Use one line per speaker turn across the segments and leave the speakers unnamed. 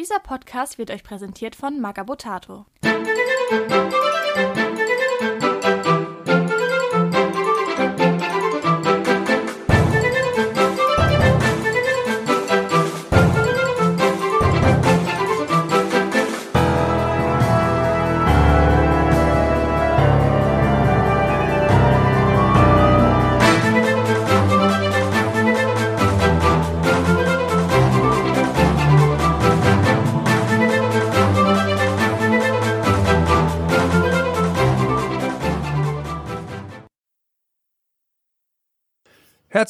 Dieser Podcast wird euch präsentiert von Magabotato.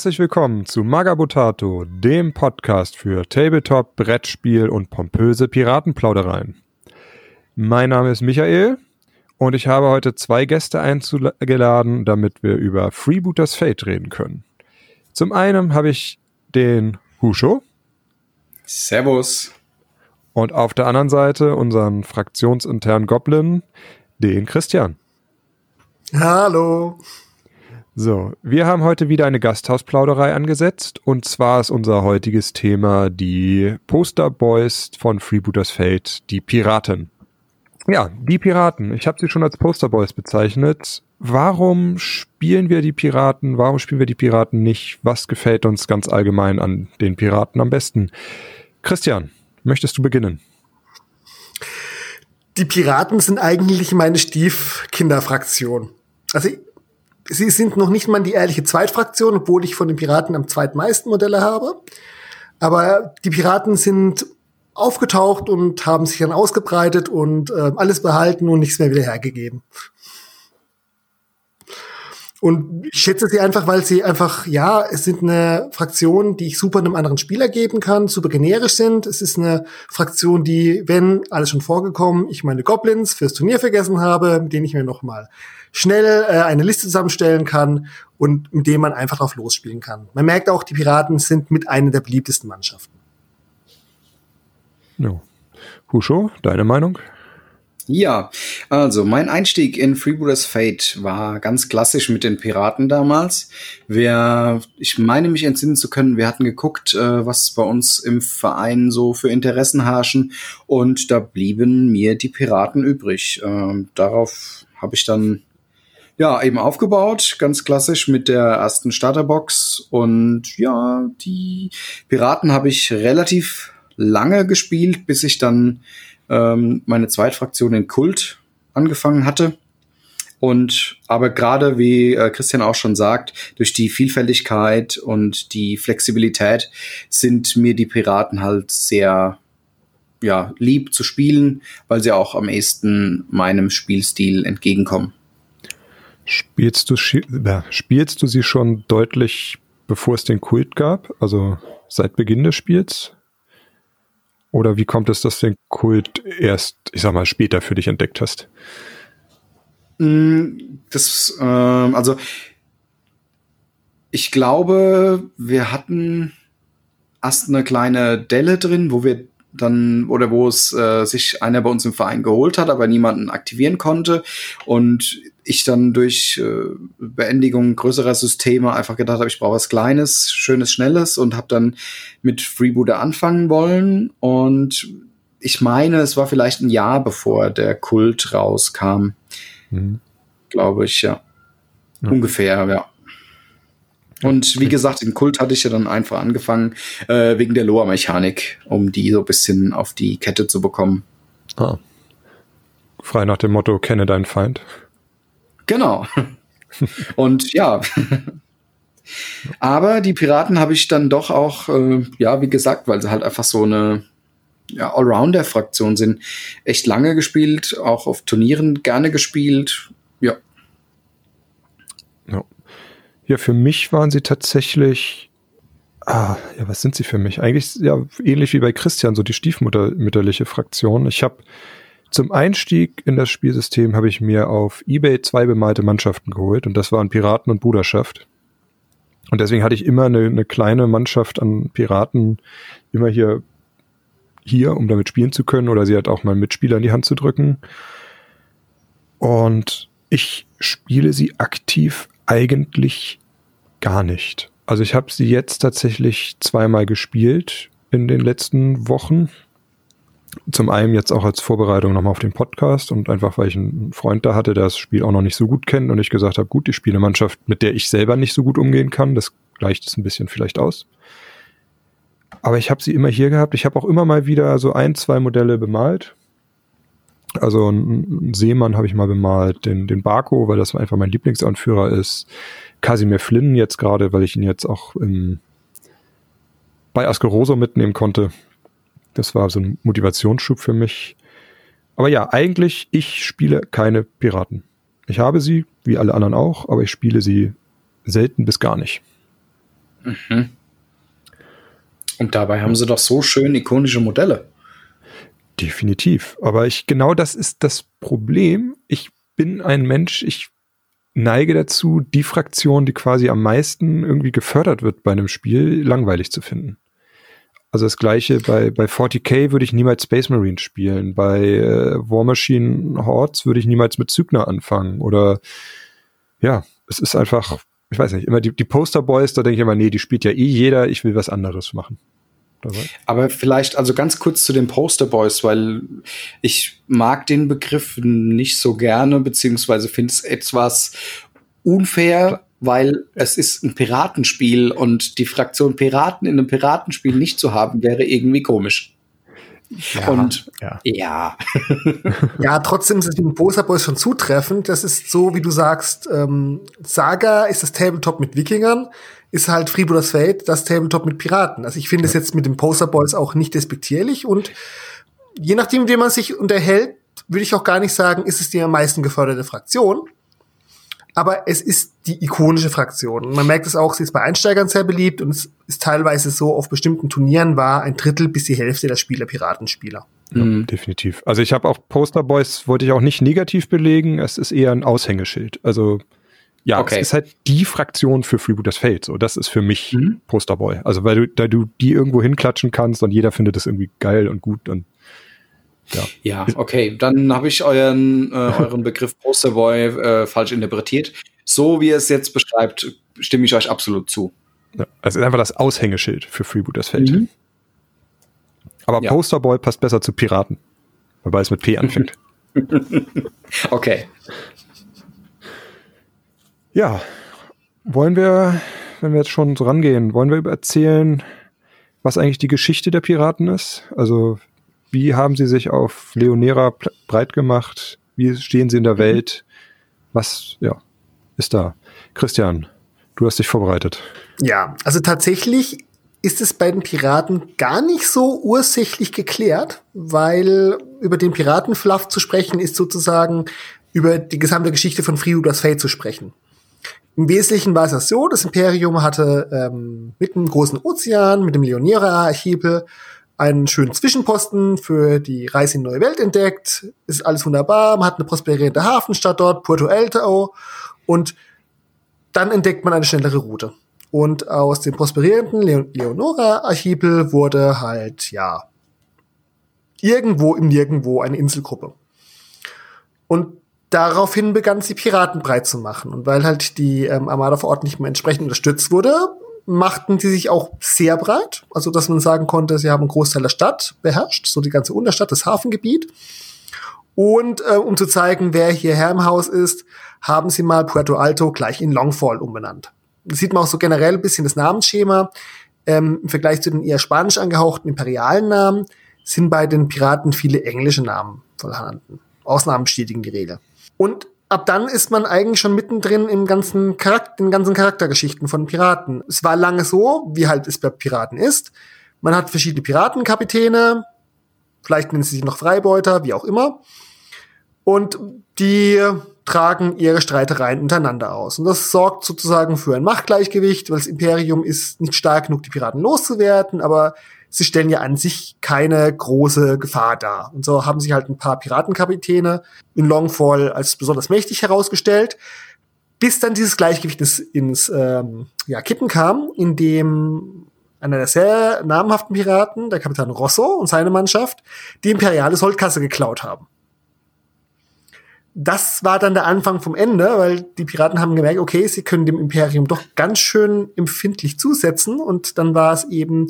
Herzlich willkommen zu Magabotato, dem Podcast für Tabletop, Brettspiel und pompöse Piratenplaudereien. Mein Name ist Michael und ich habe heute zwei Gäste eingeladen, damit wir über Freebooters Fate reden können. Zum einen habe ich den Husho.
Servus.
Und auf der anderen Seite unseren fraktionsinternen Goblin, den Christian.
Hallo.
So, wir haben heute wieder eine Gasthausplauderei angesetzt und zwar ist unser heutiges Thema die Posterboys von Freebooters Fate, die Piraten. Ja, die Piraten. Ich habe sie schon als Posterboys bezeichnet. Warum spielen wir die Piraten? Warum spielen wir die Piraten nicht? Was gefällt uns ganz allgemein an den Piraten am besten? Christian, möchtest du beginnen?
Die Piraten sind eigentlich meine Stiefkinderfraktion. Also sie sind noch nicht mal die ehrliche Zweitfraktion, obwohl ich von den Piraten am zweitmeisten Modelle habe. Aber die Piraten sind aufgetaucht und haben sich dann ausgebreitet und äh, alles behalten und nichts mehr wieder hergegeben. Und ich schätze sie einfach, weil sie einfach, ja, es sind eine Fraktion, die ich super einem anderen Spieler geben kann, super generisch sind. Es ist eine Fraktion, die, wenn alles schon vorgekommen, ich meine Goblins fürs Turnier vergessen habe, mit denen ich mir noch mal schnell äh, eine Liste zusammenstellen kann und mit dem man einfach drauf losspielen kann. Man merkt auch, die Piraten sind mit einer der beliebtesten Mannschaften.
No. Husho, deine Meinung?
Ja, also mein Einstieg in Freebooters Fate war ganz klassisch mit den Piraten damals. Wir, ich meine mich entsinnen zu können, wir hatten geguckt, äh, was bei uns im Verein so für Interessen herrschen und da blieben mir die Piraten übrig. Ähm, darauf habe ich dann ja, eben aufgebaut, ganz klassisch mit der ersten Starterbox. Und ja, die Piraten habe ich relativ lange gespielt, bis ich dann ähm, meine Zweitfraktion in Kult angefangen hatte. Und aber gerade wie äh, Christian auch schon sagt, durch die Vielfältigkeit und die Flexibilität sind mir die Piraten halt sehr ja, lieb zu spielen, weil sie auch am ehesten meinem Spielstil entgegenkommen.
Spielst du, spielst du sie schon deutlich, bevor es den Kult gab? Also seit Beginn des Spiels? Oder wie kommt es, dass du den Kult erst, ich sag mal, später für dich entdeckt hast?
Mm, das, äh, also ich glaube, wir hatten erst eine kleine Delle drin, wo wir dann oder wo es äh, sich einer bei uns im Verein geholt hat, aber niemanden aktivieren konnte und ich dann durch äh, Beendigung größerer Systeme einfach gedacht habe, ich brauche was Kleines, Schönes, Schnelles und habe dann mit Freebooter anfangen wollen. Und ich meine, es war vielleicht ein Jahr bevor der Kult rauskam. Mhm. Glaube ich, ja. ja. Ungefähr, ja. Und wie gesagt, den Kult hatte ich ja dann einfach angefangen, äh, wegen der Loa-Mechanik, um die so ein bisschen auf die Kette zu bekommen. Ah.
Frei nach dem Motto, kenne deinen Feind.
Genau. Und ja. Aber die Piraten habe ich dann doch auch, äh, ja, wie gesagt, weil sie halt einfach so eine ja, Allrounder-Fraktion sind, echt lange gespielt, auch auf Turnieren gerne gespielt. Ja.
Ja, ja für mich waren sie tatsächlich. Ah, ja, was sind sie für mich? Eigentlich ja ähnlich wie bei Christian, so die stiefmütterliche Fraktion. Ich habe zum Einstieg in das Spielsystem habe ich mir auf eBay zwei bemalte Mannschaften geholt und das waren Piraten und Bruderschaft. Und deswegen hatte ich immer eine, eine kleine Mannschaft an Piraten immer hier, hier, um damit spielen zu können oder sie hat auch mal Mitspieler in die Hand zu drücken. Und ich spiele sie aktiv eigentlich gar nicht. Also ich habe sie jetzt tatsächlich zweimal gespielt in den letzten Wochen Zum einen jetzt auch als Vorbereitung nochmal auf den Podcast und einfach, weil ich einen Freund da hatte, der das Spiel auch noch nicht so gut kennt und ich gesagt habe, gut, die Spielemannschaft, mit der ich selber nicht so gut umgehen kann, das gleicht es ein bisschen vielleicht aus. Aber ich habe sie immer hier gehabt. Ich habe auch immer mal wieder so ein, zwei Modelle bemalt. Also einen Seemann habe ich mal bemalt, den, den Barco, weil das einfach mein Lieblingsanführer ist. Casimir Flynn jetzt gerade, weil ich ihn jetzt auch im, bei Askeroso mitnehmen konnte. Das war so ein Motivationsschub für mich. Aber ja, eigentlich, ich spiele keine Piraten. Ich habe sie, wie alle anderen auch, aber ich spiele sie selten bis gar nicht.
Mhm. Und dabei haben sie doch so schön ikonische Modelle.
Definitiv. Aber ich, genau das ist das Problem. Ich bin ein Mensch, ich neige dazu, die Fraktion, die quasi am meisten irgendwie gefördert wird bei einem Spiel, langweilig zu finden. Also das gleiche bei, bei 40k würde ich niemals Space Marine spielen. Bei äh, War Machine Hordes würde ich niemals mit Zügner anfangen. Oder ja, es ist einfach, ich weiß nicht, immer die, die Poster Boys, da denke ich immer, nee, die spielt ja eh jeder, ich will was anderes machen.
Aber vielleicht, also ganz kurz zu den Poster Boys, weil ich mag den Begriff nicht so gerne, beziehungsweise finde es etwas unfair, weil es ist ein Piratenspiel und die Fraktion Piraten in einem Piratenspiel nicht zu haben, wäre irgendwie komisch. Ja, und ja. Ja,
ja trotzdem ist es mit den Poster Boys schon zutreffend. Das ist so, wie du sagst, ähm, Saga ist das Tabletop mit Wikingern ist halt Freebooters Fate das Tabletop mit Piraten. Also ich finde es jetzt mit den Poster Boys auch nicht despektierlich und je nachdem, wie man sich unterhält, würde ich auch gar nicht sagen, ist es die am meisten geförderte Fraktion. Aber es ist die ikonische Fraktion. Und man merkt es auch, sie ist bei Einsteigern sehr beliebt und es ist teilweise so, auf bestimmten Turnieren war ein Drittel bis die Hälfte der Spieler Piratenspieler.
Ja, mhm. Definitiv. Also ich habe auch Poster Boys, wollte ich auch nicht negativ belegen, es ist eher ein Aushängeschild. Also ja, okay. es ist halt die Fraktion für Freebooters Fate. So, das ist für mich mhm. Posterboy. Also, weil du, da du die irgendwo hinklatschen kannst und jeder findet das irgendwie geil und gut und
ja. Ja, okay. Dann habe ich euren, äh, euren Begriff Posterboy äh, falsch interpretiert. So wie er es jetzt beschreibt, stimme ich euch absolut zu.
Ja, es ist einfach das Aushängeschild für Freebooters Fate. Mhm. Aber ja. Posterboy passt besser zu Piraten, wobei es mit P anfängt.
okay.
Ja, wollen wir, wenn wir jetzt schon so rangehen, wollen wir erzählen, was eigentlich die Geschichte der Piraten ist? Also, wie haben sie sich auf Leonera breit gemacht? Wie stehen sie in der mhm. Welt? Was, ja, ist da? Christian, du hast dich vorbereitet.
Ja, also tatsächlich ist es bei den Piraten gar nicht so ursächlich geklärt, weil über den Piratenfluff zu sprechen ist sozusagen über die gesamte Geschichte von Freebooters Fate zu sprechen. Im Wesentlichen war es das so, das Imperium hatte ähm, mit dem großen Ozean, mit dem Leonera-Archipel, einen schönen Zwischenposten für die Reise in die neue Welt entdeckt. Ist alles wunderbar, man hat eine prosperierende Hafenstadt dort, Puerto Alto, und dann entdeckt man eine schnellere Route. Und aus dem prosperierenden Leonora-Archipel wurde halt, ja, irgendwo im Nirgendwo eine Inselgruppe. Und daraufhin begann sie Piraten breit zu machen. Und weil halt die ähm, Armada vor Ort nicht mehr entsprechend unterstützt wurde, machten sie sich auch sehr breit. Also, dass man sagen konnte, sie haben einen Großteil der Stadt beherrscht, so die ganze Unterstadt, das Hafengebiet. Und äh, um zu zeigen, wer hier Herr im Haus ist, haben sie mal Puerto Alto gleich in Longfall umbenannt. Das sieht man auch so generell ein bisschen das Namensschema. Ähm, Im Vergleich zu den eher spanisch angehauchten imperialen Namen sind bei den Piraten viele englische Namen vorhanden. Ausnahmen bestätigen die Regel. Und ab dann ist man eigentlich schon mittendrin im ganzen Charakter, den ganzen Charaktergeschichten von Piraten. Es war lange so, wie halt es bei Piraten ist. Man hat verschiedene Piratenkapitäne, vielleicht nennen sie sich noch Freibeuter, wie auch immer. Und die tragen ihre Streitereien untereinander aus. Und das sorgt sozusagen für ein Machtgleichgewicht, weil das Imperium ist nicht stark genug, die Piraten loszuwerden, aber sie stellen ja an sich keine große Gefahr dar. Und so haben sich halt ein paar Piratenkapitäne in Longfall als besonders mächtig herausgestellt, bis dann dieses Gleichgewicht ins, ins ähm, ja, Kippen kam, in dem einer der sehr namhaften Piraten, der Kapitän Rosso und seine Mannschaft, die imperiale Soldkasse geklaut haben. Das war dann der Anfang vom Ende, weil die Piraten haben gemerkt, okay, sie können dem Imperium doch ganz schön empfindlich zusetzen und dann war es eben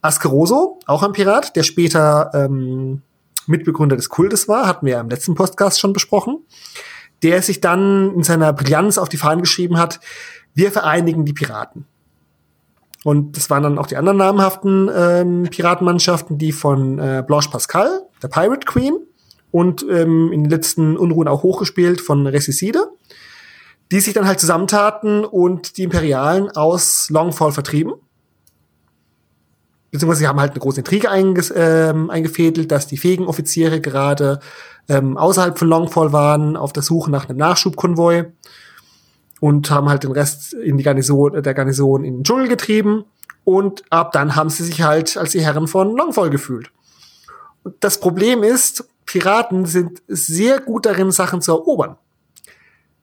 Askeroso, auch ein Pirat, der später ähm, Mitbegründer des Kultes war, hatten wir ja im letzten Podcast schon besprochen, der sich dann in seiner Brillanz auf die Fahnen geschrieben hat, wir vereinigen die Piraten. Und das waren dann auch die anderen namhaften ähm, Piratenmannschaften, die von äh, Blanche Pascal, der Pirate Queen, und ähm, in den letzten Unruhen auch hochgespielt von Resicide, die sich dann halt zusammentaten und die Imperialen aus Longfall vertrieben. Beziehungsweise sie haben halt eine große Intrige einges ähm, eingefädelt, dass die fähigen Offiziere gerade ähm, außerhalb von Longfall waren, auf der Suche nach einem Nachschubkonvoi und haben halt den Rest in die Garnison, der Garnison in den Dschungel getrieben. Und ab dann haben sie sich halt als die Herren von Longfall gefühlt. Und das Problem ist, Piraten sind sehr gut darin, Sachen zu erobern.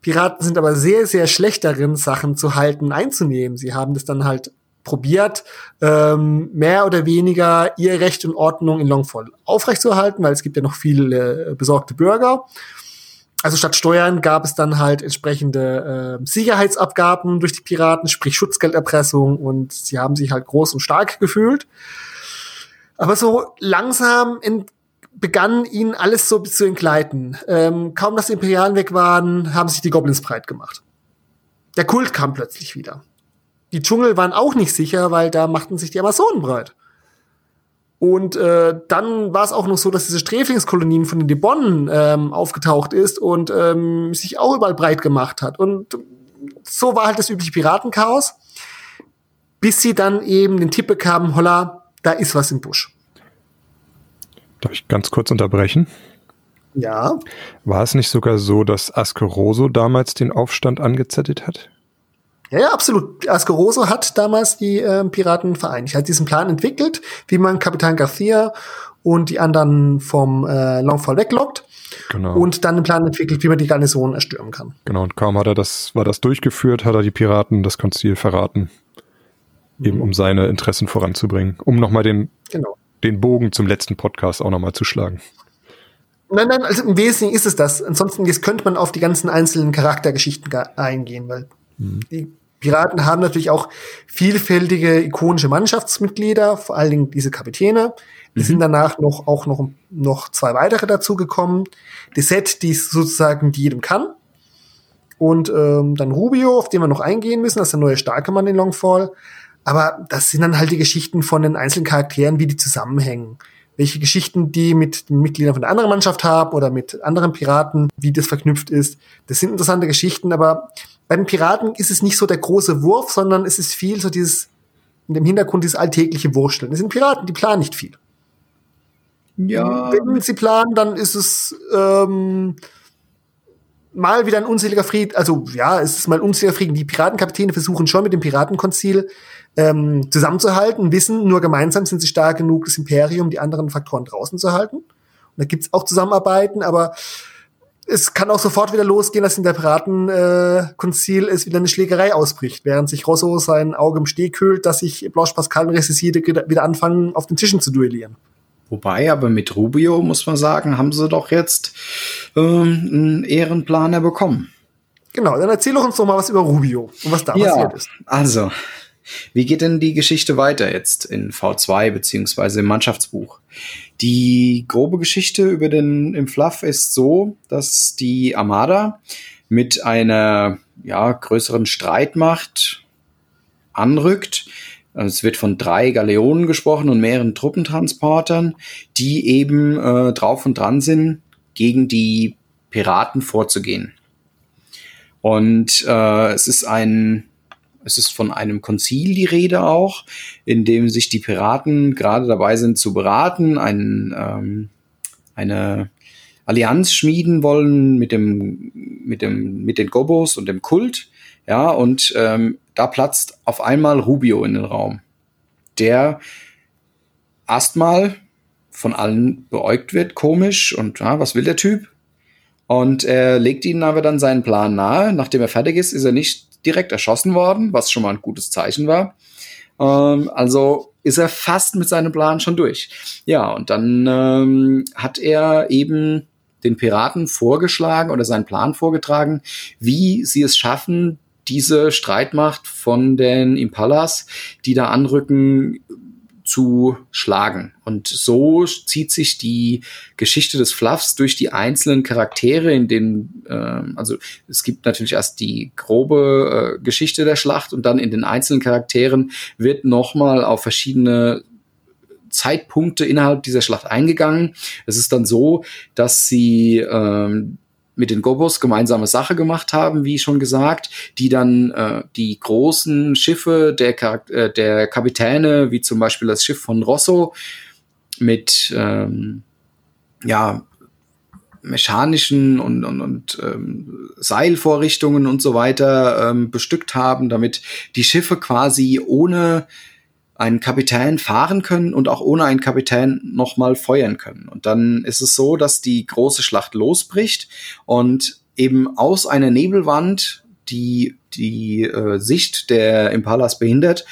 Piraten sind aber sehr, sehr schlecht darin, Sachen zu halten, einzunehmen. Sie haben das dann halt probiert, ähm, mehr oder weniger ihr Recht und Ordnung in Longfall aufrechtzuerhalten, weil es gibt ja noch viele äh, besorgte Bürger also statt Steuern gab es dann halt entsprechende äh, Sicherheitsabgaben durch die Piraten, sprich Schutzgelderpressung und sie haben sich halt groß und stark gefühlt. Aber so langsam begann ihnen alles so zu entgleiten. Ähm, kaum dass die Imperialen weg waren, haben sich die Goblins breit gemacht. Der Kult kam plötzlich wieder. Die Dschungel waren auch nicht sicher, weil da machten sich die Amazonen breit. Und äh, dann war es auch noch so, dass diese Sträflingskolonien von den Debonnen ähm, aufgetaucht ist und ähm, sich auch überall breit gemacht hat. Und so war halt das übliche Piratenchaos, bis sie dann eben den Tipp bekamen, holla, da ist was im Busch.
Darf ich ganz kurz unterbrechen?
Ja.
War es nicht sogar so, dass Askeroso damals den Aufstand angezettelt hat?
Ja, ja, absolut. Ascaroso hat damals die äh, Piraten vereinigt. Er hat diesen Plan entwickelt, wie man Kapitan Garcia und die anderen vom äh, Longfall weglockt. Genau. Und dann einen Plan entwickelt, wie man die Garnison erstürmen kann.
Genau, und kaum hat er das, war das durchgeführt, hat er die Piraten das Konzil verraten. Mhm. Eben um seine Interessen voranzubringen. Um nochmal den, genau. Den Bogen zum letzten Podcast auch nochmal zu schlagen.
Nein, nein, also im Wesentlichen ist es das. Ansonsten jetzt könnte man auf die ganzen einzelnen Charaktergeschichten eingehen, weil die Piraten haben natürlich auch vielfältige ikonische Mannschaftsmitglieder, vor allen Dingen diese Kapitäne. Es mhm. sind danach noch auch noch, noch zwei weitere dazugekommen. Die Set, die sozusagen die jedem kann. Und ähm, dann Rubio, auf den wir noch eingehen müssen, das ist der neue starke Mann in Longfall. Aber das sind dann halt die Geschichten von den einzelnen Charakteren, wie die zusammenhängen. Welche Geschichten die mit den Mitgliedern von der anderen Mannschaft haben oder mit anderen Piraten, wie das verknüpft ist. Das sind interessante Geschichten, aber bei den Piraten ist es nicht so der große Wurf, sondern es ist viel so dieses, in dem Hintergrund dieses alltägliche Wursteln. Es sind Piraten, die planen nicht viel. Ja. Wenn sie planen, dann ist es ähm, mal wieder ein unseliger Frieden. Also ja, es ist mal ein unseliger Frieden. Die Piratenkapitäne versuchen schon mit dem Piratenkonzil ähm, zusammenzuhalten, wissen, nur gemeinsam sind sie stark genug, das Imperium, die anderen Faktoren draußen zu halten. Und da gibt's auch Zusammenarbeiten, aber es kann auch sofort wieder losgehen, dass in der Piratenkonzil äh, es wieder eine Schlägerei ausbricht, während sich Rosso sein Auge im Steh kühlt, dass sich Blanche Pascal und Resiside wieder anfangen, auf den Tischen zu duellieren.
Wobei, aber mit Rubio, muss man sagen, haben sie doch jetzt ähm, einen Ehrenplaner bekommen.
Genau, dann erzähl uns doch mal was über Rubio und was da ja, passiert ist.
Also, wie geht denn die Geschichte weiter jetzt in V2 beziehungsweise im Mannschaftsbuch? Die grobe Geschichte über den im Fluff ist so, dass die Armada mit einer ja, größeren Streitmacht anrückt. Es wird von drei Galeonen gesprochen und mehreren Truppentransportern, die eben äh, drauf und dran sind, gegen die Piraten vorzugehen. Und äh, es ist ein es ist von einem Konzil die Rede auch, in dem sich die Piraten gerade dabei sind zu beraten, ein, ähm, eine Allianz schmieden wollen mit dem, mit dem, mit den Gobos und dem Kult. Ja, und ähm, da platzt auf einmal Rubio in den Raum, der erstmal von allen beäugt wird, komisch und ja, was will der Typ? Und er legt ihnen aber dann seinen Plan nahe. Nachdem er fertig ist, ist er nicht direkt erschossen worden, was schon mal ein gutes Zeichen war. Ähm, also ist er fast mit seinem Plan schon durch. Ja, und dann ähm, hat er eben den Piraten vorgeschlagen oder seinen Plan vorgetragen, wie sie es schaffen, diese Streitmacht von den Impalas, die da anrücken, zu schlagen. Und so zieht sich die Geschichte des Fluffs durch die einzelnen Charaktere, in denen, äh, also es gibt natürlich erst die grobe äh, Geschichte der Schlacht und dann in den einzelnen Charakteren wird nochmal auf verschiedene Zeitpunkte innerhalb dieser Schlacht eingegangen. Es ist dann so, dass sie ähm, mit den Gobos gemeinsame Sache gemacht haben, wie schon gesagt, die dann äh, die großen Schiffe der, Charakter äh, der Kapitäne, wie zum Beispiel das Schiff von Rosso, mit ähm, ja, mechanischen und, und, und ähm, Seilvorrichtungen und so weiter ähm, bestückt haben, damit die Schiffe quasi ohne einen Kapitän fahren können und auch ohne einen Kapitän nochmal feuern können. Und dann ist es so, dass die große Schlacht losbricht und eben aus einer Nebelwand, die die äh, Sicht der Impalas behindert,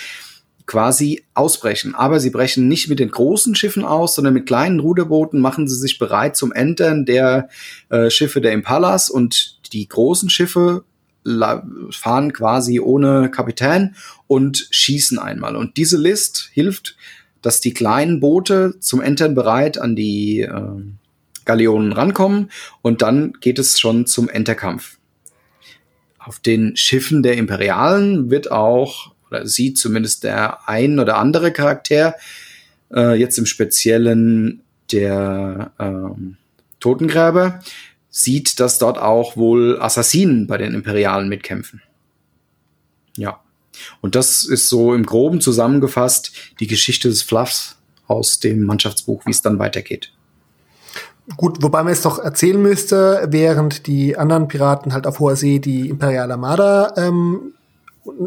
quasi ausbrechen. Aber sie brechen nicht mit den großen Schiffen aus, sondern mit kleinen Ruderbooten machen sie sich bereit zum Entern der äh, Schiffe der Impalas und die großen Schiffe fahren quasi ohne Kapitän und schießen einmal. Und diese List hilft, dass die kleinen Boote zum Entern bereit an die äh, Galeonen rankommen und dann geht es schon zum Enterkampf. Auf den Schiffen der Imperialen wird auch, oder sieht zumindest der ein oder andere Charakter, äh, jetzt im Speziellen der äh, Totengräber, sieht, dass dort auch wohl Assassinen bei den Imperialen mitkämpfen. Ja. Und das ist so im Groben zusammengefasst die Geschichte des Fluffs aus dem Mannschaftsbuch, wie es dann weitergeht.
Gut, wobei man es doch erzählen müsste, während die anderen Piraten halt auf hoher See die Imperial Armada ähm,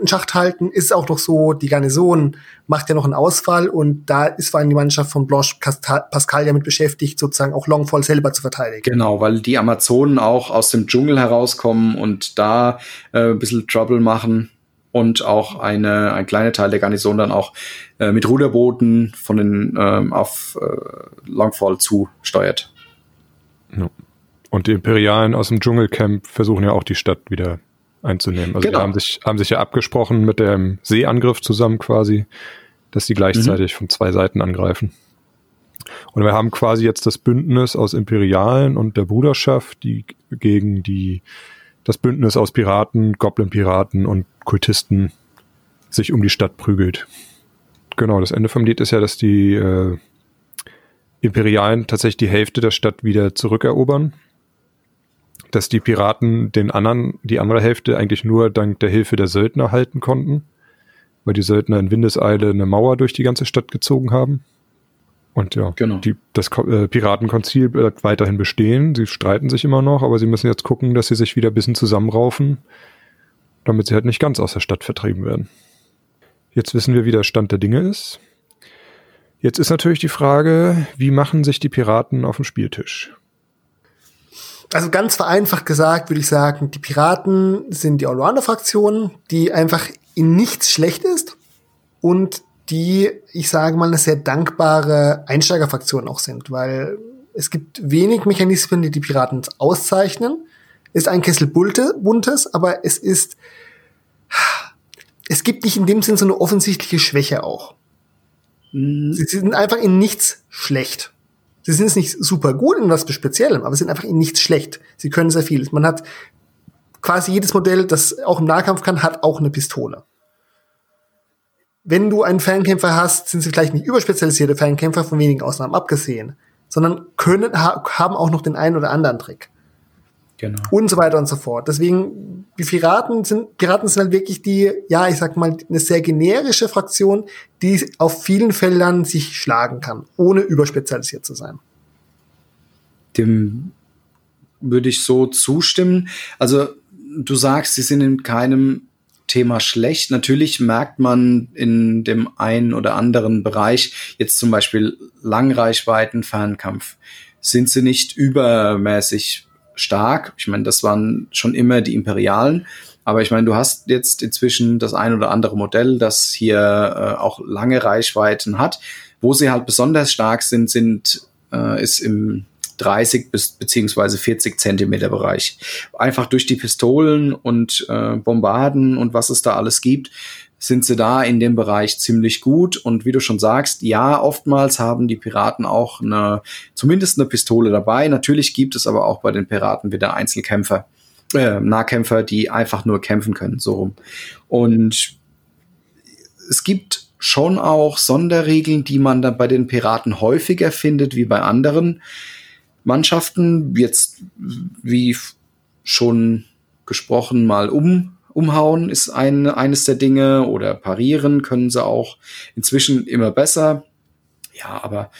in Schacht halten, ist auch doch so, die Garnison macht ja noch einen Ausfall und da ist vor allem die Mannschaft von Blanche Pascal ja mit beschäftigt, sozusagen auch Longfall selber zu verteidigen.
Genau, weil die Amazonen auch aus dem Dschungel herauskommen und da äh, ein bisschen Trouble machen und auch eine, ein kleiner Teil der Garnison dann auch äh, mit Ruderbooten von den ähm, auf äh, Longfall zusteuert.
Ja. Und die Imperialen aus dem Dschungelcamp versuchen ja auch die Stadt wieder einzunehmen. Also genau. die haben sich, haben sich ja abgesprochen mit dem Seeangriff zusammen quasi, dass die gleichzeitig mhm. von zwei Seiten angreifen. Und wir haben quasi jetzt das Bündnis aus Imperialen und der Bruderschaft, die gegen die das Bündnis aus Piraten, Goblin-Piraten und Kultisten sich um die Stadt prügelt. Genau, das Ende vom Lied ist ja, dass die äh, Imperialen tatsächlich die Hälfte der Stadt wieder zurückerobern dass die Piraten den anderen, die andere Hälfte eigentlich nur dank der Hilfe der Söldner halten konnten, weil die Söldner in Windeseile eine Mauer durch die ganze Stadt gezogen haben. Und ja, genau. die, das äh, Piratenkonzil bleibt weiterhin bestehen. Sie streiten sich immer noch, aber sie müssen jetzt gucken, dass sie sich wieder ein bisschen zusammenraufen, damit sie halt nicht ganz aus der Stadt vertrieben werden. Jetzt wissen wir, wie der Stand der Dinge ist. Jetzt ist natürlich die Frage, wie machen sich die Piraten auf dem Spieltisch?
Also ganz vereinfacht gesagt würde ich sagen, die Piraten sind die Allrounder-Fraktion, die einfach in nichts schlecht ist und die, ich sage mal, eine sehr dankbare Einsteigerfraktion auch sind, weil es gibt wenig Mechanismen, die die Piraten auszeichnen. Ist ein Kessel buntes, aber es ist, es gibt nicht in dem Sinn so eine offensichtliche Schwäche auch. Mhm. Sie sind einfach in nichts schlecht. Sie sind nicht super gut in was Speziellem, aber sie sind einfach in nichts schlecht. Sie können sehr viel. Man hat quasi jedes Modell, das auch im Nahkampf kann, hat auch eine Pistole. Wenn du einen Fernkämpfer hast, sind sie vielleicht nicht überspezialisierte Fernkämpfer, von wenigen Ausnahmen abgesehen, sondern können, haben auch noch den einen oder anderen Trick. Genau. Und so weiter und so fort. Deswegen, die Piraten sind, Piraten sind halt wirklich die, ja, ich sag mal, eine sehr generische Fraktion, die auf vielen Feldern sich schlagen kann, ohne überspezialisiert zu sein.
Dem würde ich so zustimmen. Also, du sagst, sie sind in keinem Thema schlecht. Natürlich merkt man in dem einen oder anderen Bereich, jetzt zum Beispiel Langreichweiten, Fernkampf, sind sie nicht übermäßig stark. Ich meine, das waren schon immer die Imperialen. Aber ich meine, du hast jetzt inzwischen das ein oder andere Modell, das hier äh, auch lange Reichweiten hat. Wo sie halt besonders stark sind, sind äh, ist im 30 bis beziehungsweise 40 Zentimeter Bereich. Einfach durch die Pistolen und äh, Bombarden und was es da alles gibt, sind sie da in dem Bereich ziemlich gut. Und wie du schon sagst, ja, oftmals haben die Piraten auch eine, zumindest eine Pistole dabei. Natürlich gibt es aber auch bei den Piraten wieder Einzelkämpfer, äh, Nahkämpfer, die einfach nur kämpfen können, so rum. Und es gibt schon auch Sonderregeln, die man dann bei den Piraten häufiger findet wie bei anderen Mannschaften. Jetzt, wie schon gesprochen, mal um umhauen ist ein, eines der Dinge oder parieren können sie auch inzwischen immer besser. Ja, aber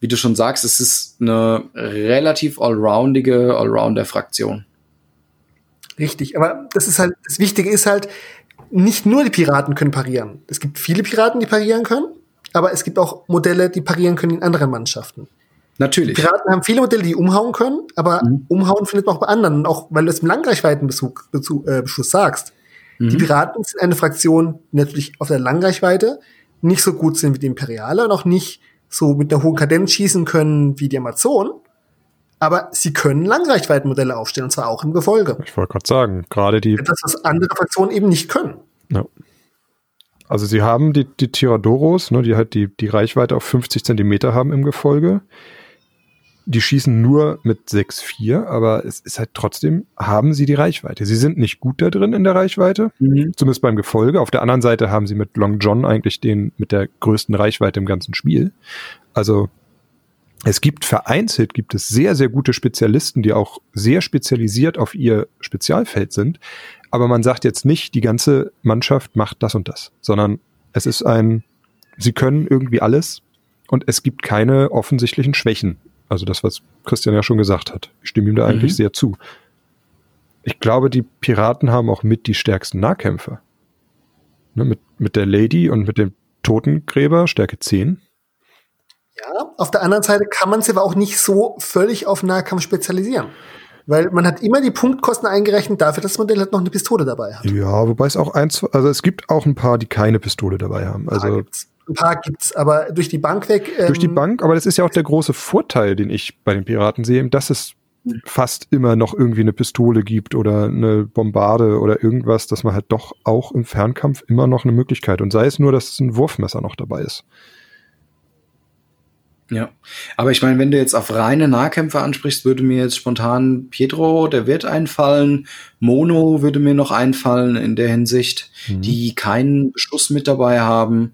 wie du schon sagst, es ist eine relativ allroundige Allrounder-Fraktion.
Richtig, aber das ist halt, das Wichtige ist halt, nicht nur die Piraten können parieren. Es gibt viele Piraten, die parieren können, aber es gibt auch Modelle, die parieren können in anderen Mannschaften.
Natürlich.
Die Piraten haben viele Modelle, die umhauen können, aber mhm. umhauen findet man auch bei anderen. auch weil du es im Langreichweitenbeschuss äh, sagst. Mhm. Die Piraten sind eine Fraktion, die natürlich auf der Langreichweite nicht so gut sind wie die Imperiale und auch nicht so mit einer hohen Kadenz schießen können wie die Amazonen. Aber sie können Langreichweitenmodelle aufstellen, und zwar auch im Gefolge.
Ich wollte gerade sagen, gerade die.
Das, was andere Fraktionen eben nicht können.
Ja. Also sie haben die, die Tiradoros, ne, die halt die, die Reichweite auf 50 Zentimeter haben im Gefolge die schießen nur mit 6-4, aber es ist halt trotzdem, haben sie die Reichweite. Sie sind nicht gut da drin in der Reichweite, mhm. zumindest beim Gefolge. Auf der anderen Seite haben sie mit Long John eigentlich den mit der größten Reichweite im ganzen Spiel. Also es gibt vereinzelt, gibt es sehr, sehr gute Spezialisten, die auch sehr spezialisiert auf ihr Spezialfeld sind. Aber man sagt jetzt nicht, die ganze Mannschaft macht das und das, sondern es ist ein, sie können irgendwie alles und es gibt keine offensichtlichen Schwächen also das, was Christian ja schon gesagt hat. Ich stimme ihm da eigentlich mhm. sehr zu. Ich glaube, die Piraten haben auch mit die stärksten Nahkämpfer. Ne, mit, mit der Lady und mit dem Totengräber, Stärke 10.
Ja, auf der anderen Seite kann man sie aber auch nicht so völlig auf Nahkampf spezialisieren. Weil man hat immer die Punktkosten eingerechnet dafür, dass das Modell halt noch eine Pistole dabei hat.
Ja, wobei es auch eins, also es gibt auch ein paar, die keine Pistole dabei haben. Also
ja, ein paar gibt's, aber durch die Bank weg.
Ähm, durch die Bank, aber das ist ja auch der große Vorteil, den ich bei den Piraten sehe, dass es fast immer noch irgendwie eine Pistole gibt oder eine Bombarde oder irgendwas, dass man halt doch auch im Fernkampf immer noch eine Möglichkeit und sei es nur, dass ein Wurfmesser noch dabei ist.
Ja, aber ich meine, wenn du jetzt auf reine Nahkämpfer ansprichst, würde mir jetzt spontan Pietro, der wird einfallen, Mono würde mir noch einfallen in der Hinsicht, mhm. die keinen Schuss mit dabei haben.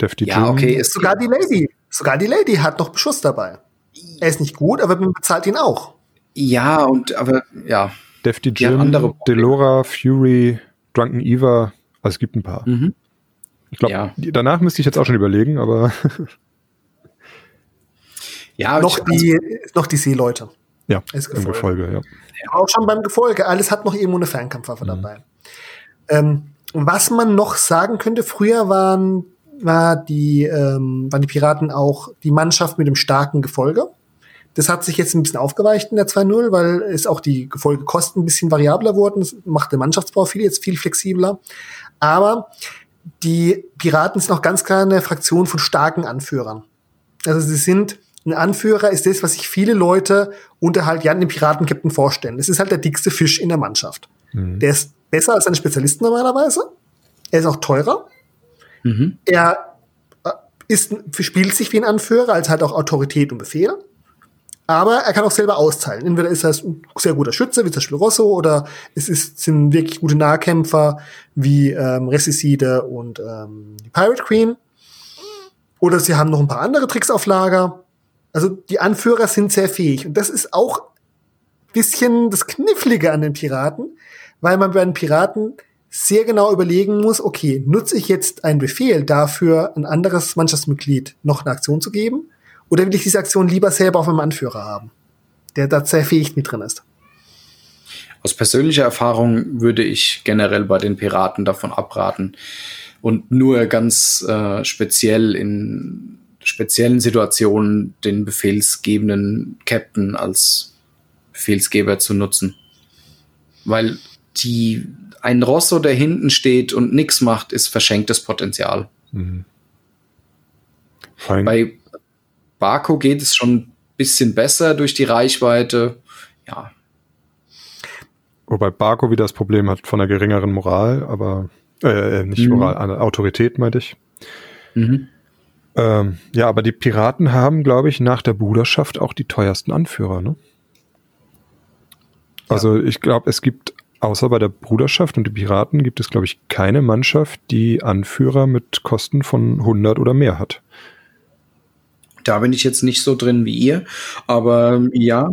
Defty ja, okay, ist sogar die Lady. Sogar die Lady hat noch Beschuss dabei. Er ist nicht gut, aber man bezahlt ihn auch.
Ja, und aber ja.
Defty Jim, andere Delora, Fury, Drunken Eva, also es gibt ein paar. Mhm. Ich glaube, ja. danach müsste ich jetzt auch schon überlegen, aber.
ja, noch die, noch die Seeleute.
Ja, im Gefolge, ja.
Auch schon beim Gefolge. Alles hat noch irgendwo eine Fernkampfwaffe mhm. dabei. Ähm, was man noch sagen könnte, früher waren war die, ähm, waren die Piraten auch die Mannschaft mit dem starken Gefolge. Das hat sich jetzt ein bisschen aufgeweicht in der 2.0, weil es auch die Gefolgekosten ein bisschen variabler wurden. Das macht der Mannschaftsbau viel jetzt viel flexibler. Aber die Piraten sind auch ganz klar eine Fraktion von starken Anführern. Also sie sind ein Anführer ist das, was sich viele Leute unter halt ja den Piratenkapitän vorstellen. Das ist halt der dickste Fisch in der Mannschaft. Mhm. Der ist besser als seine Spezialisten normalerweise. Er ist auch teurer. Mhm. Er äh, ist, spielt sich wie ein Anführer, als hat auch Autorität und Befehl. Aber er kann auch selber austeilen. Entweder ist er ein sehr guter Schütze, wie zum Beispiel Rosso, oder es ist, sind wirklich gute Nahkämpfer, wie ähm, Resicide und ähm, die Pirate Queen. Oder sie haben noch ein paar andere Tricks auf Lager. Also die Anführer sind sehr fähig. Und das ist auch bisschen das Knifflige an den Piraten, weil man bei den Piraten sehr genau überlegen muss, okay, nutze ich jetzt einen Befehl dafür, ein anderes Mannschaftsmitglied noch eine Aktion zu geben? Oder will ich diese Aktion lieber selber auf meinem Anführer haben, der da sehr fähig mit drin ist?
Aus persönlicher Erfahrung würde ich generell bei den Piraten davon abraten und nur ganz äh, speziell in speziellen Situationen den befehlsgebenden Captain als Befehlsgeber zu nutzen. Weil die ein Rosso, der hinten steht und nichts macht, ist verschenktes Potenzial. Mhm. Bei Barco geht es schon ein bisschen besser durch die Reichweite. Ja.
Wobei Barco wieder das Problem hat von einer geringeren Moral, aber. Äh, nicht
Mhm.
Moral, äh, Autorität meinte ich.
Mhm.
Ähm, ja, aber die Piraten haben, glaube ich, nach der Bruderschaft auch die teuersten Anführer, ne? Also ich glaube, es gibt außer bei der Bruderschaft und die Piraten gibt es, glaube ich, keine Mannschaft, die Anführer mit Kosten von 100 oder mehr hat.
Da bin ich jetzt nicht so drin wie ihr, aber ja,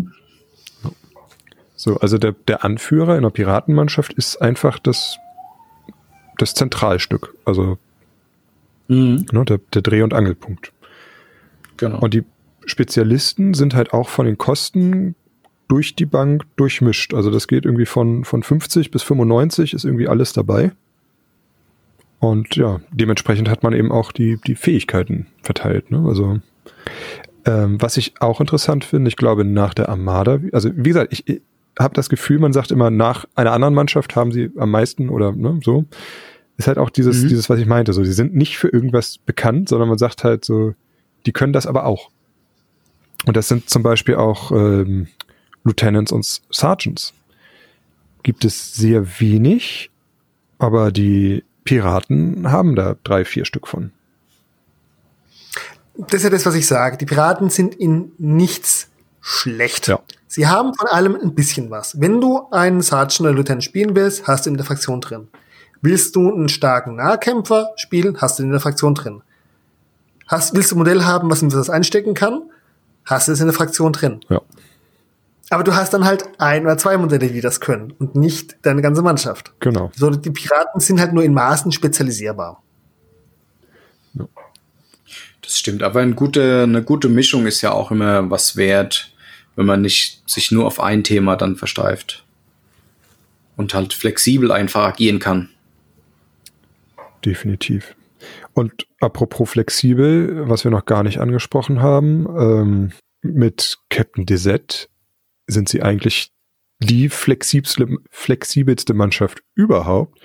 So, also der, der Anführer in der Piratenmannschaft ist einfach das, das Zentralstück, also
mhm.
ne, der, der Dreh- und Angelpunkt.
genau.
Und die Spezialisten sind halt auch von den Kosten durch die Bank durchmischt. Also das geht irgendwie von, von 50 bis 95 ist irgendwie alles dabei. Und ja, dementsprechend hat man eben auch die, die Fähigkeiten verteilt. Ne? Also ähm, was ich auch interessant finde, ich glaube nach der Armada, also wie gesagt, ich, ich habe das Gefühl, man sagt immer, nach einer anderen Mannschaft haben sie am meisten oder ne, so. Ist halt auch dieses,
Mhm.
dieses, was ich meinte, so, die sind nicht für irgendwas bekannt, sondern man sagt halt so, die können das aber auch. Und das sind zum Beispiel auch ähm, Lieutenants und Sergeants. Gibt es sehr wenig, aber die Piraten haben da drei, vier Stück von.
Das ist ja das, was ich sage. Die Piraten sind in nichts schlecht.
Ja.
Sie haben von allem ein bisschen was. Wenn du einen Sergeant oder Lieutenant spielen willst, hast du ihn in der Fraktion drin. Willst du einen starken Nahkämpfer spielen, hast du ihn in der Fraktion drin. Hast, willst du ein Modell haben, was in das einstecken kann, hast du es in der Fraktion drin.
Ja.
Aber du hast dann halt ein oder zwei Modelle, die das können und nicht deine ganze Mannschaft.
Genau.
So, die Piraten sind halt nur in Maßen spezialisierbar.
Das stimmt, aber eine gute, eine gute Mischung ist ja auch immer was wert, wenn man nicht sich nur auf ein Thema dann versteift. Und halt flexibel einfach agieren kann.
Definitiv. Und apropos flexibel, was wir noch gar nicht angesprochen haben, ähm, mit Captain Desette sind sie eigentlich die flexibelste, flexibelste Mannschaft überhaupt,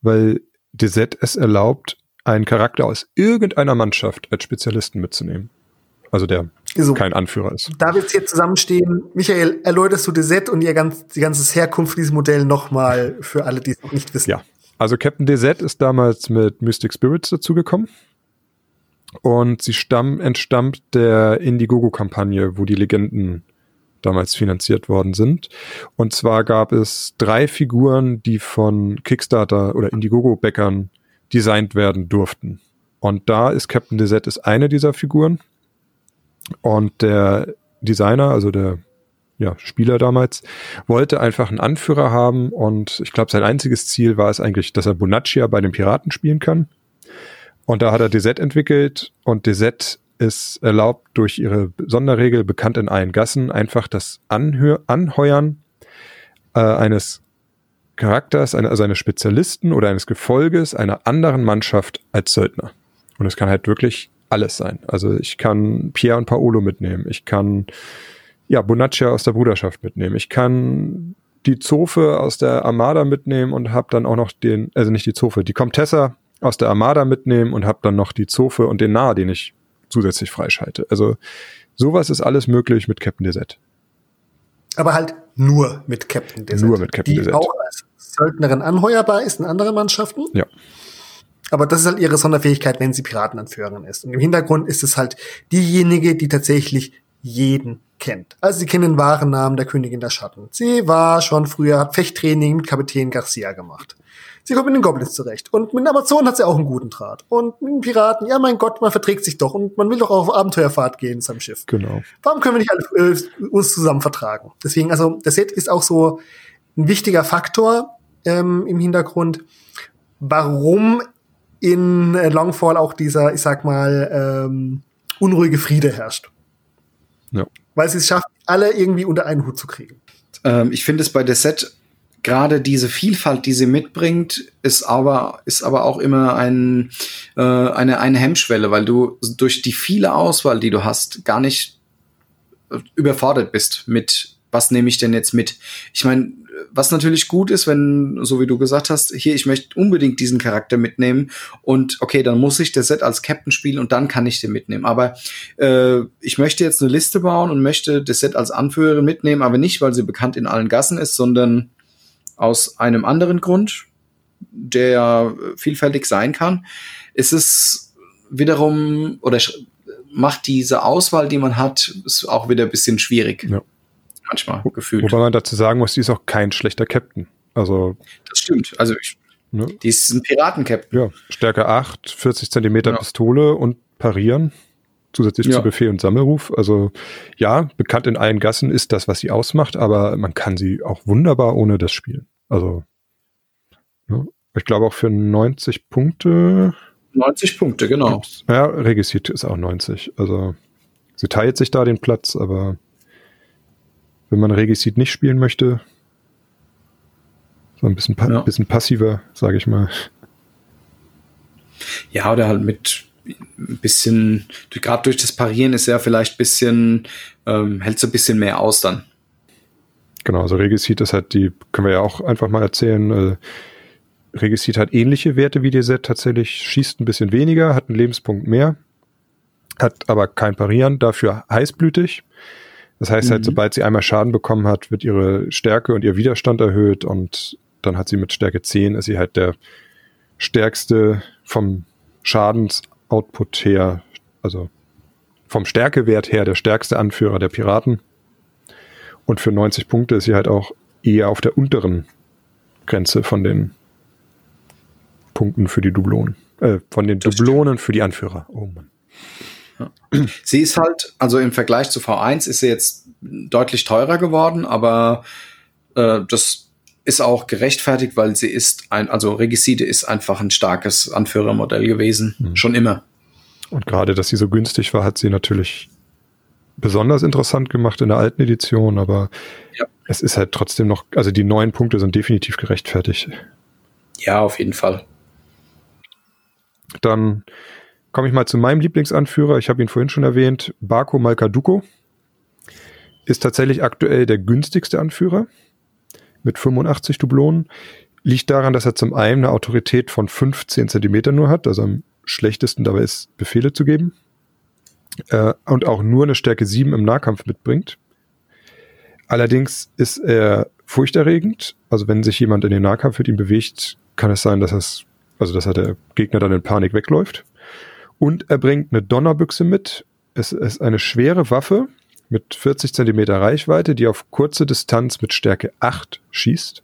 weil Desette es erlaubt, einen Charakter aus irgendeiner Mannschaft als Spezialisten mitzunehmen. Also der
So.
kein Anführer ist.
Da wir jetzt hier zusammenstehen, Michael, erläuterst du Desette und ihr ganz, die ganze Herkunft dieses Modell nochmal für alle, die es noch nicht wissen.
Ja, also Captain Desette ist damals mit Mystic Spirits dazugekommen. Und sie stamm, entstammt der Indiegogo-Kampagne, wo die Legenden damals finanziert worden sind. Und zwar gab es drei Figuren, die von Kickstarter oder Indiegogo-Bäckern designt werden durften. Und da ist Captain Desette ist eine dieser Figuren. Und der Designer, also der ja, Spieler damals, wollte einfach einen Anführer haben und ich glaube, sein einziges Ziel war es eigentlich, dass er Bonaccia bei den Piraten spielen kann. Und da hat er Desette entwickelt und Desette ist erlaubt durch ihre Sonderregel, bekannt in allen Gassen, einfach das Anhör Anheuern äh, eines Charakters, eine, also eines Spezialisten oder eines Gefolges einer anderen Mannschaft als Söldner. Und es kann halt wirklich alles sein. Also ich kann Pierre und Paolo mitnehmen. Ich kann ja Bonaccia aus der Bruderschaft mitnehmen. Ich kann die Zofe aus der Armada mitnehmen und habe dann auch noch den, also nicht die Zofe, die Comtessa aus der Armada mitnehmen und habe dann noch die Zofe und den Nah, den ich zusätzlich freischalte. Also sowas ist alles möglich mit Captain Desette.
Aber halt nur mit Captain Desert.
Nur mit Captain
die
Desert.
auch als Söldnerin anheuerbar ist in anderen Mannschaften.
Ja.
Aber das ist halt ihre Sonderfähigkeit, wenn sie Piratenanführerin ist. Und im Hintergrund ist es halt diejenige, die tatsächlich jeden kennt. Also sie kennen den wahren Namen der Königin der Schatten. Sie war schon früher, hat Fechttraining mit Kapitän Garcia gemacht. Sie kommt mit den Goblins zurecht. Und mit den Amazonen hat sie auch einen guten Draht. Und mit den Piraten, ja mein Gott, man verträgt sich doch. Und man will doch auch auf Abenteuerfahrt gehen in seinem Schiff.
Genau.
Warum können wir nicht alle äh, uns zusammen vertragen? Deswegen, also das Set ist auch so ein wichtiger Faktor ähm, im Hintergrund, warum in äh, Longfall auch dieser, ich sag mal, ähm, unruhige Friede herrscht.
Ja.
Weil sie es schafft, alle irgendwie unter einen Hut zu kriegen.
Ähm, ich finde es bei der Set gerade diese Vielfalt, die sie mitbringt, ist aber ist aber auch immer ein äh, eine eine Hemmschwelle, weil du durch die viele Auswahl, die du hast, gar nicht äh, überfordert bist mit was nehme ich denn jetzt mit? Ich meine, was natürlich gut ist, wenn, so wie du gesagt hast, hier, ich möchte unbedingt diesen Charakter mitnehmen und okay, dann muss ich das Set als Captain spielen und dann kann ich den mitnehmen. Aber äh, ich möchte jetzt eine Liste bauen und möchte das Set als Anführerin mitnehmen, aber nicht, weil sie bekannt in allen Gassen ist, sondern aus einem anderen Grund. der vielfältig sein kann, ist es wiederum oder macht diese Auswahl, die man hat, ist auch wieder ein bisschen schwierig. Ja. Manchmal gefühlt.
Wobei man dazu sagen muss, die ist auch kein schlechter Captain. Also.
Das stimmt. Also ich, ne? die ist ein Piraten-Captain.
Ja, Stärke 8, 40 Zentimeter ja. Pistole und parieren. Zusätzlich ja. zu Befehl und Sammelruf. Also ja, bekannt in allen Gassen ist das, was sie ausmacht, aber man kann sie auch wunderbar ohne das spielen. Also ne? ich glaube auch für 90 Punkte
90 Punkte, genau.
Ja, Regisit ist auch 90. Also sie teilt sich da den Platz, aber wenn man Regisit nicht spielen möchte, so ein bisschen, pa ja. bisschen passiver, sage ich mal.
Ja, oder halt mit ein bisschen, gerade durch das Parieren ist ja vielleicht ein bisschen, ähm, hält so ein bisschen mehr aus dann.
Genau, also Regisit ist halt die, können wir ja auch einfach mal erzählen, äh, Regisit hat ähnliche Werte wie DZ tatsächlich, schießt ein bisschen weniger, hat einen Lebenspunkt mehr, hat aber kein Parieren, dafür heißblütig. Das heißt halt, mhm. halt, sobald sie einmal Schaden bekommen hat, wird ihre Stärke und ihr Widerstand erhöht und dann hat sie mit Stärke 10, ist sie halt der stärkste vom Schadensoutput her, also vom Stärkewert her der stärkste Anführer der Piraten. Und für 90 Punkte ist sie halt auch eher auf der unteren Grenze von den Punkten für die Dublonen. Äh, von den das Dublonen für die Anführer. Oh Mann.
Ja. Sie ist halt, also im Vergleich zu V1 ist sie jetzt deutlich teurer geworden, aber äh, das ist auch gerechtfertigt, weil sie ist ein, also Regiside ist einfach ein starkes Anführermodell gewesen, mhm. schon immer.
Und gerade, dass sie so günstig war, hat sie natürlich besonders interessant gemacht in der alten Edition, aber ja. es ist halt trotzdem noch, also die neuen Punkte sind definitiv gerechtfertigt.
Ja, auf jeden Fall.
Dann komme ich mal zu meinem Lieblingsanführer. Ich habe ihn vorhin schon erwähnt. Bako Malkaduko ist tatsächlich aktuell der günstigste Anführer mit 85 Dublonen. Liegt daran, dass er zum einen eine Autorität von 15 Zentimeter nur hat, also am schlechtesten dabei ist, Befehle zu geben. Äh, und auch nur eine Stärke 7 im Nahkampf mitbringt. Allerdings ist er furchterregend. Also wenn sich jemand in den Nahkampf mit ihm bewegt, kann es sein, dass es also dass der Gegner dann in Panik wegläuft. Und er bringt eine Donnerbüchse mit. Es ist eine schwere Waffe mit 40 Zentimeter Reichweite, die auf kurze Distanz mit Stärke 8 schießt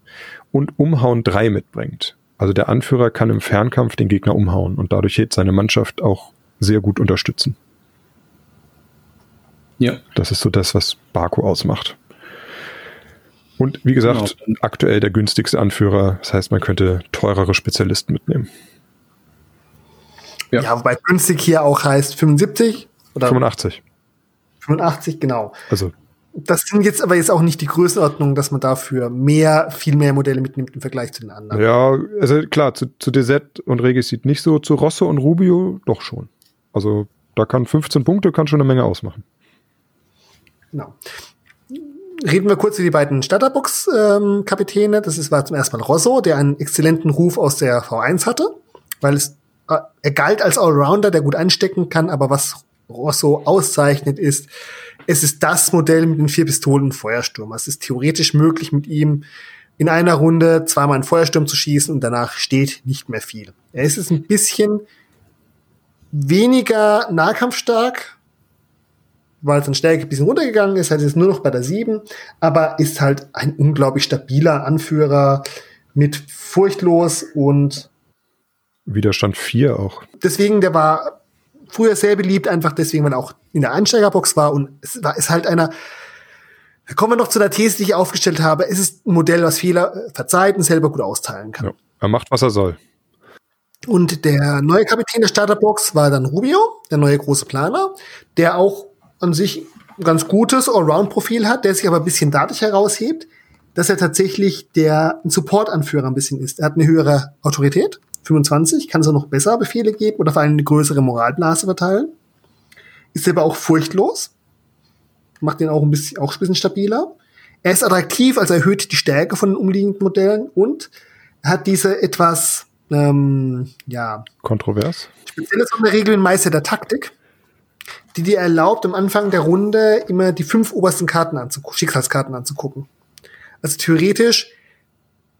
und Umhauen 3 mitbringt. Also der Anführer kann im Fernkampf den Gegner umhauen und dadurch seine Mannschaft auch sehr gut unterstützen. Ja. Das ist so das, was Baku ausmacht. Und wie gesagt, genau. aktuell der günstigste Anführer. Das heißt, man könnte teurere Spezialisten mitnehmen.
Ja, ja wobei günstig hier auch heißt 75
oder 85.
85, genau.
Also
das sind jetzt aber jetzt auch nicht die Größenordnung, dass man dafür mehr, viel mehr Modelle mitnimmt im Vergleich zu den anderen.
Ja, also klar, zu, zu DZ und Regis sieht nicht so, zu Rosso und Rubio doch schon. Also da kann 15 Punkte, kann schon eine Menge ausmachen.
Genau reden wir kurz über die beiden Starterbox-Kapitäne. Ähm, das war zum ersten Mal Rosso, der einen exzellenten Ruf aus der V1 hatte, weil es, äh, er galt als Allrounder, der gut einstecken kann, aber was Rosso auszeichnet ist, es ist das Modell mit den vier Pistolen Feuersturm. Es ist theoretisch möglich, mit ihm in einer Runde zweimal einen Feuersturm zu schießen und danach steht nicht mehr viel. Er ist es ein bisschen weniger nahkampfstark, weil sein Stärke ein bisschen runtergegangen ist, heißt jetzt nur noch bei der 7, aber ist halt ein unglaublich stabiler Anführer mit furchtlos und
Widerstand 4 auch.
Deswegen, der war früher sehr beliebt, einfach deswegen, weil er auch in der Einsteigerbox war und es war, ist halt einer, da kommen wir noch zu der These, die ich aufgestellt habe. Es ist ein Modell, was Fehler verzeiht und selber gut austeilen kann. Ja,
er macht, was er soll.
Und der neue Kapitän der Starterbox war dann Rubio, der neue große Planer, der auch an sich ein ganz gutes Allround-Profil hat, der sich aber ein bisschen dadurch heraushebt, dass er tatsächlich der Support-Anführer ein bisschen ist. Er hat eine höhere Autorität, 25, kann so noch besser Befehle geben oder vor allem eine größere Moralblase verteilen. Ist aber auch furchtlos, macht ihn auch ein bisschen, auch ein bisschen stabiler. Er ist attraktiv, also erhöht die Stärke von den umliegenden Modellen und hat diese etwas, ähm, ja.
Kontrovers.
Spezielle Sonderregel in Meister der Taktik die dir erlaubt, am Anfang der Runde immer die fünf obersten Karten anzugucken, Schicksalskarten anzugucken. Also theoretisch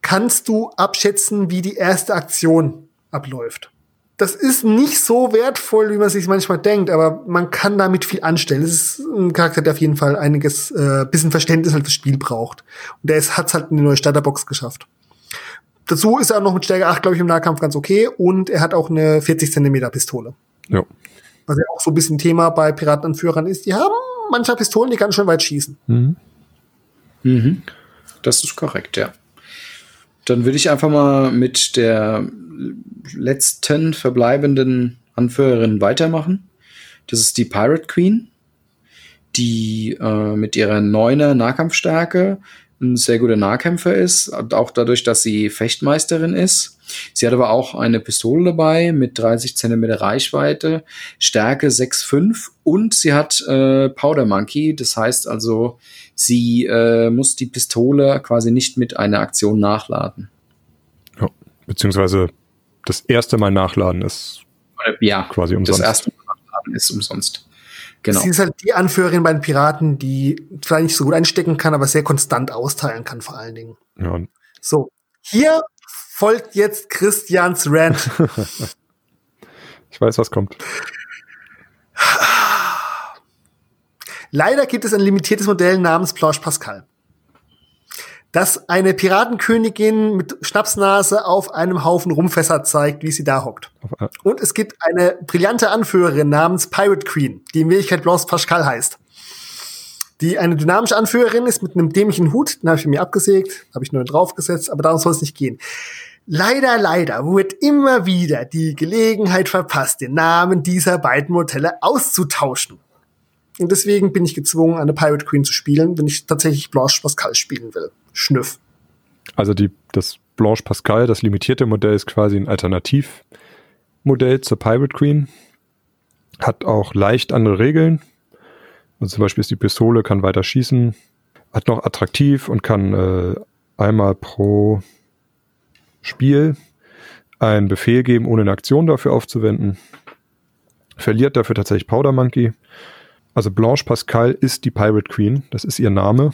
kannst du abschätzen, wie die erste Aktion abläuft. Das ist nicht so wertvoll, wie man sich manchmal denkt, aber man kann damit viel anstellen. Es ist ein Charakter, der auf jeden Fall einiges, äh, bisschen Verständnis halt fürs Spiel braucht. Und der hat es halt in die neue Starterbox geschafft. Dazu ist er noch mit Stärke 8, glaube ich, im Nahkampf ganz okay. Und er hat auch eine 40 Zentimeter Pistole.
Ja.
Was ja auch so ein bisschen Thema bei Piratenanführern ist. Die haben mancher Pistolen, die ganz schön weit schießen.
Mhm.
Mhm. Das ist korrekt, ja. Dann würde ich einfach mal mit der letzten verbleibenden Anführerin weitermachen. Das ist die Pirate Queen, die äh, mit ihrer neuner Nahkampfstärke ein sehr guter Nahkämpfer ist, auch dadurch, dass sie Fechtmeisterin ist. Sie hat aber auch eine Pistole dabei mit 30 Zentimeter Reichweite, Stärke 6,5 und sie hat äh, Powder Monkey. Das heißt also, sie äh, muss die Pistole quasi nicht mit einer Aktion nachladen.
Ja, beziehungsweise das erste Mal nachladen ist
ja,
quasi umsonst.
Das erste Mal nachladen ist umsonst. Genau.
Sie ist halt die Anführerin bei den Piraten, die zwar nicht so gut einstecken kann, aber sehr konstant austeilen kann, vor allen Dingen.
Ja.
So, hier folgt jetzt Christians Rant.
Ich weiß, was kommt.
Leider gibt es ein limitiertes Modell namens Blanche Pascal, das eine Piratenkönigin mit Schnapsnase auf einem Haufen Rumfässer zeigt, wie sie da hockt.
Äh,
Und es gibt eine brillante Anführerin namens Pirate Queen, die in Wirklichkeit Blanche Pascal heißt. Die eine dynamische Anführerin ist mit einem dämlichen Hut, den habe ich mir abgesägt, habe ich nur draufgesetzt, aber darum soll es nicht gehen. Leider, leider wird immer wieder die Gelegenheit verpasst, den Namen dieser beiden Modelle auszutauschen. Und deswegen bin ich gezwungen, eine Pirate Queen zu spielen, wenn ich tatsächlich Blanche Pascal spielen will. Schnüff.
Also die, das Blanche Pascal, das limitierte Modell, ist quasi ein Alternativmodell zur Pirate Queen. Hat auch leicht andere Regeln. Also zum Beispiel ist die Pistole, kann weiter schießen, hat noch attraktiv und kann äh, einmal pro Spiel einen Befehl geben, ohne eine Aktion dafür aufzuwenden. Verliert dafür tatsächlich Powder Monkey. Also Blanche Pascal ist die Pirate Queen, das ist ihr Name.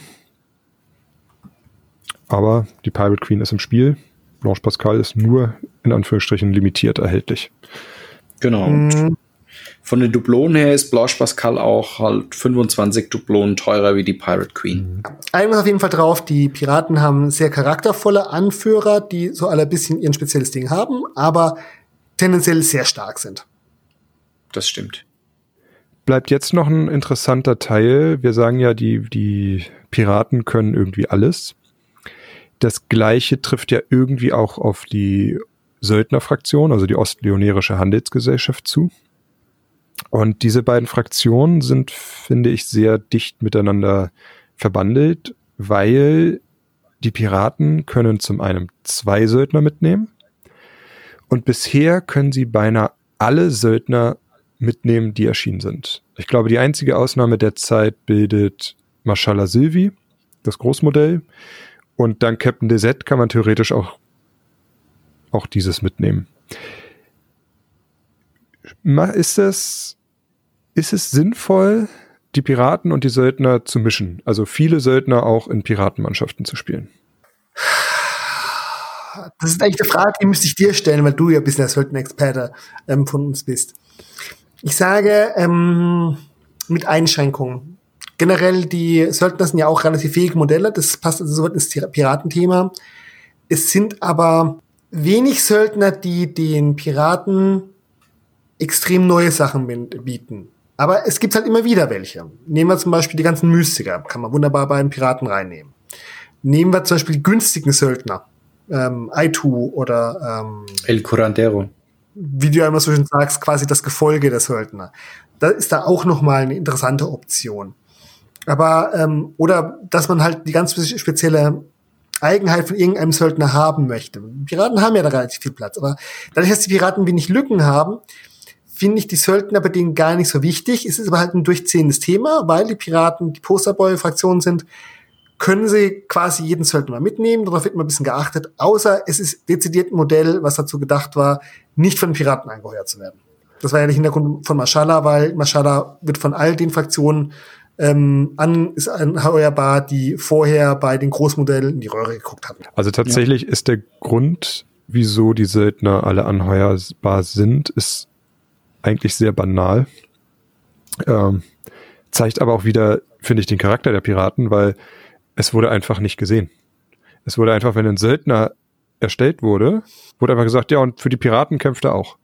Aber die Pirate Queen ist im Spiel. Blanche Pascal ist nur in Anführungsstrichen limitiert erhältlich.
Genau. Und von den Dublonen her ist Blanche Pascal auch halt 25 Dublonen teurer wie die Pirate Queen.
Einmal auf jeden Fall drauf, die Piraten haben sehr charaktervolle Anführer, die so alle ein bisschen ihren spezielles Ding haben, aber tendenziell sehr stark sind.
Das stimmt.
Bleibt jetzt noch ein interessanter Teil. Wir sagen ja, die, die Piraten können irgendwie alles. Das gleiche trifft ja irgendwie auch auf die Söldnerfraktion, also die Ostleonerische Handelsgesellschaft zu. Und diese beiden Fraktionen sind, finde ich, sehr dicht miteinander verbandelt, weil die Piraten können zum einen zwei Söldner mitnehmen und bisher können sie beinahe alle Söldner mitnehmen, die erschienen sind. Ich glaube, die einzige Ausnahme der Zeit bildet Mashallah Silvi, das Großmodell. Und dann Captain Desette kann man theoretisch auch, auch dieses mitnehmen. Ist es, ist es sinnvoll, die Piraten und die Söldner zu mischen? Also viele Söldner auch in Piratenmannschaften zu spielen?
Das ist eigentlich eine Frage, die müsste ich dir stellen, weil du ja ein bisschen der Söldner-Experte ähm, von uns bist. Ich sage ähm, mit Einschränkungen. Generell, die Söldner sind ja auch relativ fähige Modelle, das passt also so ins Piratenthema. Es sind aber wenig Söldner, die den Piraten extrem neue Sachen bieten. Aber es gibt halt immer wieder welche. Nehmen wir zum Beispiel die ganzen Mystiker, kann man wunderbar bei den Piraten reinnehmen. Nehmen wir zum Beispiel die günstigen Söldner, ähm, Aitu oder ähm,
El Curandero.
wie du ja immer so schön sagst, quasi das Gefolge der Söldner. Da ist da auch noch mal eine interessante Option. Aber ähm, oder dass man halt die ganz spezielle Eigenheit von irgendeinem Söldner haben möchte. Piraten haben ja da relativ viel Platz, aber dadurch, dass die Piraten wenig Lücken haben, finde ich die Söldner bei denen gar nicht so wichtig. Es ist aber halt ein durchzehendes Thema, weil die Piraten die Posterboy-Fraktion sind, können sie quasi jeden Söldner mal mitnehmen. Darauf wird immer ein bisschen geachtet. Außer es ist dezidiert ein Modell, was dazu gedacht war, nicht von Piraten angeheuert zu werden. Das war ja der Hintergrund von Mashallah, weil Mashallah wird von all den Fraktionen ähm, an, ist anheuerbar, die vorher bei den Großmodellen in die Röhre geguckt hatten.
Also tatsächlich ja. ist der Grund, wieso die Söldner alle anheuerbar sind, ist eigentlich sehr banal. Ähm, zeigt aber auch wieder, finde ich, den Charakter der Piraten, weil es wurde einfach nicht gesehen. Es wurde einfach, wenn ein Söldner erstellt wurde, wurde einfach gesagt, ja, und für die Piraten kämpft er auch.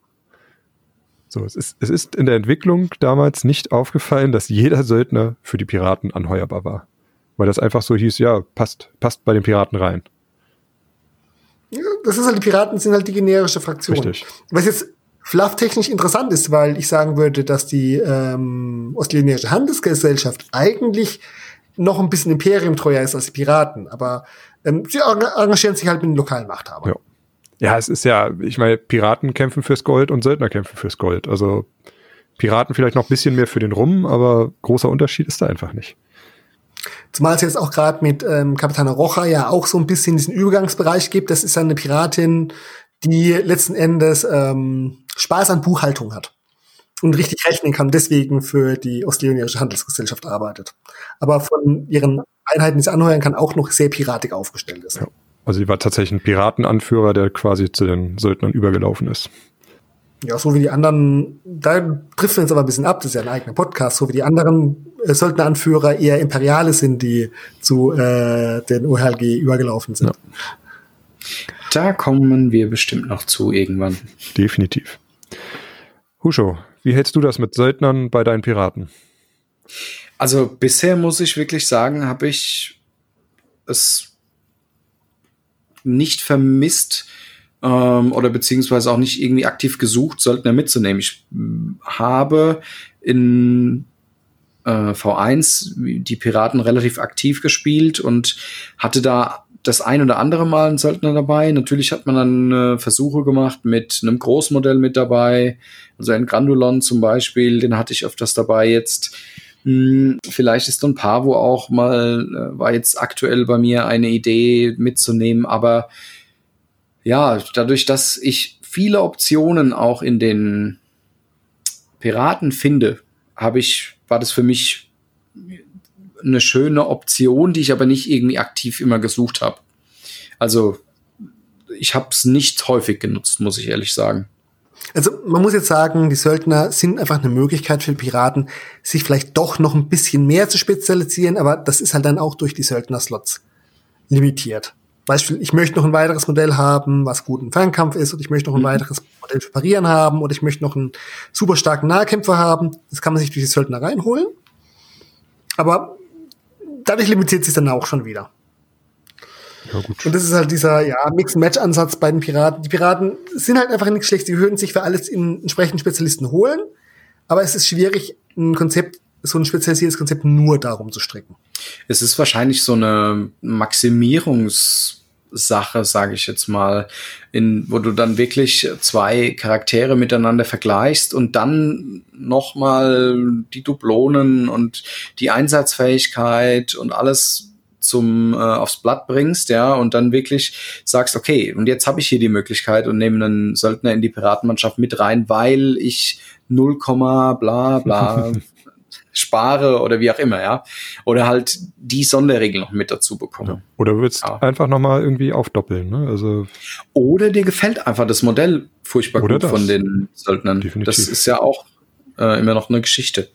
So, es ist, es ist in der Entwicklung damals nicht aufgefallen, dass jeder Söldner für die Piraten anheuerbar war. Weil das einfach so hieß, ja, passt, passt bei den Piraten rein.
Das ist halt, die Piraten sind halt die generische Fraktion. Richtig. Was jetzt flufftechnisch interessant ist, weil ich sagen würde, dass die ähm, ostlinearische Handelsgesellschaft eigentlich noch ein bisschen imperiumtreuer ist als die Piraten, aber ähm, sie engagieren sich halt mit den lokalen Machthabern.
Ja. Ja, es ist ja, ich meine, Piraten kämpfen fürs Gold und Söldner kämpfen fürs Gold. Also Piraten vielleicht noch ein bisschen mehr für den Rum, aber großer Unterschied ist da einfach nicht.
Zumal es jetzt auch gerade mit ähm, Kapitana Rocha ja auch so ein bisschen diesen Übergangsbereich gibt. Das ist eine Piratin, die letzten Endes ähm, Spaß an Buchhaltung hat und richtig rechnen kann, deswegen für die Ostleonierische Handelsgesellschaft arbeitet. Aber von ihren Einheiten, die sie anheuern kann, auch noch sehr piratig aufgestellt ist.
Ja. Also sie war tatsächlich ein Piratenanführer, der quasi zu den Söldnern übergelaufen ist.
Ja, so wie die anderen, da trifft wir uns aber ein bisschen ab, das ist ja ein eigener Podcast, so wie die anderen äh, Söldneranführer eher Imperiale sind, die zu äh, den OHLG übergelaufen sind. Ja.
Da kommen wir bestimmt noch zu irgendwann.
Definitiv. Husho, wie hältst du das mit Söldnern bei deinen Piraten?
Also bisher muss ich wirklich sagen, habe ich es nicht vermisst ähm, oder beziehungsweise auch nicht irgendwie aktiv gesucht, Söldner mitzunehmen. Ich habe in äh, V1 die Piraten relativ aktiv gespielt und hatte da das ein oder andere Mal einen Söldner dabei. Natürlich hat man dann äh, Versuche gemacht mit einem Großmodell mit dabei, also ein Grandulon zum Beispiel, den hatte ich öfters dabei jetzt. Hm, vielleicht ist Don Pavo auch mal, äh, war jetzt aktuell bei mir eine Idee mitzunehmen, aber ja, dadurch, dass ich viele Optionen auch in den Piraten finde, habe ich, war das für mich eine schöne Option, die ich aber nicht irgendwie aktiv immer gesucht habe. Also ich habe es nicht häufig genutzt, muss ich ehrlich sagen.
Also man muss jetzt sagen, die Söldner sind einfach eine Möglichkeit für Piraten, sich vielleicht doch noch ein bisschen mehr zu spezialisieren, aber das ist halt dann auch durch die Söldner-Slots limitiert. Beispiel, ich möchte noch ein weiteres Modell haben, was gut im Fernkampf ist, und ich möchte noch ein mhm. weiteres Modell für Parieren haben, oder ich möchte noch einen super starken Nahkämpfer haben. Das kann man sich durch die Söldner reinholen. Aber dadurch limitiert sich dann auch schon wieder. Ja. Und das ist halt dieser ja, Mix-Match-Ansatz bei den Piraten. Die Piraten sind halt einfach nichts schlecht. Sie würden sich für alles in entsprechenden Spezialisten holen. Aber es ist schwierig, ein Konzept, so ein spezialisiertes Konzept nur darum zu stricken.
Es ist wahrscheinlich so eine Maximierungs- Sache, sage ich jetzt mal, in, wo du dann wirklich zwei Charaktere miteinander vergleichst und dann nochmal die Dublonen und die Einsatzfähigkeit und alles zum äh, aufs Blatt bringst, ja, und dann wirklich sagst, okay, und jetzt habe ich hier die Möglichkeit und nehme einen Söldner in die Piratenmannschaft mit rein, weil ich 0, bla bla spare oder wie auch immer, ja. Oder halt die Sonderregel noch mit dazu bekomme. Ja.
Oder willst ja. einfach nochmal irgendwie aufdoppeln, ne? Also.
Oder dir gefällt einfach das Modell furchtbar gut das. von den Söldnern. Definitiv. Das ist ja auch äh, immer noch eine Geschichte.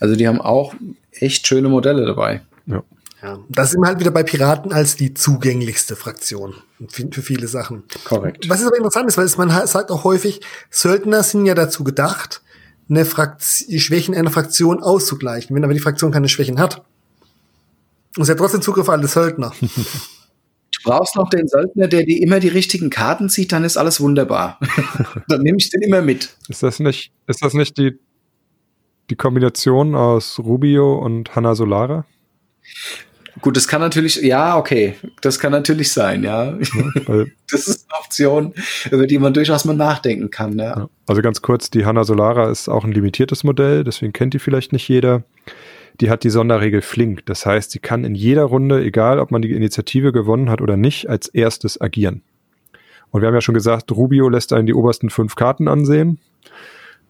Also die haben auch echt schöne Modelle dabei.
Ja. Das sind wir halt wieder bei Piraten als die zugänglichste Fraktion für viele Sachen.
Korrekt.
Was ist aber interessant ist, weil es, man sagt auch häufig, Söldner sind ja dazu gedacht, eine Fraktion, die Schwächen einer Fraktion auszugleichen. Wenn aber die Fraktion keine Schwächen hat, und sie hat trotzdem Zugriff auf alle Söldner.
Du brauchst noch den Söldner, der dir immer die richtigen Karten zieht, dann ist alles wunderbar. dann nehme ich den immer mit.
Ist das nicht, ist das nicht die, die Kombination aus Rubio und Hanna Solara?
Gut, das kann natürlich, ja, okay, das kann natürlich sein, ja. ja das ist eine Option, über die man durchaus mal nachdenken kann, ja. ja.
Also ganz kurz, die Hanna Solara ist auch ein limitiertes Modell, deswegen kennt die vielleicht nicht jeder. Die hat die Sonderregel Flink. Das heißt, sie kann in jeder Runde, egal ob man die Initiative gewonnen hat oder nicht, als erstes agieren. Und wir haben ja schon gesagt, Rubio lässt einen die obersten fünf Karten ansehen.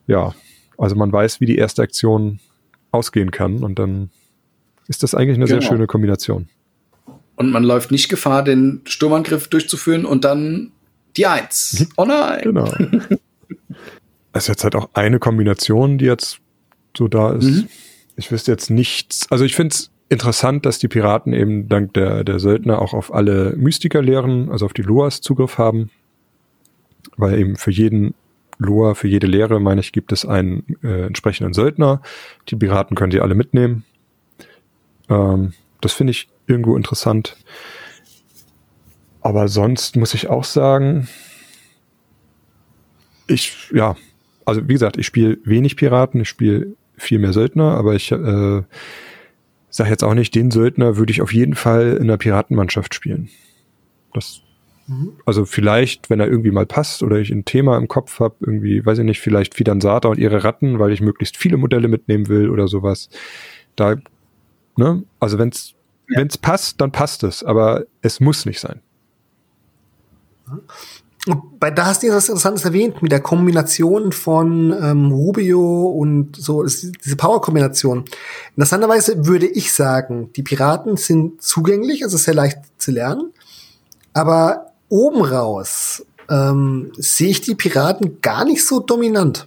Ja, also man weiß, wie die erste Aktion ausgehen kann und dann ist das eigentlich eine
Genau.
sehr schöne Kombination.
Und man läuft nicht Gefahr, den Sturmangriff durchzuführen und dann die Eins. Oh nein.
Genau. Es ist jetzt halt auch eine Kombination, die jetzt so da ist.
Mhm.
Ich wüsste jetzt nichts. Also ich finde es interessant, dass die Piraten eben dank der, der Söldner auch auf alle Mystikerlehren, also auf die Loas Zugriff haben. Weil eben für jeden Loa, für jede Lehre, meine ich, gibt es einen äh, entsprechenden Söldner. Die Piraten können sie alle mitnehmen. Ähm, das finde ich irgendwo interessant. Aber sonst muss ich auch sagen, ich, ja, also wie gesagt, ich spiele wenig Piraten, ich spiele viel mehr Söldner, aber ich äh, sage jetzt auch nicht, den Söldner würde ich auf jeden Fall in der Piratenmannschaft spielen. Das, also vielleicht, wenn er irgendwie mal passt oder ich ein Thema im Kopf habe, irgendwie, weiß ich nicht, vielleicht Fidansata und ihre Ratten, weil ich möglichst viele Modelle mitnehmen will oder sowas. Da, ne, also wenn's
Ja.
wenn's passt, dann passt es, aber es muss nicht sein.
Und bei da hast du etwas Interessantes erwähnt mit der Kombination von ähm, Rubio und so, diese Power-Kombination. Interessanterweise würde ich sagen, die Piraten sind zugänglich, also sehr leicht zu lernen, aber oben raus ähm, sehe ich die Piraten gar nicht so dominant.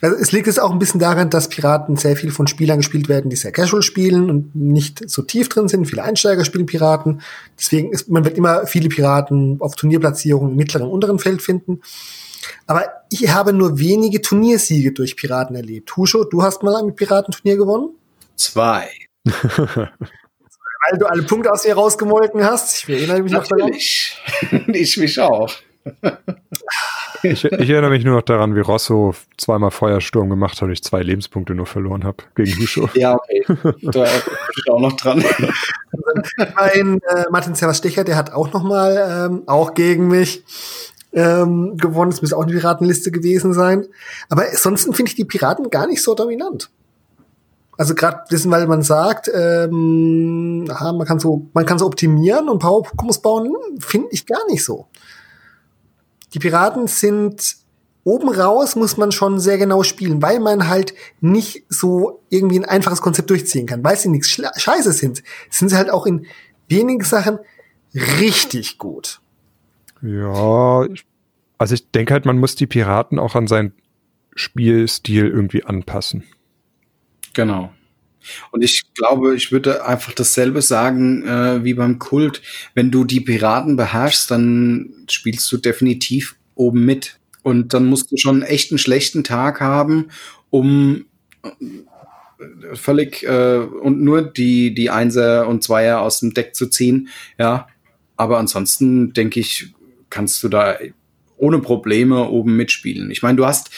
Also es liegt jetzt auch ein bisschen daran, dass Piraten sehr viel von Spielern gespielt werden, die sehr casual spielen und nicht so tief drin sind. Viele Einsteiger spielen Piraten. Deswegen ist, man wird immer viele Piraten auf Turnierplatzierungen im mittleren und unteren Feld finden. Aber ich habe nur wenige Turniersiege durch Piraten erlebt. Husho, du hast mal ein Piratenturnier gewonnen?
Zwei.
Weil du alle Punkte aus dir rausgemolken hast. Ich erinnere mich noch daran.
Natürlich. ich mich auch.
Ich, ich erinnere mich nur noch daran, wie Rosso zweimal Feuersturm gemacht hat und ich zwei Lebenspunkte nur verloren habe gegen Husho.
Ja, okay. Da bin ich auch noch dran.
Mein äh, Martin Servas-Stecher, der hat auch noch mal ähm, auch gegen mich ähm, gewonnen. Das müsste auch eine Piratenliste gewesen sein. Aber ansonsten finde ich die Piraten gar nicht so dominant. Also gerade wissen, weil man sagt, ähm, aha, man kann so, man kann so optimieren und Power-Kombos bauen, finde ich gar nicht so. Die Piraten sind oben raus, muss man schon sehr genau spielen, weil man halt nicht so irgendwie ein einfaches Konzept durchziehen kann, weil sie nichts Scheiße sind. Sind sie halt auch in wenigen Sachen richtig gut.
Ja, also ich denke halt, man muss die Piraten auch an seinen Spielstil irgendwie anpassen.
Genau. Und ich glaube, ich würde einfach dasselbe sagen äh, wie beim Kult. Wenn du die Piraten beherrschst, dann spielst du definitiv oben mit. Und dann musst du schon echt einen schlechten Tag haben, um äh, völlig äh, und nur die, die Einser und Zweier aus dem Deck zu ziehen. Ja. Aber ansonsten denke ich, kannst du da ohne Probleme oben mitspielen. Ich meine, du hast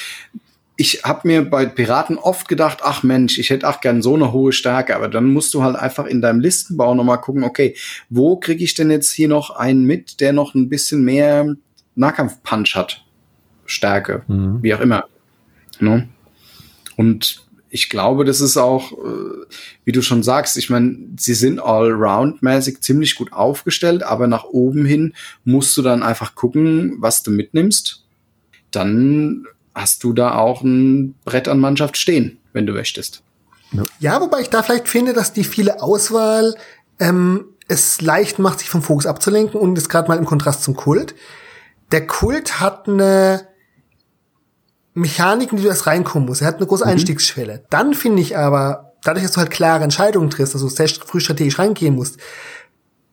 ich habe mir bei Piraten oft gedacht, ach Mensch, ich hätte auch gern so eine hohe Stärke, aber dann musst du halt einfach in deinem Listenbau nochmal gucken, okay, wo kriege ich denn jetzt hier noch einen mit, der noch ein bisschen mehr Nahkampf-Punch hat? Stärke,
Mhm.
wie auch immer. Ne? Und ich glaube, das ist auch, äh, wie du schon sagst, ich meine, sie sind allround-mäßig ziemlich gut aufgestellt, aber nach oben hin musst du dann einfach gucken, was du mitnimmst. Dann hast du da auch ein Brett an Mannschaft stehen, wenn du möchtest.
Ja, wobei ich da vielleicht finde, dass die viele Auswahl ähm, es leicht macht, sich vom Fokus abzulenken und ist gerade mal im Kontrast zum Kult. Der Kult hat eine Mechanik, in die du erst reinkommen musst. Er hat eine große Einstiegsschwelle. Dann finde ich aber, dadurch, dass du halt klare Entscheidungen triffst, also sehr früh strategisch reingehen musst,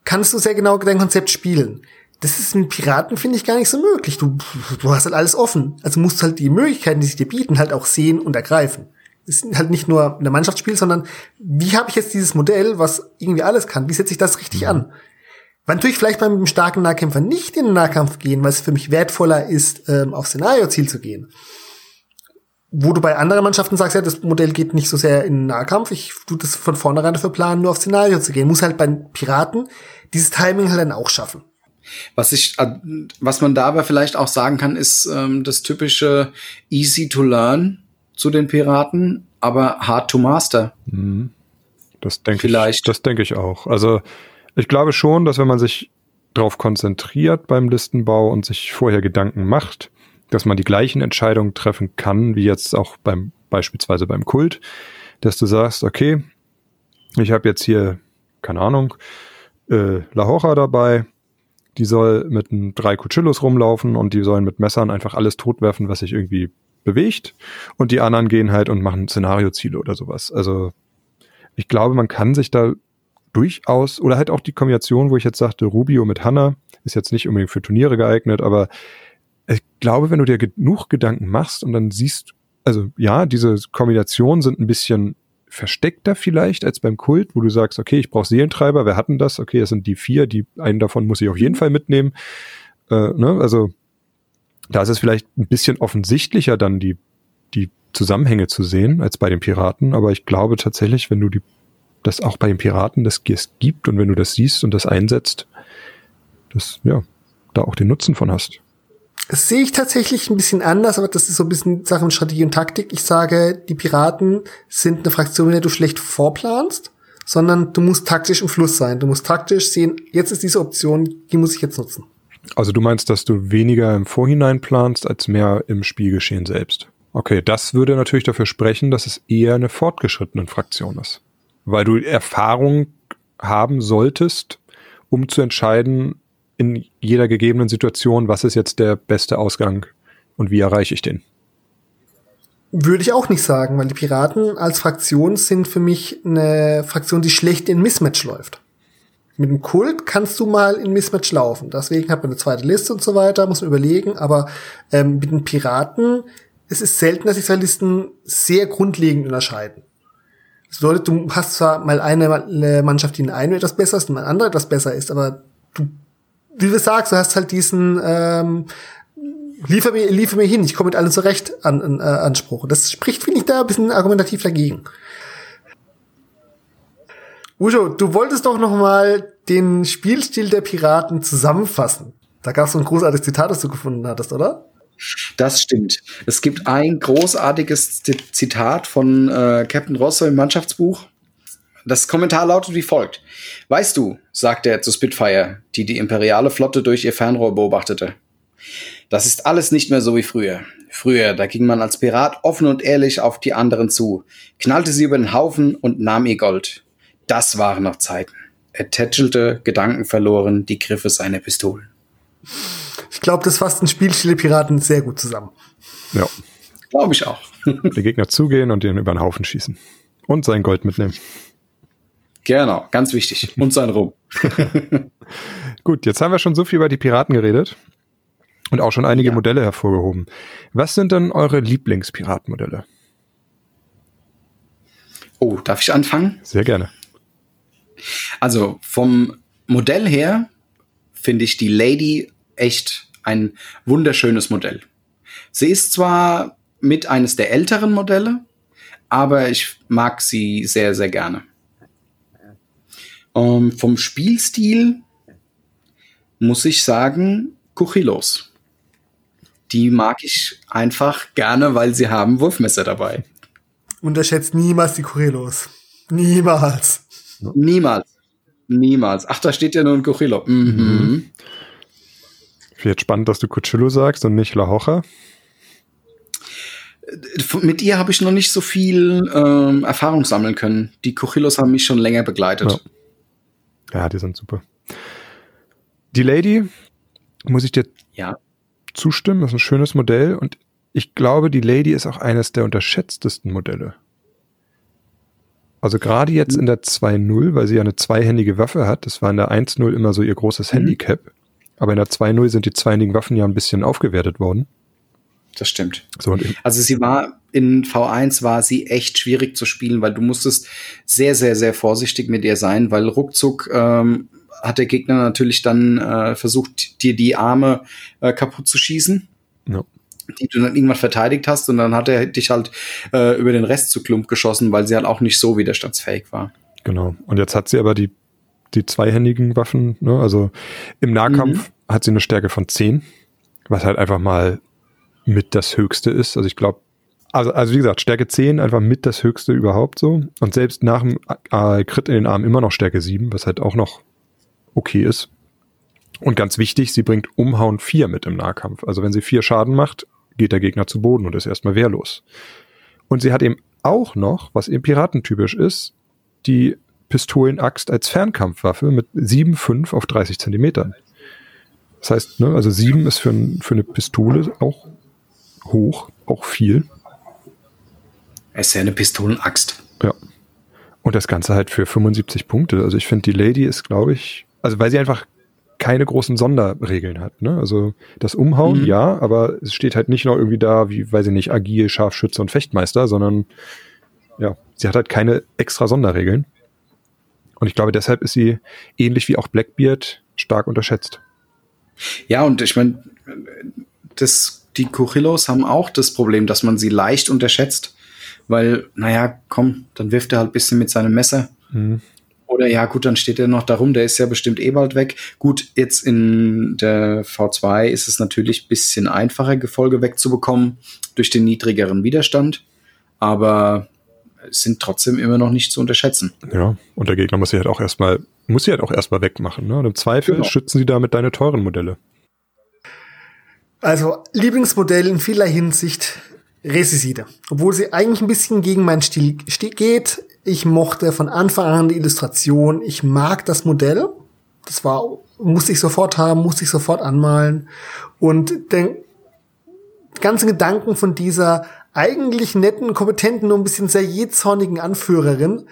kannst du sehr genau dein Konzept spielen. Das ist mit Piraten, finde ich, gar nicht so möglich. Du, du hast halt alles offen. Also musst halt die Möglichkeiten, die sich dir bieten, halt auch sehen und ergreifen. Es ist halt nicht nur ein Mannschaftsspiel, sondern wie habe ich jetzt dieses Modell, was irgendwie alles kann? Wie setze ich das richtig an? Weil natürlich vielleicht beim starken Nahkämpfer nicht in den Nahkampf gehen, weil es für mich wertvoller ist, ähm, auf Szenarioziel zu gehen. Wo du bei anderen Mannschaften sagst, ja, das Modell geht nicht so sehr in den Nahkampf, ich tu das von vornherein dafür planen, nur auf Szenario zu gehen. Muss halt bei Piraten dieses Timing halt dann auch schaffen.
Was ich, äh, was man da aber vielleicht auch sagen kann, ist ähm, das typische easy to learn zu den Piraten, aber hard to master.
Mhm. Das denke ich,
Vielleicht.
das denke ich auch. Also ich glaube schon, dass wenn man sich darauf konzentriert beim Listenbau und sich vorher Gedanken macht, dass man die gleichen Entscheidungen treffen kann, wie jetzt auch beim beispielsweise beim Kult, dass du sagst, okay, ich habe jetzt hier, keine Ahnung, äh, La Hoja dabei, die soll mit drei Cuchillos rumlaufen und die sollen mit Messern einfach alles totwerfen, was sich irgendwie bewegt. Und die anderen gehen halt und machen Szenarioziele oder sowas. Also ich glaube, man kann sich da durchaus, oder halt auch die Kombination, wo ich jetzt sagte, Rubio mit Hanna, ist jetzt nicht unbedingt für Turniere geeignet, aber ich glaube, wenn du dir genug Gedanken machst und dann siehst, also ja, diese Kombinationen sind ein bisschen versteckter vielleicht als beim Kult, wo du sagst, okay, ich brauche Seelentreiber, wer hatten das? Okay, das sind die vier, die einen davon muss ich auf jeden Fall mitnehmen. Äh, ne? Also da ist es vielleicht ein bisschen offensichtlicher dann die, die Zusammenhänge zu sehen als bei den Piraten, aber ich glaube tatsächlich, wenn du die, das auch bei den Piraten das es gibt und wenn du das siehst und das einsetzt, dass ja, da auch den Nutzen von hast.
Das sehe ich tatsächlich ein bisschen anders, aber das ist so ein bisschen Sachen Strategie und Taktik. Ich sage, die Piraten sind eine Fraktion, in der du schlecht vorplanst, sondern du musst taktisch im Fluss sein. Du musst taktisch sehen, jetzt ist diese Option, die muss ich jetzt nutzen.
Also du meinst, dass du weniger im Vorhinein planst, als mehr im Spielgeschehen selbst. Okay, das würde natürlich dafür sprechen, dass es eher eine fortgeschrittene Fraktion ist. Weil du Erfahrung haben solltest, um zu entscheiden, in jeder gegebenen Situation, was ist jetzt der beste Ausgang und wie erreiche ich den.
Würde ich auch nicht sagen, weil die Piraten als Fraktion sind für mich eine Fraktion, die schlecht in Mismatch läuft. Mit dem Kult kannst du mal in Mismatch laufen. Deswegen hat man eine zweite Liste und so weiter, muss man überlegen. Aber ähm, mit den Piraten, es ist selten, dass sich zwei Listen sehr grundlegend unterscheiden. Das bedeutet, du hast zwar mal eine Mannschaft, die in einem etwas besser ist und eine andere etwas besser ist, aber du, wie du sagst, du hast halt diesen ähm, liefer mir, liefer mir hin, ich komme mit allen zurecht an, an äh, Anspruch. Das spricht, finde ich, da ein bisschen argumentativ dagegen. Ujo, du wolltest doch noch mal den Spielstil der Piraten zusammenfassen. Da gab es so ein großartiges Zitat, das du gefunden hattest, oder?
Das stimmt. Es gibt ein großartiges Zitat von äh, Captain Rosso im Mannschaftsbuch. Das Kommentar lautet wie folgt. Weißt du, sagte er zu Spitfire, die die imperiale Flotte durch ihr Fernrohr beobachtete. Das ist alles nicht mehr so wie früher. Früher, da ging man als Pirat offen und ehrlich auf die anderen zu, knallte sie über den Haufen und nahm ihr Gold. Das waren noch Zeiten. Er tätschelte, gedankenverloren, die Griffe seiner Pistolen.
Ich glaube, das fasst ein Spielstil der Piraten sehr gut zusammen.
Ja.
Glaube ich auch.
Der Gegner zugehen und den über den Haufen schießen. Und sein Gold mitnehmen.
Genau, ganz wichtig. Und sein Rum.
Gut, jetzt haben wir schon so viel über die Piraten geredet und auch schon einige ja. Modelle hervorgehoben. Was sind denn eure Lieblingspiratenmodelle?
Oh, darf ich anfangen?
Sehr gerne.
Also vom Modell her finde ich die Lady echt ein wunderschönes Modell. Sie ist zwar mit eines der älteren Modelle, aber ich mag sie sehr, sehr gerne. Um, vom Spielstil muss ich sagen, Kuchilos. Die mag ich einfach gerne, weil sie haben Wurfmesser dabei.
Unterschätzt niemals die Kuchilos. Niemals.
Niemals. Niemals. Ach, da steht ja nur ein Kuchilo. Mhm.
Mhm. Jetzt spannend, dass du Cuchillo sagst und nicht La Hoja.
Mit ihr habe ich noch nicht so viel ähm, Erfahrung sammeln können. Die Kuchillos haben mich schon länger begleitet.
Ja. Ja, die sind super. Die Lady, muss ich dir
ja.
zustimmen, ist ein schönes Modell und ich glaube, die Lady ist auch eines der unterschätztesten Modelle. Also gerade jetzt in der 2.0, weil sie ja eine zweihändige Waffe hat, das war in der 1.0 immer so ihr großes mhm. Handicap, aber in der 2.0 sind die zweihändigen Waffen ja ein bisschen aufgewertet worden.
Das stimmt.
So, und
also sie war in V1 war sie echt schwierig zu spielen, weil du musstest sehr, sehr, sehr vorsichtig mit ihr sein, weil ruckzuck ähm, hat der Gegner natürlich dann äh, versucht, dir die Arme äh, kaputt zu schießen.
Ja
die du dann irgendwann verteidigt hast und dann hat er dich halt äh, über den Rest zu Klump geschossen, weil sie halt auch nicht so widerstandsfähig war.
Genau. Und jetzt hat sie aber die, die zweihändigen Waffen, ne? also im Nahkampf mhm. hat sie eine Stärke von 10, was halt einfach mal mit das Höchste ist. Also ich glaube, also, also wie gesagt, Stärke 10 einfach mit das Höchste überhaupt so. Und selbst nach dem äh, Crit in den Arm immer noch Stärke 7, was halt auch noch okay ist. Und ganz wichtig, sie bringt Umhauen 4 mit im Nahkampf. Also wenn sie 4 Schaden macht, geht der Gegner zu Boden und ist erstmal wehrlos. Und sie hat eben auch noch, was eben piratentypisch ist, die Pistolenaxt als Fernkampfwaffe mit 7,5 auf 30 Zentimetern. Das heißt, ne, also 7 ist für, für eine Pistole auch hoch, auch viel.
Es ist ja eine Pistolenaxt.
Ja. Und das Ganze halt für 75 Punkte. Also ich finde, die Lady ist, glaube ich, also weil sie einfach keine großen Sonderregeln hat. Ne? Also das Umhauen, mhm. ja, aber es steht halt nicht noch irgendwie da, wie, weiß ich nicht, Agil, Scharfschütze und Fechtmeister, sondern ja, sie hat halt keine extra Sonderregeln. Und ich glaube, deshalb ist sie ähnlich wie auch Blackbeard stark unterschätzt.
Ja, und ich meine, das, die Kurillos haben auch das Problem, dass man sie leicht unterschätzt. Weil, naja, komm, dann wirft er halt ein bisschen mit seinem Messer. Mhm. Oder ja, gut, dann steht er noch darum, der ist ja bestimmt eh bald weg. Gut, jetzt in der V2 ist es natürlich ein bisschen einfacher, Gefolge wegzubekommen durch den niedrigeren Widerstand. Aber sind trotzdem immer noch nicht zu unterschätzen.
Ja, und der Gegner muss sie halt auch erstmal, muss sie halt auch erstmal wegmachen. Ne? Und im Zweifel genau. schützen sie damit deine teuren Modelle.
Also Lieblingsmodell in vieler Hinsicht Resiside. Obwohl sie eigentlich ein bisschen gegen meinen Stil geht, ich mochte von Anfang an die Illustration. Ich mag das Modell. Das war, musste ich sofort haben, musste ich sofort anmalen. Und den ganzen Gedanken von dieser eigentlich netten, kompetenten, nur ein bisschen sehr jähzornigen Anführerin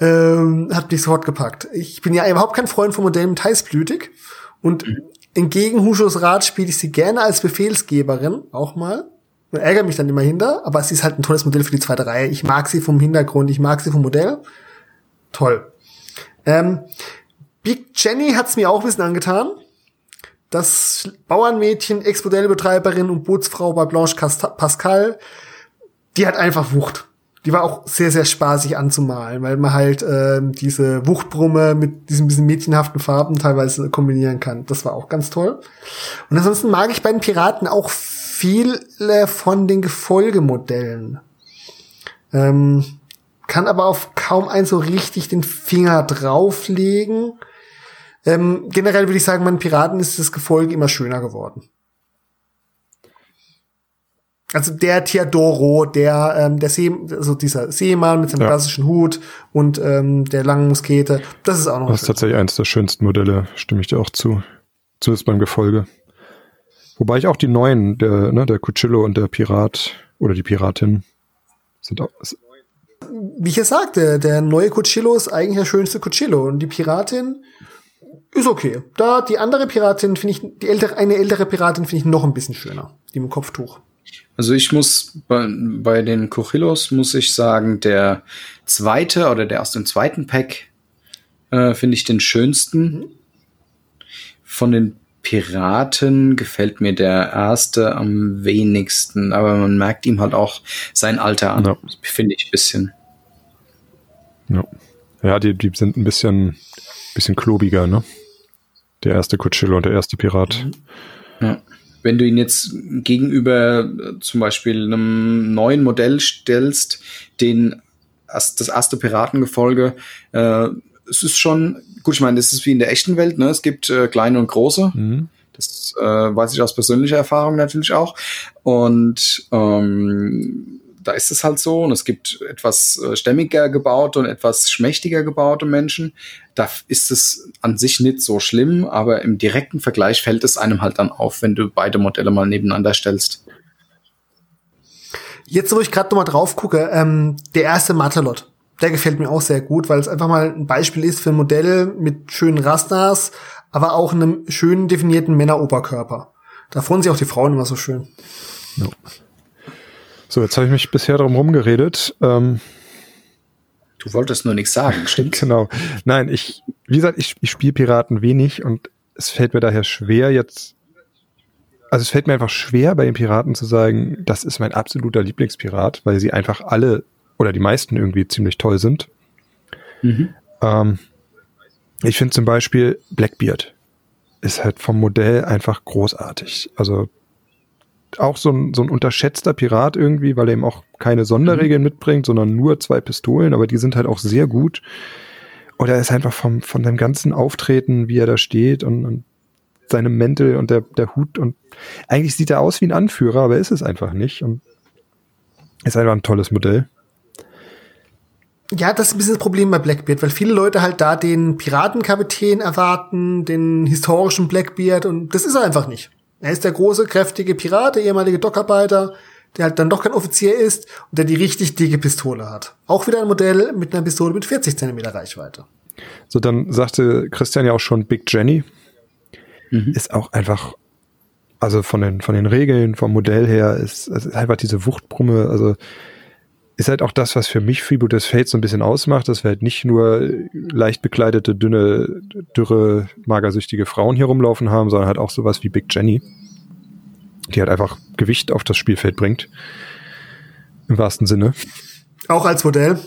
ähm, hat mich sofort gepackt. Ich bin ja überhaupt kein Freund von Modellen mit heißblütig. Und mhm. entgegen Huschos Rat spiele ich sie gerne als Befehlsgeberin, auch mal ärgere mich dann immer hinter, aber es ist halt ein tolles Modell für die zweite Reihe. Ich mag sie vom Hintergrund, ich mag sie vom Modell. Toll. Ähm, Big Jenny hat's mir auch ein bisschen angetan. Das Bauernmädchen, Ex-Modellbetreiberin und Bootsfrau bei Blanche Pascal, die hat einfach Wucht. Die war auch sehr, sehr spaßig anzumalen, weil man halt äh, diese Wuchtbrumme mit diesen bisschen mädchenhaften Farben teilweise kombinieren kann. Das war auch ganz toll. Und ansonsten mag ich bei den Piraten auch viele von den Gefolgemodellen. Ähm, kann aber auf kaum ein so richtig den Finger drauflegen. Ähm, generell würde ich sagen, bei Piraten ist das Gefolge immer schöner geworden. Also der Tiadoro, der ähm, der See, also dieser Seemann mit seinem ja. klassischen Hut und ähm, der langen Muskete, das ist auch noch.
Das ist tatsächlich eines der schönsten Modelle, stimme ich dir auch zu. Zumindest beim Gefolge. Wobei ich auch die neuen, der, ne, der Cuchillo und der Pirat oder die Piratin sind auch.
Wie ich ja sagte, der neue Cuchillo ist eigentlich der schönste Cuchillo und die Piratin ist okay. Da die andere Piratin finde ich, die ältere, eine ältere Piratin finde ich noch ein bisschen schöner, die mit Kopftuch.
Also ich muss bei, bei den Cuchillos muss ich sagen, der zweite oder der aus dem zweiten Pack äh, finde ich den schönsten. Mhm. Von den Piraten gefällt mir der erste am wenigsten, aber man merkt ihm halt auch sein Alter an, ja. finde ich ein bisschen.
Ja, ja die, die sind ein bisschen, bisschen klobiger, ne? Der erste Cuchillo und der erste Pirat.
Ja. Wenn du ihn jetzt gegenüber äh, zum Beispiel einem neuen Modell stellst, den das erste Piratengefolge, äh, es ist schon, gut, ich meine, das ist wie in der echten Welt, ne? Es gibt äh, kleine und große. Mhm. Das äh, weiß ich aus persönlicher Erfahrung natürlich auch. Und ähm, da ist es halt so. Und es gibt etwas äh, stämmiger gebaute und etwas schmächtiger gebaute Menschen. Da ist es an sich nicht so schlimm, aber im direkten Vergleich fällt es einem halt dann auf, wenn du beide Modelle mal nebeneinander stellst.
Jetzt, wo ich gerade noch mal drauf gucke, ähm, der erste Matelot, der gefällt mir auch sehr gut, weil es einfach mal ein Beispiel ist für ein Modell mit schönen Rastas, aber auch einem schönen definierten Männeroberkörper. Da freuen sich auch die Frauen immer so schön.
Ja. So, jetzt habe ich mich bisher darum rumgeredet. Ähm,
du wolltest nur nichts sagen, stimmt?
genau. Nein, ich, wie gesagt, ich, ich spiele Piraten wenig und es fällt mir daher schwer, jetzt also es fällt mir einfach schwer, bei den Piraten zu sagen, das ist mein absoluter Lieblingspirat, weil sie einfach alle oder die meisten irgendwie ziemlich toll sind. Mhm. Ähm, ich finde zum Beispiel Blackbeard ist halt vom Modell einfach großartig. Also auch so ein, so ein unterschätzter Pirat irgendwie, weil er eben auch keine Sonderregeln mhm. mitbringt, sondern nur zwei Pistolen, aber die sind halt auch sehr gut. Oder er ist einfach vom, von dem ganzen Auftreten, wie er da steht und, und seinem Mäntel und der, der Hut und eigentlich sieht er aus wie ein Anführer, aber ist es einfach nicht und ist einfach ein tolles Modell.
Ja, das ist ein bisschen das Problem bei Blackbeard, weil viele Leute halt da den Piratenkapitän erwarten, den historischen Blackbeard und das ist er einfach nicht. Er ist der große, kräftige Pirat, der ehemalige Dockarbeiter, der halt dann doch kein Offizier ist und der die richtig dicke Pistole hat. Auch wieder ein Modell mit einer Pistole mit 40 Zentimeter Reichweite.
So, dann sagte Christian ja auch schon Big Jenny. Mhm. Ist auch einfach, also von den, von den Regeln, vom Modell her, ist, ist einfach diese Wuchtbrumme, also ist halt auch das, was für mich Freeboot des Fates so ein bisschen ausmacht, dass wir halt nicht nur leicht bekleidete, dünne, dürre, magersüchtige Frauen hier rumlaufen haben, sondern halt auch sowas wie Big Jenny, die halt einfach Gewicht auf das Spielfeld bringt. Im wahrsten Sinne.
Auch als Modell.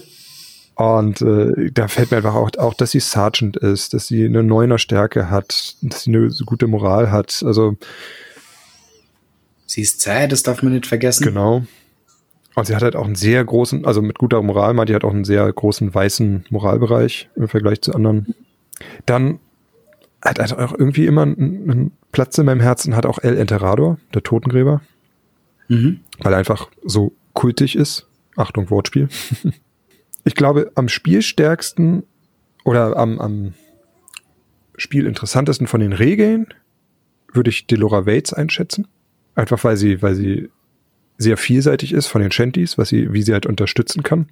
Und äh, da fällt mir einfach auch, auch, dass sie Sergeant ist, dass sie eine neuner Stärke hat, dass sie eine so gute Moral hat. Also
sie ist zäh, das darf man nicht vergessen.
Genau. Und sie hat halt auch einen sehr großen, also mit guter Moral meint die hat auch einen sehr großen weißen Moralbereich im Vergleich zu anderen. Dann hat er auch irgendwie immer einen, einen, Platz in meinem Herzen, hat auch El Enterrador, der Totengräber. Mhm. Weil er einfach so kultig ist. Achtung, Wortspiel. ich glaube, am spielstärksten oder am, am spielinteressantesten von den Regeln würde ich Delora Waits einschätzen. Einfach weil sie, weil sie sehr vielseitig ist von den Shanties, was sie, wie sie halt unterstützen kann.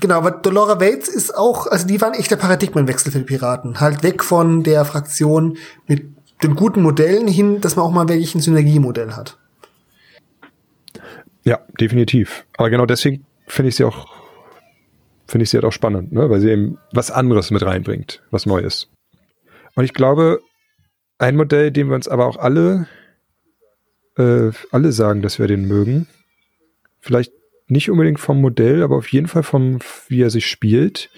Genau, aber Dolora Waits ist auch, also die waren echt der Paradigmenwechsel für die Piraten. Halt weg von der Fraktion mit den guten Modellen hin, dass man auch mal wirklich ein Synergiemodell hat.
Ja, definitiv. Aber genau deswegen finde ich sie auch, finde ich sie halt auch spannend, ne? weil sie eben was anderes mit reinbringt, was Neues. Und ich glaube, ein Modell, dem wir uns aber auch alle, äh, alle sagen, dass wir den mögen, vielleicht nicht unbedingt vom Modell, aber auf jeden Fall vom, wie er sich spielt.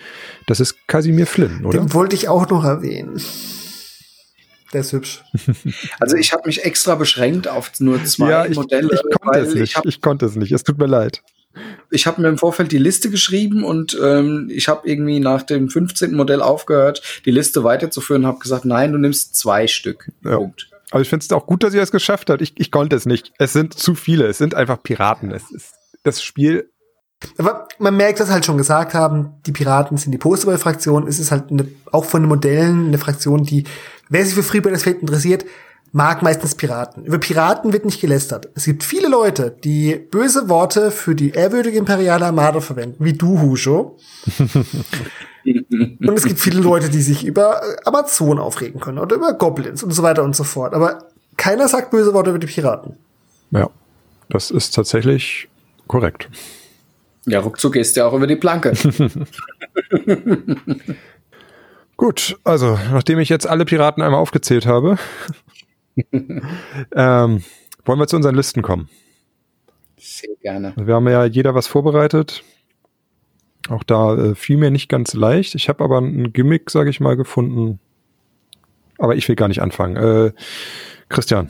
Das ist Casimir Flynn, oder?
Den wollte ich auch noch erwähnen. Der ist hübsch.
Also ich habe mich extra beschränkt auf nur zwei
ja, ich,
Modelle.
Ich konnte es nicht. Ich, hab, ich, konnte es nicht. Es tut mir leid.
Ich habe mir im Vorfeld die Liste geschrieben und ähm, ich habe irgendwie nach dem 15. Modell aufgehört, die Liste weiterzuführen. Habe gesagt, nein, du nimmst zwei Stück.
Ja. Punkt. Aber ich finde es auch gut, dass ihr es geschafft habt. Ich, ich konnte es nicht. Es sind zu viele. Es sind einfach Piraten. Es ist das Spiel.
Aber man merkt, dass halt schon gesagt haben, die Piraten sind die Posterball-Fraktion. Es ist halt eine, auch von den Modellen eine Fraktion, die, wer sich für Freebird Fate interessiert, mag meistens Piraten. Über Piraten wird nicht gelästert. Es gibt viele Leute, die böse Worte für die ehrwürdige imperiale Armada verwenden, wie du, Husho. und es gibt viele Leute, die sich über Amazonen aufregen können oder über Goblins und so weiter und so fort. Aber keiner sagt böse Worte über die Piraten.
Ja, das ist tatsächlich korrekt.
Ja, ruckzuck ist ja auch über die Planke.
Gut, also nachdem ich jetzt alle Piraten einmal aufgezählt habe, ähm, wollen wir zu unseren Listen kommen.
Sehr gerne.
Wir haben ja jeder was vorbereitet. Auch da äh, fiel mir nicht ganz leicht. Ich habe aber ein Gimmick, sage ich mal, gefunden. Aber ich will gar nicht anfangen. Äh, Christian.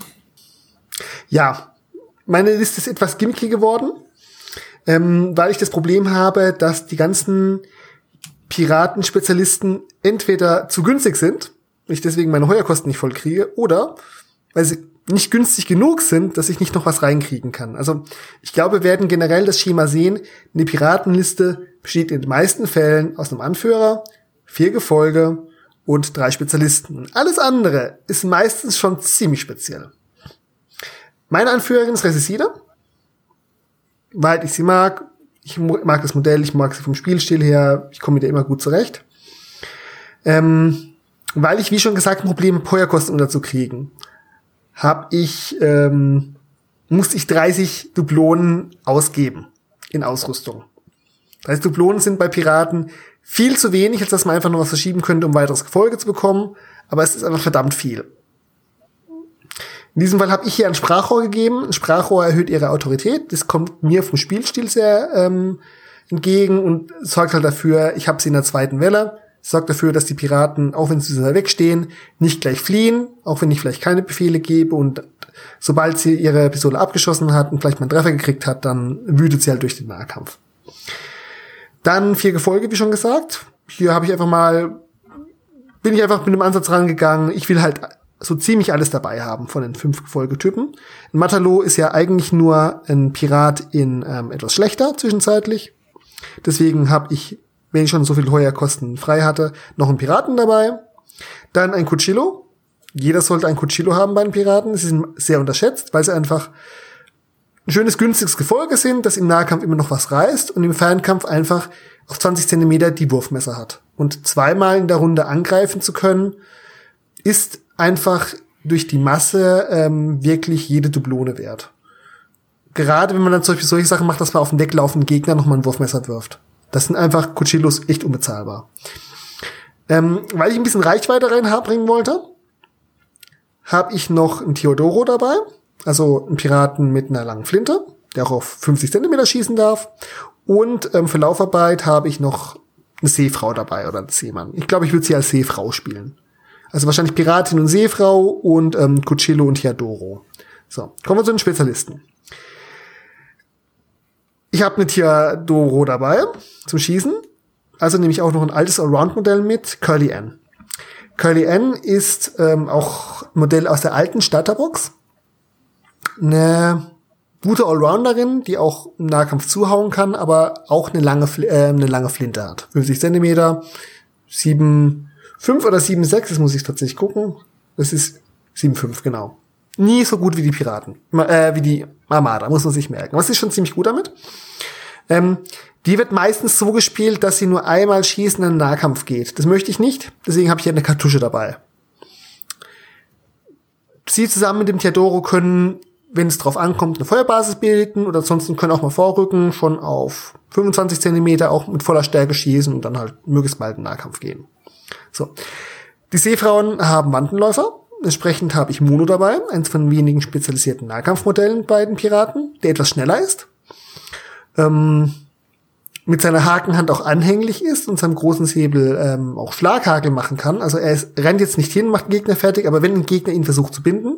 Ja, meine Liste ist etwas gimmicky geworden, ähm, weil ich das Problem habe, dass die ganzen Piratenspezialisten entweder zu günstig sind, ich deswegen meine Heuerkosten nicht voll kriege, oder weil sie nicht günstig genug sind, dass ich nicht noch was reinkriegen kann. Also ich glaube, wir werden generell das Schema sehen. Eine Piratenliste besteht in den meisten Fällen aus einem Anführer, vier Gefolge und drei Spezialisten. Alles andere ist meistens schon ziemlich speziell. Meine Anführerin ist Resisida, weil ich sie mag. Ich mag das Modell, ich mag sie vom Spielstil her, ich komme mit ihr immer gut zurecht. Ähm, weil ich, wie schon gesagt, ein Problem habe, Feuerkosten unterzukriegen habe ich, ähm, musste ich 30 Dublonen ausgeben in Ausrüstung. 30 Dublonen sind bei Piraten viel zu wenig, als dass man einfach noch was verschieben könnte, um weiteres Gefolge zu bekommen, aber es ist einfach verdammt viel. In diesem Fall habe ich hier ein Sprachrohr gegeben. Ein Sprachrohr erhöht ihre Autorität. Das kommt mir vom Spielstil sehr ähm, entgegen und sorgt halt dafür, ich habe sie in der zweiten Welle sorgt dafür, dass die Piraten, auch wenn sie wegstehen, nicht gleich fliehen, auch wenn ich vielleicht keine Befehle gebe und sobald sie ihre Pistole abgeschossen hat und vielleicht mal einen Treffer gekriegt hat, dann wütet sie halt durch den Nahkampf. Dann vier Gefolge, wie schon gesagt. Hier habe ich einfach mal, bin ich einfach mit einem Ansatz rangegangen. Ich will halt so ziemlich alles dabei haben von den fünf Gefolgetypen. Matalo ist ja eigentlich nur ein Pirat in ähm, etwas schlechter zwischenzeitlich. Deswegen habe ich wenn ich schon so viel Heuerkosten frei hatte, noch einen Piraten dabei. Dann ein Cuchillo. Jeder sollte ein Cuchillo haben bei den Piraten. Sie sind sehr unterschätzt, weil sie einfach ein schönes, günstiges Gefolge sind, das im Nahkampf immer noch was reißt und im Fernkampf einfach auf 20 Zentimeter die Wurfmesser hat. Und zweimal in der Runde angreifen zu können, ist einfach durch die Masse ähm, wirklich jede Dublone wert. Gerade wenn man dann zum Beispiel solche Sachen macht, dass man auf den Deck laufenden Gegner nochmal ein Wurfmesser wirft. Das sind einfach Cuchillos echt unbezahlbar. Ähm, weil ich ein bisschen Reichweite reinbringen wollte, habe ich noch einen Theodoro dabei, also einen Piraten mit einer langen Flinte, der auch auf 50 Zentimeter schießen darf. Und ähm, für Laufarbeit habe ich noch eine Seefrau dabei oder einen Seemann. Ich glaube, ich würde sie als Seefrau spielen. Also wahrscheinlich Piratin und Seefrau und ähm, Cuchillo und Theodoro. So, kommen wir zu den Spezialisten. Ich habe eine Theodoro dabei zum Schießen. Also nehme ich auch noch ein altes Allround-Modell mit, Curly N. Curly N ist ähm, auch Modell aus der alten Starterbox. Eine gute Allrounderin, die auch im Nahkampf zuhauen kann, aber auch eine lange, äh, eine lange Flinte hat. 50 Zentimeter, 7, 5 oder 7, 6, das muss ich tatsächlich gucken. Das ist 7, 5, genau. Nie so gut wie die Piraten, äh, wie die Armada, muss man sich merken. Was ist schon ziemlich gut damit? Ähm, die wird meistens so gespielt, dass sie nur einmal schießen in den Nahkampf geht. Das möchte ich nicht, deswegen habe ich hier eine Kartusche dabei. Sie zusammen mit dem Theodoro können, wenn es drauf ankommt, eine Feuerbasis bilden oder ansonsten können auch mal vorrücken, schon auf 25 Zentimeter auch mit voller Stärke schießen und dann halt möglichst bald in den Nahkampf gehen. So. Die Seefrauen haben Wandenläufer. Entsprechend habe ich Mono dabei, eins von wenigen spezialisierten Nahkampfmodellen bei den Piraten, der etwas schneller ist. Ähm, mit seiner Hakenhand auch anhänglich ist und seinem großen Säbel ähm, auch Schlaghagel machen kann. Also er ist, rennt jetzt nicht hin, macht den Gegner fertig, aber wenn ein Gegner ihn versucht zu binden,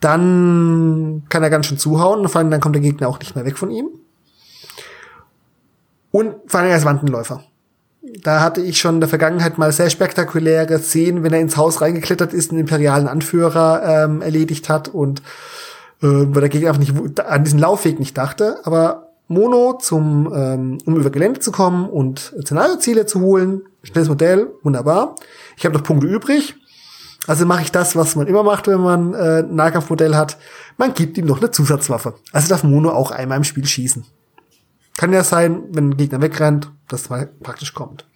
dann kann er ganz schön zuhauen. Vor allem dann kommt der Gegner auch nicht mehr weg von ihm. Und vor allem er ist Wandenläufer. Da hatte ich schon in der Vergangenheit mal sehr spektakuläre Szenen, wenn er ins Haus reingeklettert ist, einen imperialen Anführer ähm, erledigt hat und äh, wo der Gegner einfach nicht an diesen Laufweg nicht dachte. Aber Mono, zum, ähm, um über Gelände zu kommen und Szenarioziele zu holen. Schnelles Modell, wunderbar. Ich habe noch Punkte übrig. Also mache ich das, was man immer macht, wenn man äh, ein Nahkampfmodell hat. Man gibt ihm noch eine Zusatzwaffe. Also darf Mono auch einmal im Spiel schießen. Kann ja sein, wenn ein Gegner wegrennt, dass mal praktisch kommt.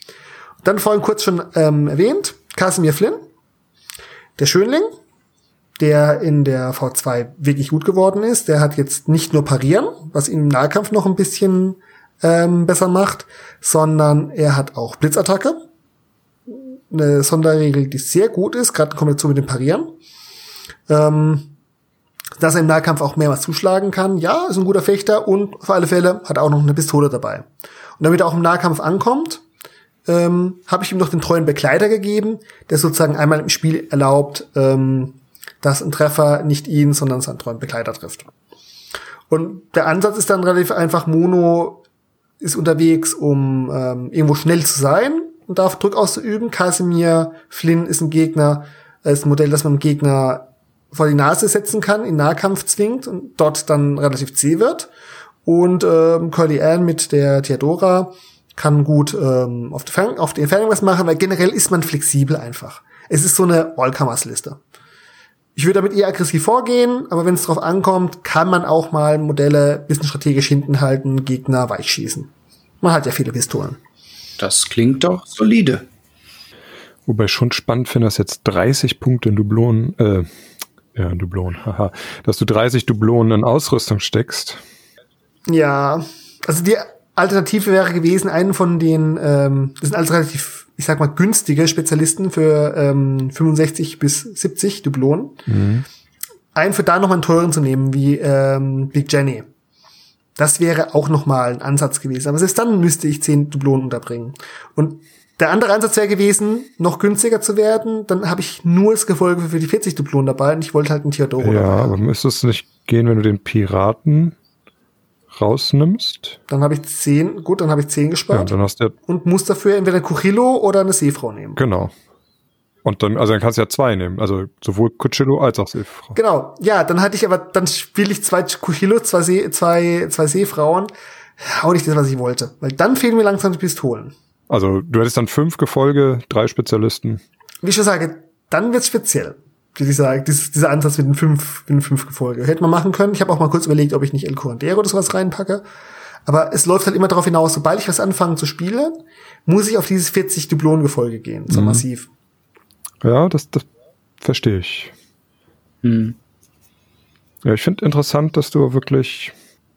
Dann vorhin kurz schon ähm, erwähnt, Casimir Flynn, der Schönling, der in der V2 wirklich gut geworden ist. Der hat jetzt nicht nur Parieren, was ihn im Nahkampf noch ein bisschen ähm, besser macht, sondern er hat auch Blitzattacke. Eine Sonderregel, die sehr gut ist, gerade in Kombination mit dem Parieren. Ähm, dass er im Nahkampf auch mehrmals zuschlagen kann. Ja, ist ein guter Fechter und auf alle Fälle hat er auch noch eine Pistole dabei. Und damit er auch im Nahkampf ankommt, ähm, habe ich ihm noch den treuen Begleiter gegeben, der sozusagen einmal im Spiel erlaubt, ähm, dass ein Treffer nicht ihn, sondern seinen treuen Begleiter trifft. Und der Ansatz ist dann relativ einfach, Mono ist unterwegs, um ähm, irgendwo schnell zu sein und darf Druck auszuüben. Casimir Flynn ist ein Gegner, ist ein Modell, das man dem Gegner vor die Nase setzen kann, in Nahkampf zwingt und dort dann relativ zäh wird. Und ähm, Curly Ann mit der Theodora kann gut ähm, auf, die Fern auf die Entfernung was machen, weil generell ist man flexibel einfach. Es ist so eine Allcomers-Liste. Ich würde damit eher aggressiv vorgehen, aber wenn es drauf ankommt, kann man auch mal Modelle bisschen strategisch hinten halten, Gegner weichschießen. Man hat ja viele Pistolen.
Das klingt doch solide.
Wobei ich schon spannend finde, dass jetzt 30 Punkte in Dublonen, äh, ja, Dublonen, haha, dass du 30 Dublonen in Ausrüstung steckst.
Ja, also die Alternative wäre gewesen, einen von den, ähm, das sind alles relativ ich sag mal, günstige Spezialisten für ähm, 65 bis 70 Dublonen. Mhm. Einen für da noch mal einen teuren zu nehmen, wie ähm, Big Jenny. Das wäre auch noch mal ein Ansatz gewesen. Aber selbst dann müsste ich 10 Dublonen unterbringen. Und der andere Ansatz wäre gewesen, noch günstiger zu werden. Dann habe ich nur das Gefolge für die 40 Dublonen dabei und ich wollte halt einen Theodoro
Ja, dabei. aber müsste es nicht gehen, wenn du den Piraten rausnimmst.
Dann habe ich zehn, gut, dann habe ich zehn gespart.
Ja, dann hast du
und muss dafür entweder Cuchillo oder eine Seefrau nehmen.
Genau. Und dann, also dann kannst du ja zwei nehmen, also sowohl Cuchillo als auch Seefrau.
Genau, ja, dann hatte ich aber, dann spiele ich zwei Cuchillo, zwei, See, zwei, zwei Seefrauen, auch nicht das, was ich wollte. Weil dann fehlen mir langsam die Pistolen.
Also du hättest dann fünf Gefolge, drei Spezialisten.
Wie ich schon sage, dann wird's speziell. Dieser, dieser, dieser Ansatz mit den fünf, mit den fünf Gefolge. Hätte man machen können. Ich habe auch mal kurz überlegt, ob ich nicht El Curandero oder sowas reinpacke. Aber es läuft halt immer darauf hinaus, sobald ich was anfange zu spielen, muss ich auf dieses 40 Dublon-Gefolge gehen. So
Mhm.
massiv.
Ja, das, das verstehe ich.
Hm.
Ja, ich finde interessant, dass du wirklich,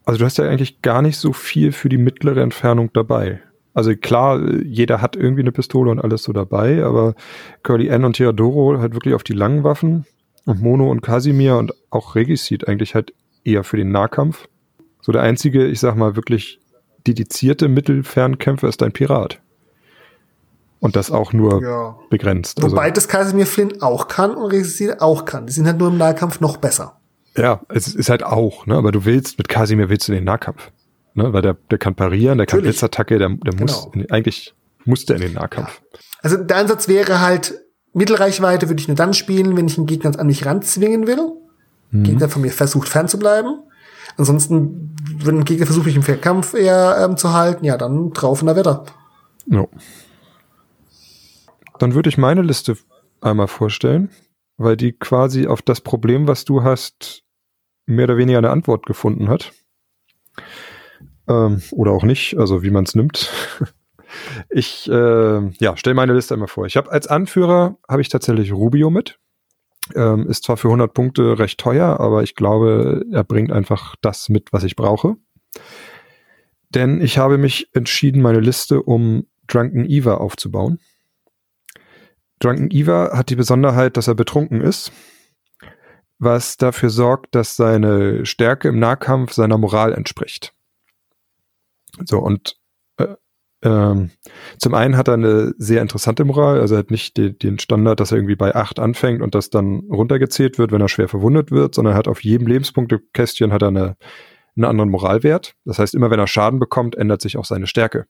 also du hast ja eigentlich gar nicht so viel für die mittlere Entfernung dabei. Also klar, jeder hat irgendwie eine Pistole und alles so dabei, aber Curly N und Theodoro halt wirklich auf die langen Waffen und Mono und Casimir und auch Regicide eigentlich halt eher für den Nahkampf. So der einzige, ich sag mal, wirklich dedizierte Mittelfernkämpfer ist ein Pirat. Und das auch nur
Ja.
begrenzt. Also,
Wobei das Casimir Flynn auch kann und Resistir auch kann. Die sind halt nur im Nahkampf noch besser.
Ja, es ist halt auch, ne? Aber du willst, mit Kasimir willst du den Nahkampf. Ne? Weil der, der kann parieren, der kann
Natürlich.
Blitzattacke, der, der muss,
Genau.
in, eigentlich muss der in den Nahkampf.
Also der Ansatz wäre halt, Mittelreichweite würde ich nur dann spielen, wenn ich einen Gegner an mich ranzwingen will.
Mhm.
Gegner von mir versucht fernzubleiben. Ansonsten, wenn ein Gegner versucht, mich im Kampf eher ähm, zu halten, ja, dann drauf in der Wetter.
No. Dann würde ich meine Liste einmal vorstellen, weil die quasi auf das Problem, was du hast, mehr oder weniger eine Antwort gefunden hat. Ähm, oder auch nicht, also wie man es nimmt. Ich äh, ja, stelle meine Liste einmal vor. Ich habe als Anführer habe ich tatsächlich Rubio mit. Ähm, ist zwar für 100 Punkte recht teuer, aber ich glaube, er bringt einfach das mit, was ich brauche. Denn ich habe mich entschieden, meine Liste um Drunken Eva aufzubauen. Drunken Eva hat die Besonderheit, dass er betrunken ist, was dafür sorgt, dass seine Stärke im Nahkampf seiner Moral entspricht. So, und äh, ähm, zum einen hat er eine sehr interessante Moral, also er hat nicht den, den Standard, dass er irgendwie bei 8 anfängt und das dann runtergezählt wird, wenn er schwer verwundet wird, sondern er hat auf jedem Lebenspunktekästchen hat er eine, einen anderen Moralwert. Das heißt, immer wenn er Schaden bekommt, ändert sich auch seine Stärke.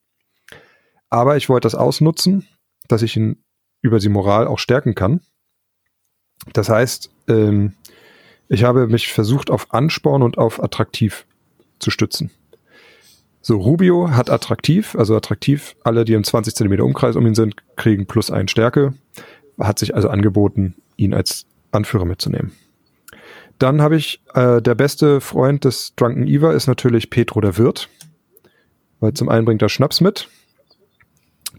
Aber ich wollte das ausnutzen, dass ich ihn über die Moral auch stärken kann. Das heißt, ähm, ich habe mich versucht, auf Ansporn und auf attraktiv zu stützen. So, Rubio hat attraktiv, also attraktiv, alle, die im 20 Zentimeter Umkreis um ihn sind, kriegen plus ein Stärke. Hat sich also angeboten, ihn als Anführer mitzunehmen. Dann habe ich, äh, der beste Freund des Drunken Eva ist natürlich Petro der Wirt. Weil zum einen bringt er Schnaps mit,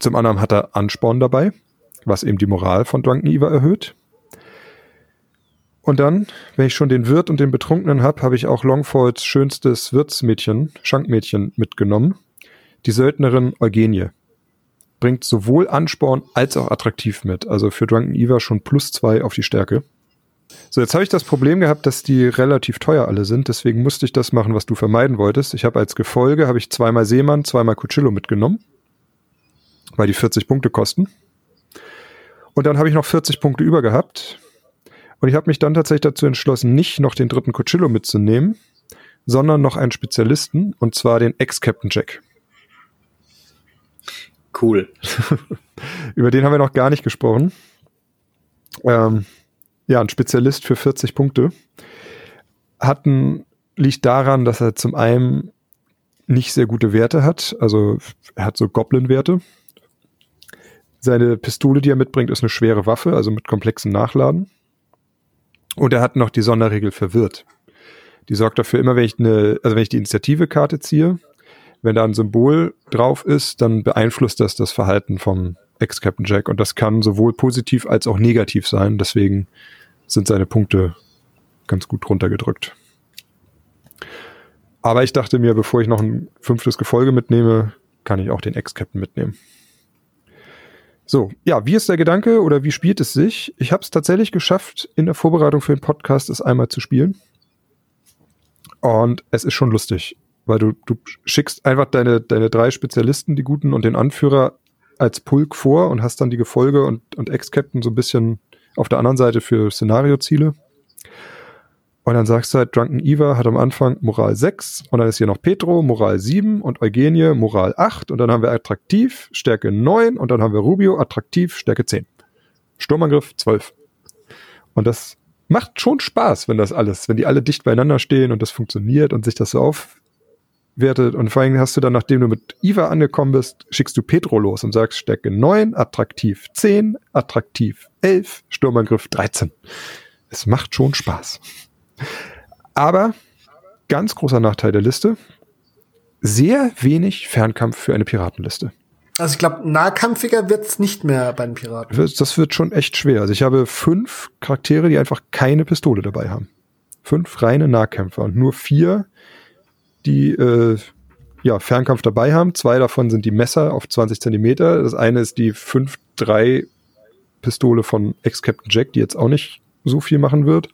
zum anderen hat er Ansporn dabei, was eben die Moral von Drunken Eva erhöht. Und dann, wenn ich schon den Wirt und den Betrunkenen habe, habe ich auch Longfolds schönstes Wirtsmädchen, Schankmädchen mitgenommen. Die Söldnerin Eugenie. Bringt sowohl Ansporn als auch attraktiv mit. Also für Drunken Eva schon plus zwei auf die Stärke. So, jetzt habe ich das Problem gehabt, dass die relativ teuer alle sind. Deswegen musste ich das machen, was du vermeiden wolltest. Ich habe als Gefolge habe ich zweimal Seemann, zweimal Cuchillo mitgenommen, weil die 40 Punkte kosten. Und dann habe ich noch 40 Punkte über gehabt. Und ich habe mich dann tatsächlich dazu entschlossen, nicht noch den dritten Cuchillo mitzunehmen, sondern noch einen Spezialisten, und zwar den Ex-Captain Jack.
Cool.
Über den haben wir noch gar nicht gesprochen. Ähm, ja, ein Spezialist für 40 Punkte. Hatten, liegt daran, dass er zum einen nicht sehr gute Werte hat. Also er hat so Goblin-Werte. Seine Pistole, die er mitbringt, ist eine schwere Waffe, also mit komplexem Nachladen. Und er hat noch die Sonderregel verwirrt. Die sorgt dafür immer, wenn ich eine, also wenn ich die Initiative-Karte ziehe, wenn da ein Symbol drauf ist, dann beeinflusst das das Verhalten vom Ex-Captain Jack. Und das kann sowohl positiv als auch negativ sein. Deswegen sind seine Punkte ganz gut runtergedrückt. Aber ich dachte mir, bevor ich noch ein fünftes Gefolge mitnehme, kann ich auch den Ex-Captain mitnehmen. So, ja, wie ist der Gedanke oder wie spielt es sich? Ich habe es tatsächlich geschafft, in der Vorbereitung für den Podcast es einmal zu spielen. Und es ist schon lustig, weil du, du schickst einfach deine, deine drei Spezialisten, die guten und den Anführer als Pulk vor und hast dann die Gefolge und, und Ex-Captain so ein bisschen auf der anderen Seite für Szenarioziele. Und dann sagst du halt, Drunken Eva hat am Anfang Moral 6 und dann ist hier noch Petro, Moral 7 und Eugenie, Moral 8 und dann haben wir Attraktiv, Stärke 9 und dann haben wir Rubio, Attraktiv, Stärke 10. Sturmangriff 12. Und das macht schon Spaß, wenn das alles, wenn die alle dicht beieinander stehen und das funktioniert und sich das so auf, Werte und vor allem hast du dann, nachdem du mit Iva angekommen bist, schickst du Petro los und sagst Stärke 9, attraktiv 10, attraktiv 11, Sturmangriff 13. Es macht schon Spaß. Aber ganz großer Nachteil der Liste, sehr wenig Fernkampf für eine Piratenliste.
Also ich glaube, nahkampfiger wird's nicht mehr bei den Piraten.
Das wird schon echt schwer. Also ich habe fünf Charaktere, die einfach keine Pistole dabei haben. Fünf reine Nahkämpfer und nur vier, die äh, ja, Fernkampf dabei haben. Zwei davon sind die Messer auf 20 Zentimeter. Das eine ist die 5-3 Pistole von Ex-Captain Jack, die jetzt auch nicht so viel machen wird.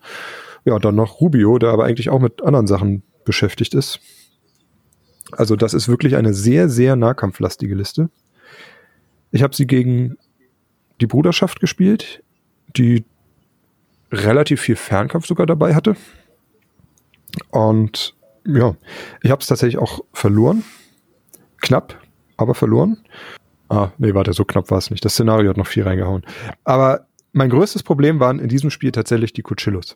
Ja, dann noch Rubio, der aber eigentlich auch mit anderen Sachen beschäftigt ist. Also das ist wirklich eine sehr, sehr nahkampflastige Liste. Ich habe sie gegen die Bruderschaft gespielt, die relativ viel Fernkampf sogar dabei hatte. Und ja, ich habe es tatsächlich auch verloren. Knapp, aber verloren. Ah, nee, warte, so knapp war es nicht. Das Szenario hat noch viel reingehauen. Aber mein größtes Problem waren in diesem Spiel tatsächlich die Cuchillos.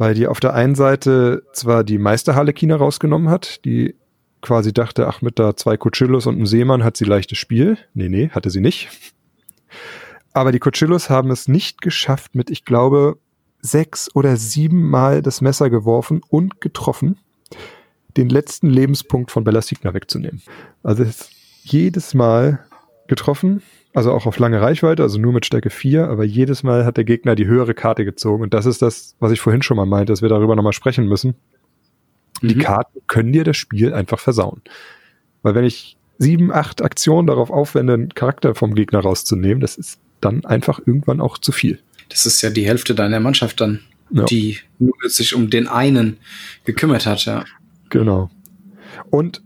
Weil die auf der einen Seite zwar die Meisterharlekine rausgenommen hat, die quasi dachte, ach, mit da zwei Cuchillos und einem Seemann hat sie leichtes Spiel. Nee, nee, hatte sie nicht. Aber die Cuchillos haben es nicht geschafft, mit, ich glaube, sechs oder sieben Mal das Messer geworfen und getroffen, den letzten Lebenspunkt von Bella Signa wegzunehmen. Also jedes Mal getroffen, also auch auf lange Reichweite, also nur mit Stärke 4, aber jedes Mal hat der Gegner die höhere Karte gezogen. Und das ist das, was ich vorhin schon mal meinte, dass wir darüber nochmal sprechen müssen. Die
Mhm.
Karten können dir das Spiel einfach versauen. Weil wenn ich sieben, acht Aktionen darauf aufwende, einen Charakter vom Gegner rauszunehmen, das ist dann einfach irgendwann auch zu viel.
Das ist ja die Hälfte deiner Mannschaft dann,
Ja.
die nur sich um den einen gekümmert hat, ja.
Genau. Und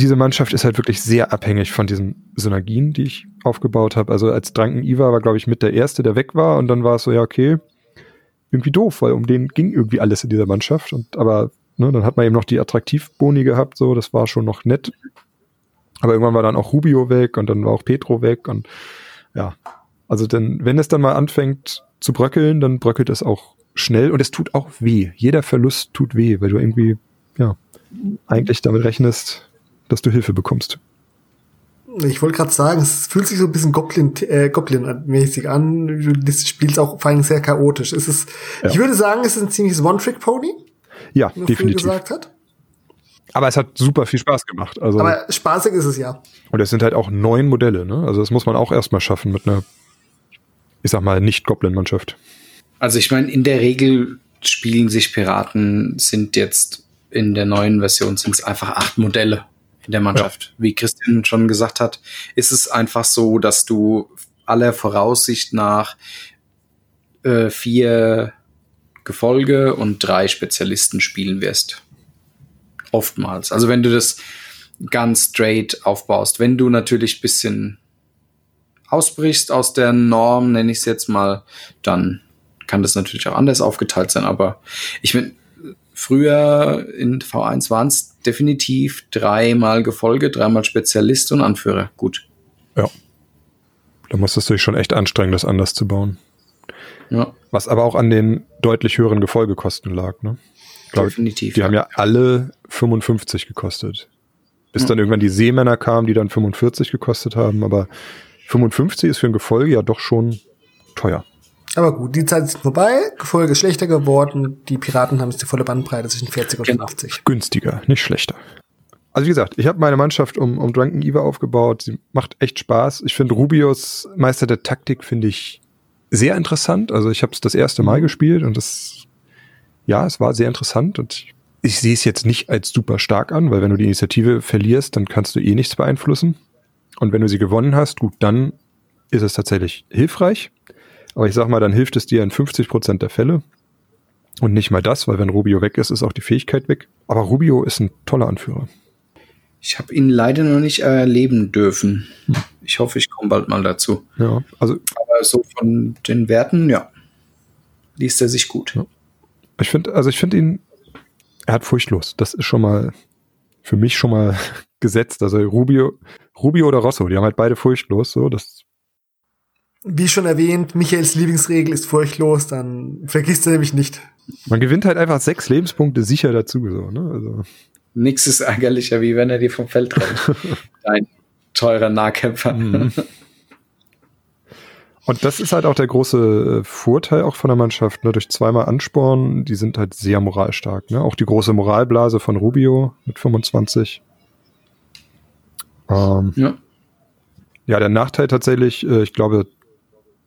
diese Mannschaft ist halt wirklich sehr abhängig von diesen Synergien, die ich aufgebaut habe. Also als Drunken Iva war, glaube ich, mit der Erste, der weg war. Und dann war es so, ja, okay, irgendwie doof, weil um den ging irgendwie alles in dieser Mannschaft. Und aber, ne, dann hat man eben noch die Attraktivboni gehabt, so, das war schon noch nett. Aber irgendwann war dann auch Rubio weg und dann war auch Petro weg und ja. Also denn, wenn es dann mal anfängt zu bröckeln, dann bröckelt es auch schnell und es tut auch weh. Jeder Verlust tut weh, weil du irgendwie, ja, eigentlich damit rechnest, dass du Hilfe bekommst.
Ich wollte gerade sagen, es fühlt sich so ein bisschen Goblin, äh, Goblin-mäßig an. Du spielst auch vor allem sehr chaotisch. Es ist,
Ja.
ich würde sagen, es ist ein ziemliches One-Trick-Pony,
Ja,
wie man früher
definitiv.
gesagt hat.
Aber es hat super viel Spaß gemacht. Also,
Aber spaßig ist es ja.
und es sind halt auch neun Modelle, ne? Also das muss man auch erstmal schaffen mit einer, ich sag mal, Nicht-Goblin-Mannschaft.
Also ich meine, in der Regel spielen sich Piraten, sind jetzt in der neuen Version sind es einfach acht Modelle in der Mannschaft. Wie Christian schon gesagt hat, ist es einfach so, dass du aller Voraussicht nach äh, vier Gefolge und drei Spezialisten spielen wirst. Oftmals. Also wenn du das ganz straight aufbaust. Wenn du natürlich bisschen ausbrichst aus der Norm, nenne ich es jetzt mal, dann kann das natürlich auch anders aufgeteilt sein. Aber ich bin früher in V1 waren es definitiv dreimal Gefolge, dreimal Spezialist und Anführer. Gut.
Ja. Da musstest du dich schon echt anstrengen, das anders zu bauen.
Ja,
Was aber auch an den deutlich höheren Gefolgekosten lag, ne? Ich glaube,
definitiv.
die haben ja alle 55 gekostet. Bis
Ja.
dann irgendwann die Seemänner kamen, die dann 45 gekostet haben, aber 55 ist für ein Gefolge ja doch schon teuer.
Aber gut, die Zeit ist vorbei, Gefolge ist schlechter geworden, die Piraten haben jetzt die volle Bandbreite zwischen 40 und
Genau.
50.
günstiger, nicht schlechter. Also wie gesagt, ich habe meine Mannschaft um, um Drunken Eva aufgebaut. Sie macht echt Spaß. Ich finde Rubios Meister der Taktik finde ich sehr interessant. Also ich habe es das erste Mal gespielt und das, ja, es war sehr interessant und ich, ich sehe es jetzt nicht als super stark an, weil wenn du die Initiative verlierst, dann kannst du eh nichts beeinflussen. Und wenn du sie gewonnen hast, gut, dann ist es tatsächlich hilfreich. Aber ich sag mal, dann hilft es dir in 50 Prozent der Fälle. Und nicht mal das, weil wenn Rubio weg ist, ist auch die Fähigkeit weg. Aber Rubio ist ein toller Anführer.
Ich habe ihn leider noch nicht erleben dürfen. Ich hoffe, ich komme bald mal dazu.
Ja, also
Aber so von den Werten, ja, liest er sich gut.
Ja. ich finde, also ich finde ihn, er hat furchtlos. Das ist schon mal für mich schon mal gesetzt. Also Rubio, Rubio oder Rosso, die haben halt beide furchtlos. So, das
Wie schon erwähnt, Michaels Lieblingsregel ist furchtlos, dann vergisst er nämlich nicht.
man gewinnt halt einfach sechs Lebenspunkte sicher dazu. So, ne? Also
Nichts ist ärgerlicher, wie wenn er dir vom Feld rennt. Dein teurer Nahkämpfer. Mhm.
Und das ist halt auch der große äh, Vorteil auch von der Mannschaft, ne? durch zweimal Ansporn, die sind halt sehr moralstark. Ne? Auch die große Moralblase von Rubio mit 25. Ähm, ja. ja, der Nachteil tatsächlich, äh, ich glaube,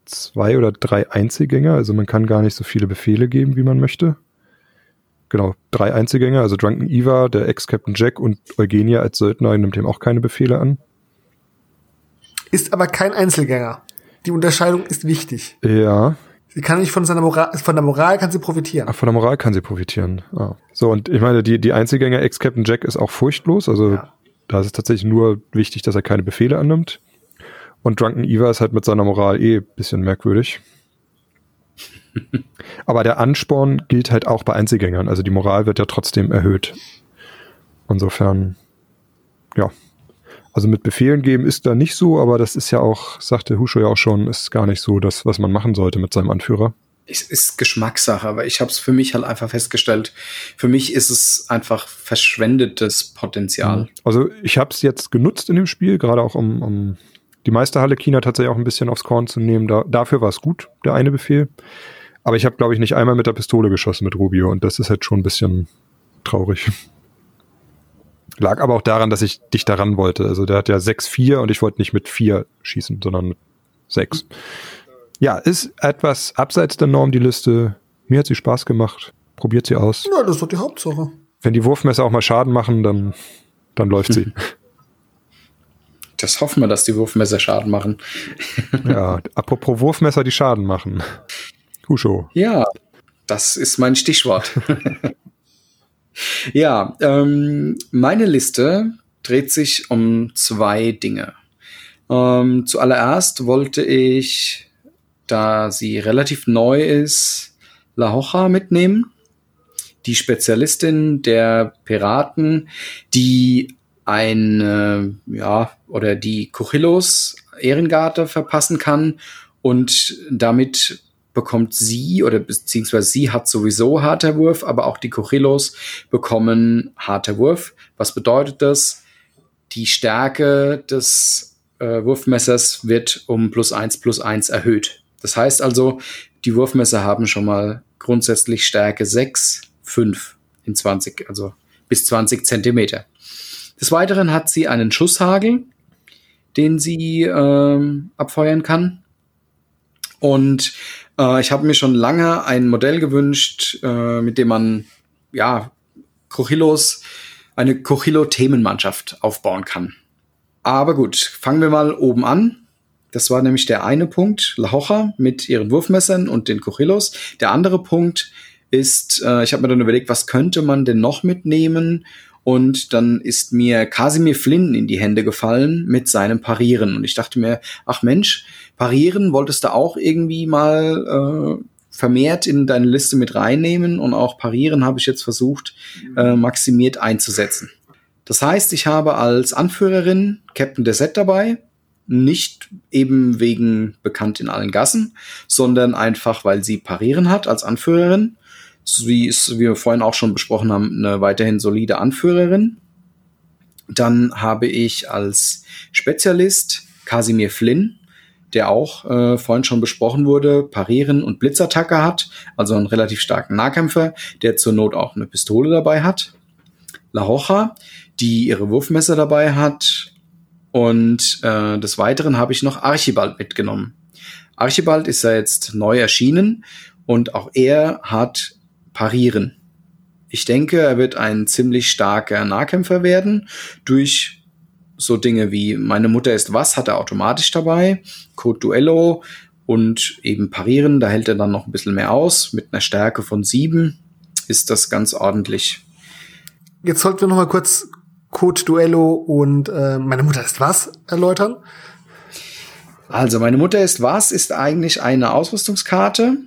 zwei oder drei Einzelgänger, also man kann gar nicht so viele Befehle geben, wie man möchte. Genau, drei Einzelgänger, also Drunken Eva, der Ex-Captain Jack und Eugenia als Söldner nimmt ihm auch keine Befehle an.
Ist aber kein Einzelgänger. Die Unterscheidung ist wichtig.
Ja.
Sie kann nicht von seiner Moral, von der Moral kann sie profitieren.
Ach, von der Moral kann sie profitieren. Ah. So, und ich meine, die, die Einzelgänger Ex-Captain Jack ist auch furchtlos, also ja. da ist es tatsächlich nur wichtig, dass er keine Befehle annimmt. Und Drunken Eva ist halt mit seiner Moral eh bisschen merkwürdig. Aber der Ansporn gilt halt auch bei Einzelgängern. Also die Moral wird ja trotzdem erhöht. Insofern, ja. Also mit Befehlen geben ist da nicht so, aber das ist ja auch, sagte Husho ja auch schon, ist gar nicht so das, was man machen sollte mit seinem Anführer.
Es ist Geschmackssache, aber ich habe es für mich halt einfach festgestellt. Für mich ist es einfach verschwendetes Potenzial.
Also ich habe es jetzt genutzt in dem Spiel, gerade auch um, um die Meisterhalle China tatsächlich auch ein bisschen aufs Korn zu nehmen. Da, dafür war es gut, der eine Befehl. Aber ich habe, glaube ich, nicht einmal mit der Pistole geschossen mit Rubio und das ist halt schon ein bisschen traurig. Lag aber auch daran, dass ich dich daran wollte. Also der hat ja 6-4 und ich wollte nicht mit 4 schießen, sondern mit 6. Ja, ist etwas abseits der Norm die Liste. Mir hat sie Spaß gemacht. Probiert sie aus.
Ja, das ist doch die Hauptsache.
Wenn die Wurfmesser auch mal Schaden machen, dann, dann läuft sie.
Das hoffen wir, dass die Wurfmesser Schaden machen.
ja, apropos Wurfmesser, die Schaden machen. Husho.
Ja, das ist mein Stichwort. ja, ähm, meine Liste dreht sich um zwei Dinge. Ähm, zuallererst wollte ich, da sie relativ neu ist, La Hoja mitnehmen. Die Spezialistin der Piraten, die eine, ja, oder die Cochillos Ehrengarde verpassen kann und damit bekommt sie oder beziehungsweise sie hat sowieso harter Wurf, aber auch die Cochillos bekommen harter Wurf. Was bedeutet das? Die Stärke des äh, Wurfmessers wird um plus eins plus eins erhöht. Das heißt also, die Wurfmesser haben schon mal grundsätzlich Stärke 6, 5 in 20, also bis 20 Zentimeter. Des Weiteren hat sie einen Schusshagel, den sie ähm, abfeuern kann. Und äh, ich habe mir schon lange ein Modell gewünscht, äh, mit dem man ja Cochillos, eine Cochillo-Themenmannschaft aufbauen kann. Aber gut, fangen wir mal oben an. Das war nämlich der eine Punkt, La Hoja mit ihren Wurfmessern und den Cochillos. Der andere Punkt ist, äh, ich habe mir dann überlegt, was könnte man denn noch mitnehmen? Und dann ist mir Casimir Flynn in die Hände gefallen mit seinem Parieren. Und ich dachte mir, ach Mensch, Parieren wolltest du auch irgendwie mal äh, vermehrt in deine Liste mit reinnehmen. Und auch Parieren habe ich jetzt versucht, äh, maximiert einzusetzen. Das heißt, ich habe als Anführerin Captain Desette dabei. Nicht eben wegen bekannt in allen Gassen, sondern einfach, weil sie Parieren hat als Anführerin. Sie ist, wie wir vorhin auch schon besprochen haben, eine weiterhin solide Anführerin. Dann habe ich als Spezialist Casimir Flynn, der auch äh, vorhin schon besprochen wurde, Parieren und Blitzattacke hat, also einen relativ starken Nahkämpfer, der zur Not auch eine Pistole dabei hat. La Hoja, die ihre Wurfmesser dabei hat. Und äh, des Weiteren habe ich noch Archibald mitgenommen. Archibald ist ja jetzt neu erschienen und auch er hat parieren. Ich denke, er wird ein ziemlich starker Nahkämpfer werden durch so Dinge wie meine Mutter ist was, hat er automatisch dabei, Code Duello und eben parieren, da hält er dann noch ein bisschen mehr aus. Mit einer Stärke von sieben ist das ganz ordentlich.
Jetzt sollten wir noch mal kurz Code Duello und äh, meine Mutter ist was erläutern.
Also meine Mutter ist was ist eigentlich eine Ausrüstungskarte,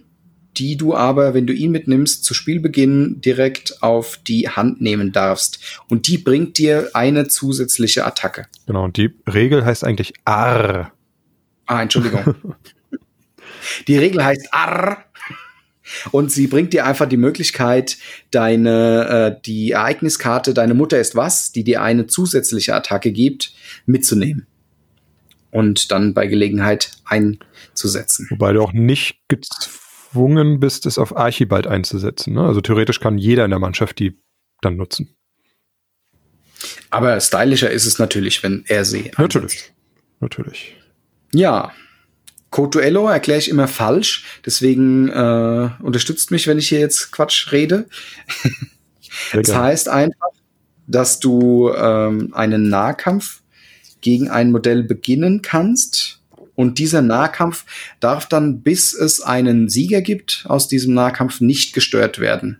die du aber, wenn du ihn mitnimmst, zu Spielbeginn direkt auf die Hand nehmen darfst. Und die bringt dir eine zusätzliche Attacke.
Genau, und die Regel heißt eigentlich Arr.
Ah, Entschuldigung. die Regel heißt Arr. Und sie bringt dir einfach die Möglichkeit, deine, äh, die Ereigniskarte, deine Mutter ist was, die dir eine zusätzliche Attacke gibt, mitzunehmen. Und dann bei Gelegenheit einzusetzen.
Wobei du auch nicht gezwungen bist, es auf Archibald einzusetzen. Ne? Also theoretisch kann jeder in der Mannschaft die dann nutzen.
Aber stylischer ist es natürlich, wenn er sie einsetzt.
Natürlich. Natürlich.
Ja. Cotuello erkläre ich immer falsch, deswegen äh, unterstützt mich, wenn ich hier jetzt Quatsch rede. Das heißt einfach, dass du ähm, einen Nahkampf gegen ein Modell beginnen kannst. Und dieser Nahkampf darf dann, bis es einen Sieger gibt, aus diesem Nahkampf nicht gestört werden.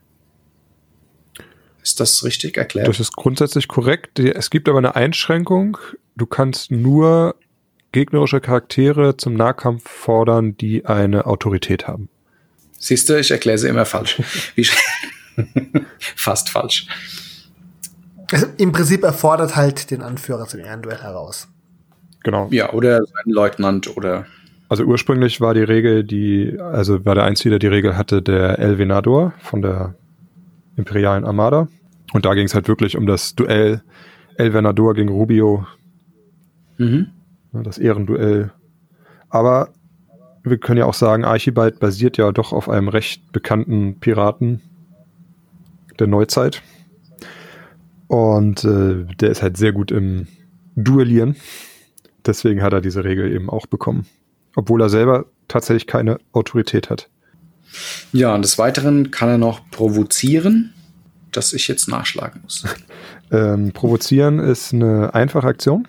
Ist das richtig erklärt?
Das ist grundsätzlich korrekt. Es gibt aber eine Einschränkung. Du kannst nur gegnerische Charaktere zum Nahkampf fordern, die eine Autorität haben.
Siehst du, ich erkläre sie immer falsch. Fast falsch.
Also Im Prinzip erfordert halt den Anführer zum Ehrenduell heraus.
Genau.
Ja, oder ein Leutnant oder
Also ursprünglich war die Regel, die, also war der Einzige, der die Regel hatte, der El Venador von der imperialen Armada. Und da ging es halt wirklich um das Duell El Venador gegen Rubio,
mhm.
das Ehrenduell. Aber wir können ja auch sagen, Archibald basiert ja doch auf einem recht bekannten Piraten der Neuzeit. Und äh, der ist halt sehr gut im Duellieren. Deswegen hat er diese Regel eben auch bekommen. Obwohl er selber tatsächlich keine Autorität hat.
Ja, und des Weiteren kann er noch provozieren, dass ich jetzt nachschlagen muss.
Ähm, provozieren ist eine einfache Aktion.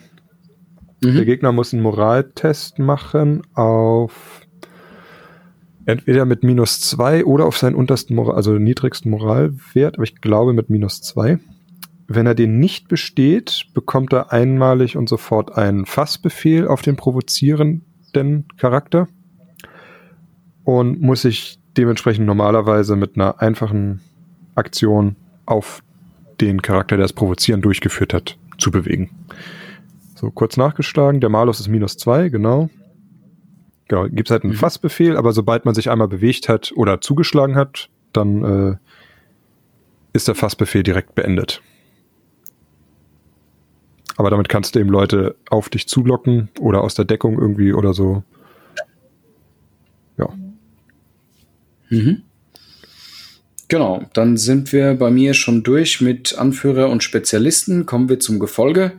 Der
Mhm.
Gegner muss einen Moraltest machen auf entweder mit minus zwei oder auf seinen untersten Moral, also niedrigsten Moralwert, aber ich glaube mit minus zwei. Wenn er den nicht besteht, bekommt er einmalig und sofort einen Fassbefehl auf den provozierenden Charakter und muss sich dementsprechend normalerweise mit einer einfachen Aktion auf den Charakter, der das Provozieren durchgeführt hat, zu bewegen. So, kurz nachgeschlagen. Der Malus ist minus zwei, genau. Genau, gibt es halt einen
Mhm.
Fassbefehl, aber sobald man sich einmal bewegt hat oder zugeschlagen hat, dann äh, ist der Fassbefehl direkt beendet. Aber damit kannst du eben Leute auf dich zulocken oder aus der Deckung irgendwie oder so. Ja.
Mhm. Genau, dann sind wir bei mir schon durch mit Anführer und Spezialisten. Kommen wir zum Gefolge.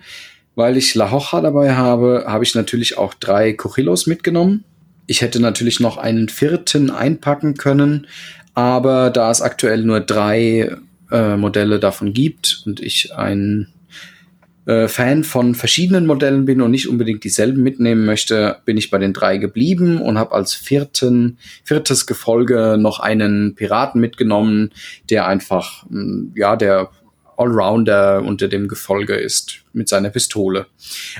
Weil ich La Hoja dabei habe, habe ich natürlich auch drei Cochillos mitgenommen. Ich hätte natürlich noch einen vierten einpacken können, aber da es aktuell nur drei äh, Modelle davon gibt und ich ein äh, Fan von verschiedenen Modellen bin und nicht unbedingt dieselben mitnehmen möchte, bin ich bei den drei geblieben und habe als vierten, viertes Gefolge noch einen Piraten mitgenommen, der einfach, mh, ja, der Allrounder unter dem Gefolge ist mit seiner Pistole.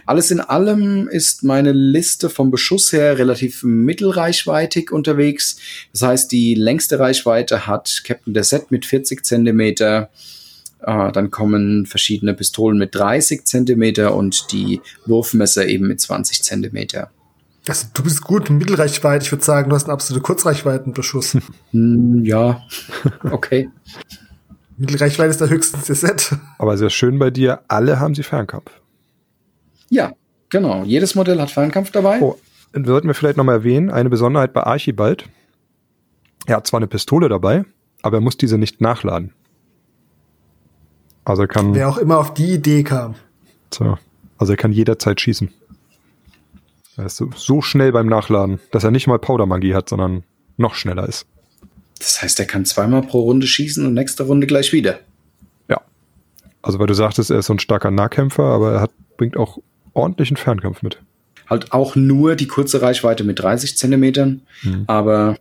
Alles in allem ist meine Liste vom Beschuss her relativ mittelreichweitig unterwegs. Das heißt, die längste Reichweite hat Captain der Set mit 40 Zentimeter. Äh, dann kommen verschiedene Pistolen mit 30 Zentimeter und die Wurfmesser eben mit 20 Zentimeter.
Also du bist gut in Mittelreichweite. Ich würde sagen, du hast einen absolute Kurzreichweitenbeschuss.
Hm, ja, okay.
Mittelreichweite ist da höchstens der Set.
Aber sehr schön bei dir, alle haben sie Fernkampf.
Ja, genau. Jedes Modell hat Fernkampf dabei.
Oh, dann sollten wir vielleicht nochmal erwähnen, eine Besonderheit bei Archibald. Er hat zwar eine Pistole dabei, aber er muss diese nicht nachladen. Also kann,
Wer auch immer auf die Idee kam.
so, also er kann jederzeit schießen. Er ist so, so schnell beim Nachladen, dass er nicht mal Powdermagie hat, sondern noch schneller ist.
Das heißt, er kann zweimal pro Runde schießen und nächste Runde gleich wieder.
Ja. Also weil du sagtest, er ist so ein starker Nahkämpfer, aber er hat, bringt auch ordentlichen Fernkampf mit.
Halt auch nur die kurze Reichweite mit 30 Zentimetern,
Mhm.
aber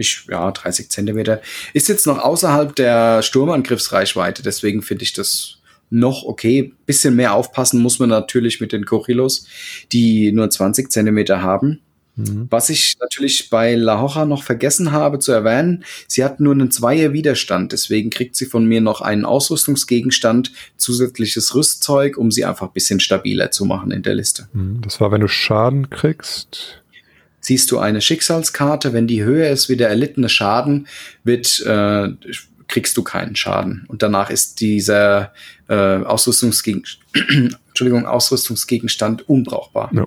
ich, ja, 30 Zentimeter ist jetzt noch außerhalb der Sturmangriffsreichweite, deswegen finde ich das noch okay. Bisschen mehr aufpassen muss man natürlich mit den Corillos, die nur 20 Zentimeter haben.
Mhm.
Was ich natürlich bei La Hoja noch vergessen habe zu erwähnen, sie hat nur einen Zweier Widerstand, deswegen kriegt sie von mir noch einen Ausrüstungsgegenstand, zusätzliches Rüstzeug, um sie einfach ein bisschen stabiler zu machen in der Liste.
Mhm. Das war, wenn du Schaden kriegst.
Ziehst du eine Schicksalskarte. Wenn die höher ist wie der erlittene Schaden, wird, äh, kriegst du keinen Schaden. Und danach ist dieser äh, Ausrüstungsgegenstand, Entschuldigung, Ausrüstungsgegenstand unbrauchbar.
Ja.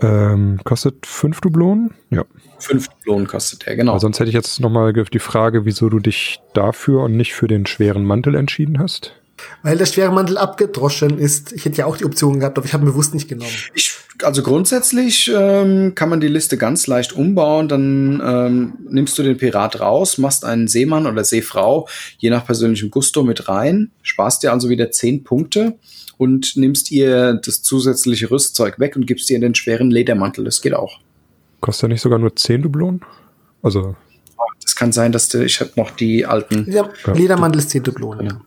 Ähm, kostet fünf Dublonen? Ja.
Fünf Dublonen kostet er, genau.
Aber sonst hätte ich jetzt nochmal die Frage, wieso du dich dafür und nicht für den schweren Mantel entschieden hast.
Weil der schwere Mantel abgedroschen ist. Ich hätte ja auch die Option gehabt, aber ich habe bewusst nicht genommen.
Ich, also grundsätzlich ähm, kann man die Liste ganz leicht umbauen. Dann ähm, nimmst du den Pirat raus, machst einen Seemann oder Seefrau, je nach persönlichem Gusto, mit rein, sparst dir also wieder zehn Punkte und nimmst ihr das zusätzliche Rüstzeug weg und gibst ihr den schweren Ledermantel. Das geht auch.
Kostet er nicht sogar nur 10 Dublonen? Also.
Das kann sein, dass du, ich habe noch die alten.
Ja, Ledermantel ist 10 Dublonen, ja.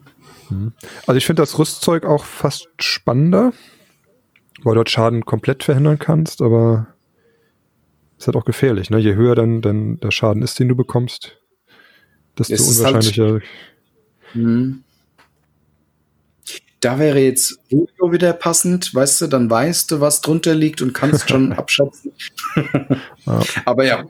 Mhm. Also ich finde das Rüstzeug auch fast spannender, weil du dort Schaden komplett verhindern kannst, aber ist halt auch gefährlich. Ne? Je höher dann, dann der Schaden ist, den du bekommst, desto halt unwahrscheinlicher. Halt.
Da wäre jetzt Julio wieder passend, weißt du, dann weißt du, was drunter liegt und kannst schon abschätzen. ja. Aber ja.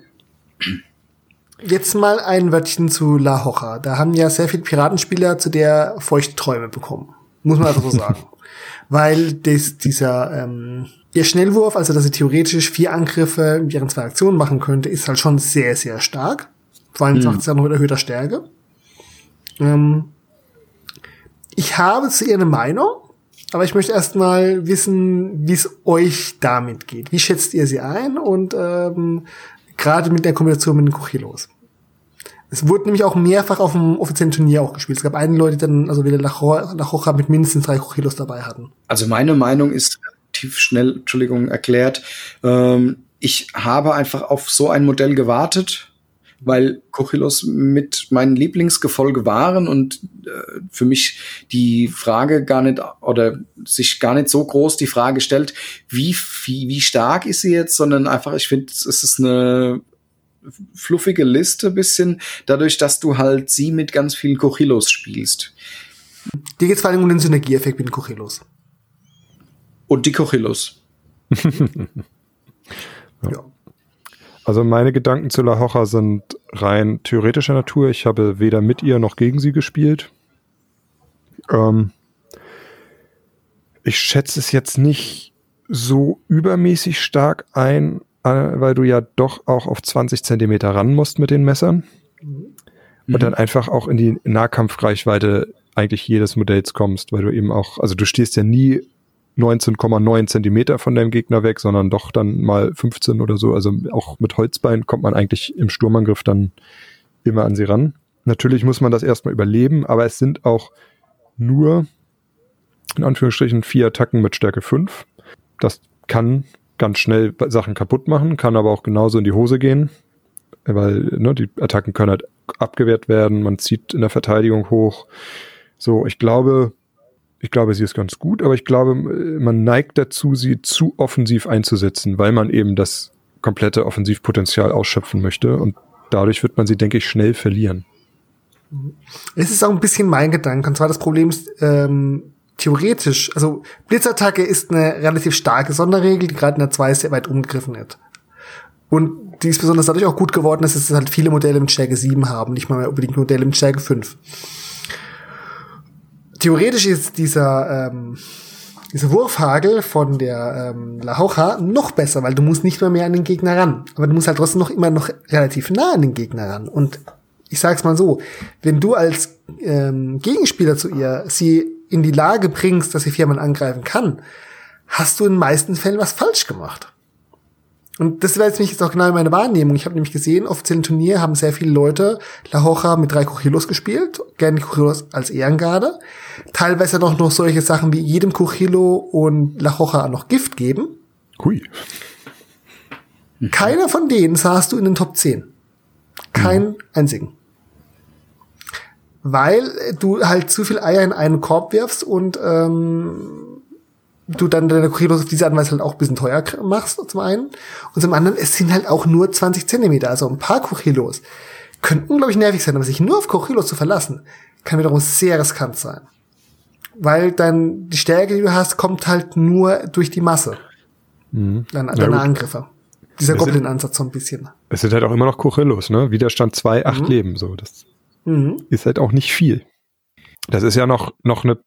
Jetzt mal ein Wörtchen zu La Hoja. Da haben ja sehr viele Piratenspieler zu der Feuchtträume bekommen. Muss man einfach so sagen. Weil das, dieser ähm, ihr Schnellwurf, also dass sie theoretisch vier Angriffe mit ihren zwei Aktionen machen könnte, ist halt schon sehr, sehr stark. Vor allem hm. sagt sie ja noch mit erhöhter Stärke. Ähm, ich habe zu ihr eine Meinung, aber ich möchte erst mal wissen, wie es euch damit geht. Wie schätzt ihr sie ein und ähm, gerade mit der Kombination mit den Kuchilos? Es wurde nämlich auch mehrfach auf dem offiziellen Turnier auch gespielt. Es gab einige Leute, die dann also wieder Lachocha mit mindestens drei Kuchilos dabei hatten.
Also meine Meinung ist relativ schnell, Entschuldigung, erklärt. Ähm, ich habe einfach auf so ein Modell gewartet weil Kochilos mit meinen Lieblingsgefolge waren und äh, für mich die Frage gar nicht oder sich gar nicht so groß die Frage stellt, wie, wie, wie stark ist sie jetzt, sondern einfach, ich finde, es ist eine fluffige Liste bisschen, dadurch, dass du halt sie mit ganz vielen Kochilos spielst.
Dir geht es vor allem um den Synergieeffekt mit den Kochilos.
Und die Kochilos.
ja. Also meine Gedanken zu La Hoja sind rein theoretischer Natur. Ich habe weder mit ihr noch gegen sie gespielt. Ähm, ich schätze es jetzt nicht so übermäßig stark ein, äh, weil du ja doch auch auf 20 Zentimeter ran musst mit den Messern. Mhm. Und dann einfach auch in die Nahkampfreichweite eigentlich jedes Modells kommst, weil du eben auch, also du stehst ja nie 19,9 Zentimeter von deinem Gegner weg, sondern doch dann mal 15 oder so. Also auch mit Holzbein kommt man eigentlich im Sturmangriff dann immer an sie ran. Natürlich muss man das erstmal überleben, aber es sind auch nur in Anführungsstrichen vier Attacken mit Stärke 5. Das kann ganz schnell Sachen kaputt machen, kann aber auch genauso in die Hose gehen, weil ne, die Attacken können halt abgewehrt werden, man zieht in der Verteidigung hoch. So, ich glaube, ich glaube, sie ist ganz gut, aber ich glaube, man neigt dazu, sie zu offensiv einzusetzen, weil man eben das komplette Offensivpotenzial ausschöpfen möchte und dadurch wird man sie, denke ich, schnell verlieren.
Es ist auch ein bisschen mein Gedanke, und zwar das Problem ist, ähm, theoretisch, also Blitzattacke ist eine relativ starke Sonderregel, die gerade in der 2 sehr weit umgegriffen wird. Und die ist besonders dadurch auch gut geworden, dass es halt viele Modelle mit Stärke 7 haben, nicht mal unbedingt Modelle mit Stärke 5 theoretisch ist dieser, ähm, dieser Wurfhagel von der ähm, La Hoja noch besser, weil du musst nicht mehr mehr an den Gegner ran. Aber du musst halt trotzdem noch immer noch relativ nah an den Gegner ran. Und ich sag's mal so, wenn du als ähm, Gegenspieler zu ihr sie in die Lage bringst, dass sie viermal angreifen kann, hast du in den meisten Fällen was falsch gemacht. Und das war jetzt nicht jetzt auch genau meine Wahrnehmung. Ich habe nämlich gesehen, offiziellen Turnier haben sehr viele Leute La Hoja mit drei Kuchilos gespielt, gerne Kuchilos als Ehrengarde. Teilweise noch noch solche Sachen wie jedem Kuchilo und La Hoja noch Gift geben.
Hui.
Keiner von denen sahst du in den Top 10. Kein mhm. einzigen. Weil du halt zu viel Eier in einen Korb wirfst und ähm, du dann deine Kuchilos auf diese Art und Weise halt auch ein bisschen teuer machst, zum einen. Und zum anderen, es sind halt auch nur 20 Zentimeter, also ein paar Kuchilos. Könnten, glaube ich, nervig sein, aber sich nur auf Kuchilos zu verlassen, kann wiederum sehr riskant sein. Weil dann die Stärke, die du hast, kommt halt nur durch die Masse. Mhm. Deine, deine Angriffe. dieser Goblin-Ansatz so ein bisschen.
Es sind halt auch immer noch Corillos, ne? Widerstand 2, 8
Mhm.
Leben, so. Das
Mhm.
ist halt auch nicht viel. Das ist ja noch, noch eine,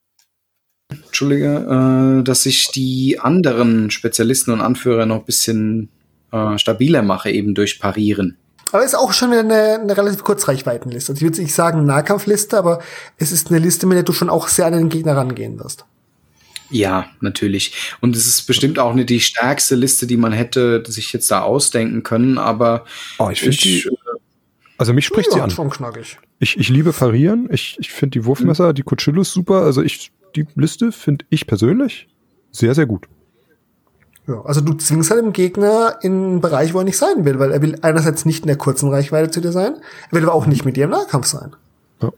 Entschuldige, äh, dass ich die anderen Spezialisten und Anführer noch ein bisschen äh, stabiler mache, eben durch Parieren.
Aber ist auch schon eine, eine relativ Kurzreichweitenliste. Also ich würde nicht sagen Nahkampfliste, aber es ist eine Liste, mit der du schon auch sehr an den Gegner rangehen wirst.
Ja, natürlich. Und es ist bestimmt auch nicht die stärkste Liste, die man hätte sich jetzt da ausdenken können, aber
oh, ich finde also mich spricht sie
ja,
an.
schon knackig.
Ich, ich liebe Parieren. Ich, ich finde die Wurfmesser, die Cuchillos super. Also ich, die Liste finde ich persönlich sehr, sehr gut.
Ja, also du zwingst halt den Gegner in einen Bereich, wo er nicht sein will, weil er will einerseits nicht in der kurzen Reichweite zu dir sein, er will aber auch nicht mit dir im Nahkampf sein.
Ja.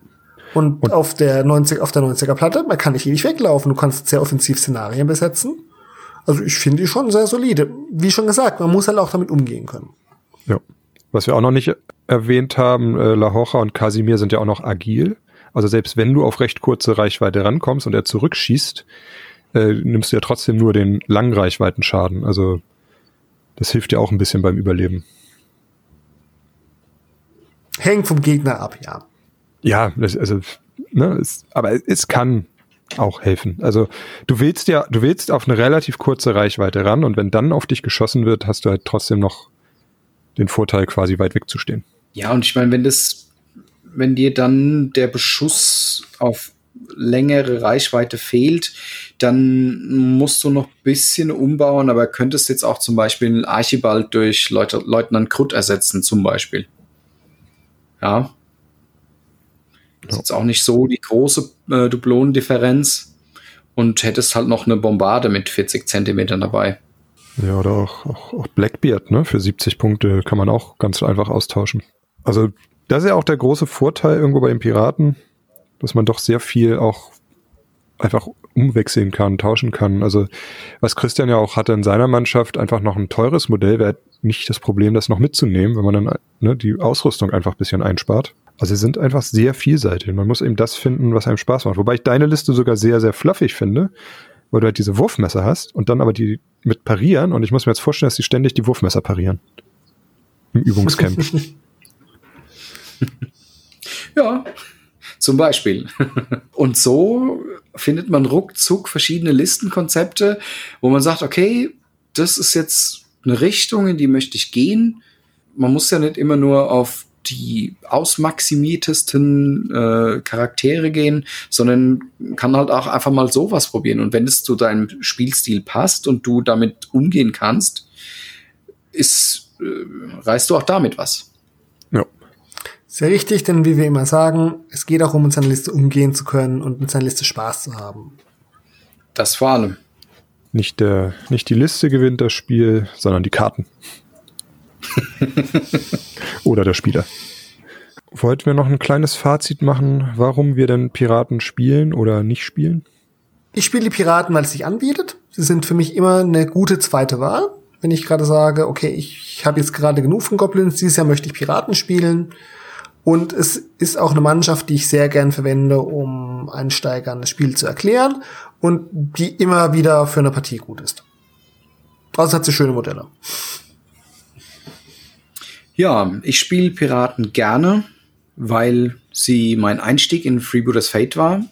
Und, auf der 90, auf der 90er Platte, man kann nicht ewig weglaufen, du kannst sehr offensiv Szenarien besetzen. Also ich finde die schon sehr solide. Wie schon gesagt, man muss halt auch damit umgehen können.
Ja. Was wir auch noch nicht erwähnt haben, äh, La Hoja und Casimir sind ja auch noch agil. Also selbst wenn du auf recht kurze Reichweite rankommst und er zurückschießt, äh, nimmst du ja trotzdem nur den langen Reichweitenschaden. Also das hilft dir auch ein bisschen beim Überleben.
Hängt vom Gegner ab, ja.
Ja, das, also, ne, es, aber es kann auch helfen. Also du willst ja, du willst auf eine relativ kurze Reichweite ran und wenn dann auf dich geschossen wird, hast du halt trotzdem noch den Vorteil, quasi weit wegzustehen.
Ja, und ich meine, wenn das, wenn dir dann der Beschuss auf längere Reichweite fehlt, dann musst du noch ein bisschen umbauen, aber könntest jetzt auch zum Beispiel Archibald durch Leut Leutnant Krutt ersetzen, zum Beispiel. Ja. Das ist jetzt auch nicht so die große äh, Duplonendifferenz und hättest halt noch eine Bombarde mit 40 Zentimetern dabei.
Ja, oder auch, auch, auch Blackbeard, ne? Für 70 Punkte kann man auch ganz einfach austauschen. Also, das ist ja auch der große Vorteil irgendwo bei den Piraten, dass man doch sehr viel auch einfach umwechseln kann, tauschen kann. Also, was Christian ja auch hatte in seiner Mannschaft, einfach noch ein teures Modell, wäre nicht das Problem, das noch mitzunehmen, wenn man dann ne, die Ausrüstung einfach ein bisschen einspart. Also, sie sind einfach sehr vielseitig. Man muss eben das finden, was einem Spaß macht. Wobei ich deine Liste sogar sehr, sehr fluffig finde, weil du halt diese Wurfmesser hast und dann aber die mit parieren und ich muss mir jetzt vorstellen, dass die ständig die Wurfmesser parieren. Im Übungscamp.
Ja, zum Beispiel. Und so findet man ruckzuck verschiedene Listenkonzepte, wo man sagt, okay, das ist jetzt eine Richtung, in die möchte ich gehen. Man muss ja nicht immer nur auf die ausmaximiertesten äh, Charaktere gehen, sondern kann halt auch einfach mal sowas probieren. Und wenn es zu deinem Spielstil passt und du damit umgehen kannst, ist, äh, reißt du auch damit was.
Sehr richtig, denn wie wir immer sagen, es geht auch um mit seiner Liste umgehen zu können und mit seiner Liste Spaß zu haben.
Das vor allem.
Nicht, der, nicht die Liste gewinnt das Spiel, sondern die Karten. Oder der Spieler. Wollten wir noch ein kleines Fazit machen, warum wir denn Piraten spielen oder nicht spielen?
Ich spiele die Piraten, weil es sich anbietet. Sie sind für mich immer eine gute zweite Wahl. Wenn ich gerade sage, okay, ich habe jetzt gerade genug von Goblins, dieses Jahr möchte ich Piraten spielen. Und es ist auch eine Mannschaft, die ich sehr gern verwende, um Einsteigern das Spiel zu erklären und die immer wieder für eine Partie gut ist. Also hat sie schöne Modelle.
Ja, ich spiele Piraten gerne, weil sie mein Einstieg in Freebooters Fate war.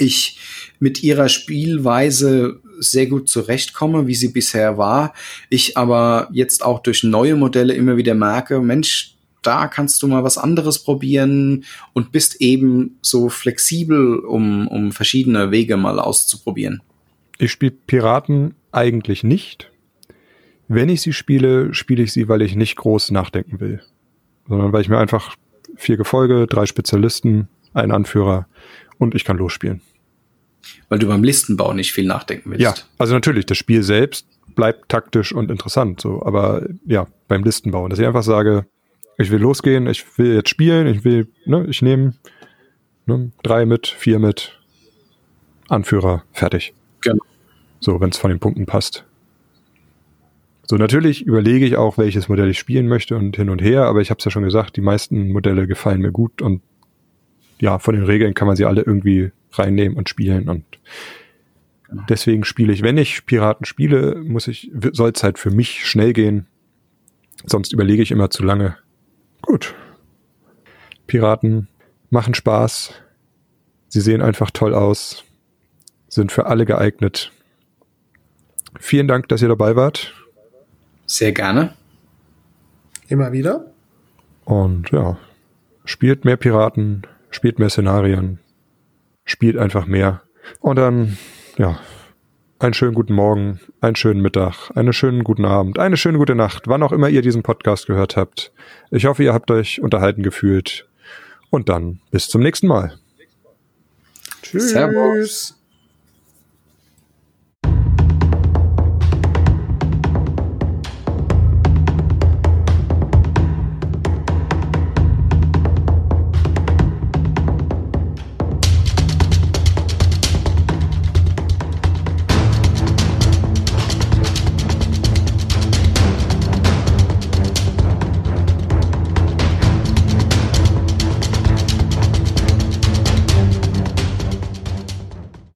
Ich mit ihrer Spielweise sehr gut zurechtkomme, wie sie bisher war. Ich aber jetzt auch durch neue Modelle immer wieder merke, Mensch, da kannst du mal was anderes probieren und bist eben so flexibel, um, um verschiedene Wege mal auszuprobieren.
Ich spiele Piraten eigentlich nicht. Wenn ich sie spiele, spiele ich sie, weil ich nicht groß nachdenken will. Sondern weil ich mir einfach vier Gefolge, drei Spezialisten, einen Anführer und ich kann losspielen.
Weil du beim Listenbau nicht viel nachdenken willst.
Ja, also natürlich, das Spiel selbst bleibt taktisch und interessant, so, aber ja, beim Listenbau, dass ich einfach sage, ich will losgehen, ich will jetzt spielen, ich will, ne, ich nehme ne, drei mit, vier mit, Anführer, fertig.
Genau.
So, wenn es von den Punkten passt. So, natürlich überlege ich auch, welches Modell ich spielen möchte und hin und her, aber ich habe es ja schon gesagt, die meisten Modelle gefallen mir gut und ja, von den Regeln kann man sie alle irgendwie reinnehmen und spielen und
Genau.
deswegen spiele ich, wenn ich Piraten spiele, muss ich, soll es halt für mich schnell gehen Sonst überlege ich immer zu lange. Gut. Piraten machen Spaß. Sie sehen einfach toll aus. Sind für alle geeignet. Vielen Dank, dass ihr dabei wart.
Sehr gerne.
Immer wieder.
Und ja, spielt mehr Piraten, spielt mehr Szenarien, spielt einfach mehr. Und dann, ja, einen schönen guten Morgen, einen schönen Mittag, einen schönen guten Abend, eine schöne gute Nacht, wann auch immer ihr diesen Podcast gehört habt. Ich hoffe, ihr habt euch unterhalten gefühlt. Und dann bis zum nächsten Mal.
Tschüss.
Servus.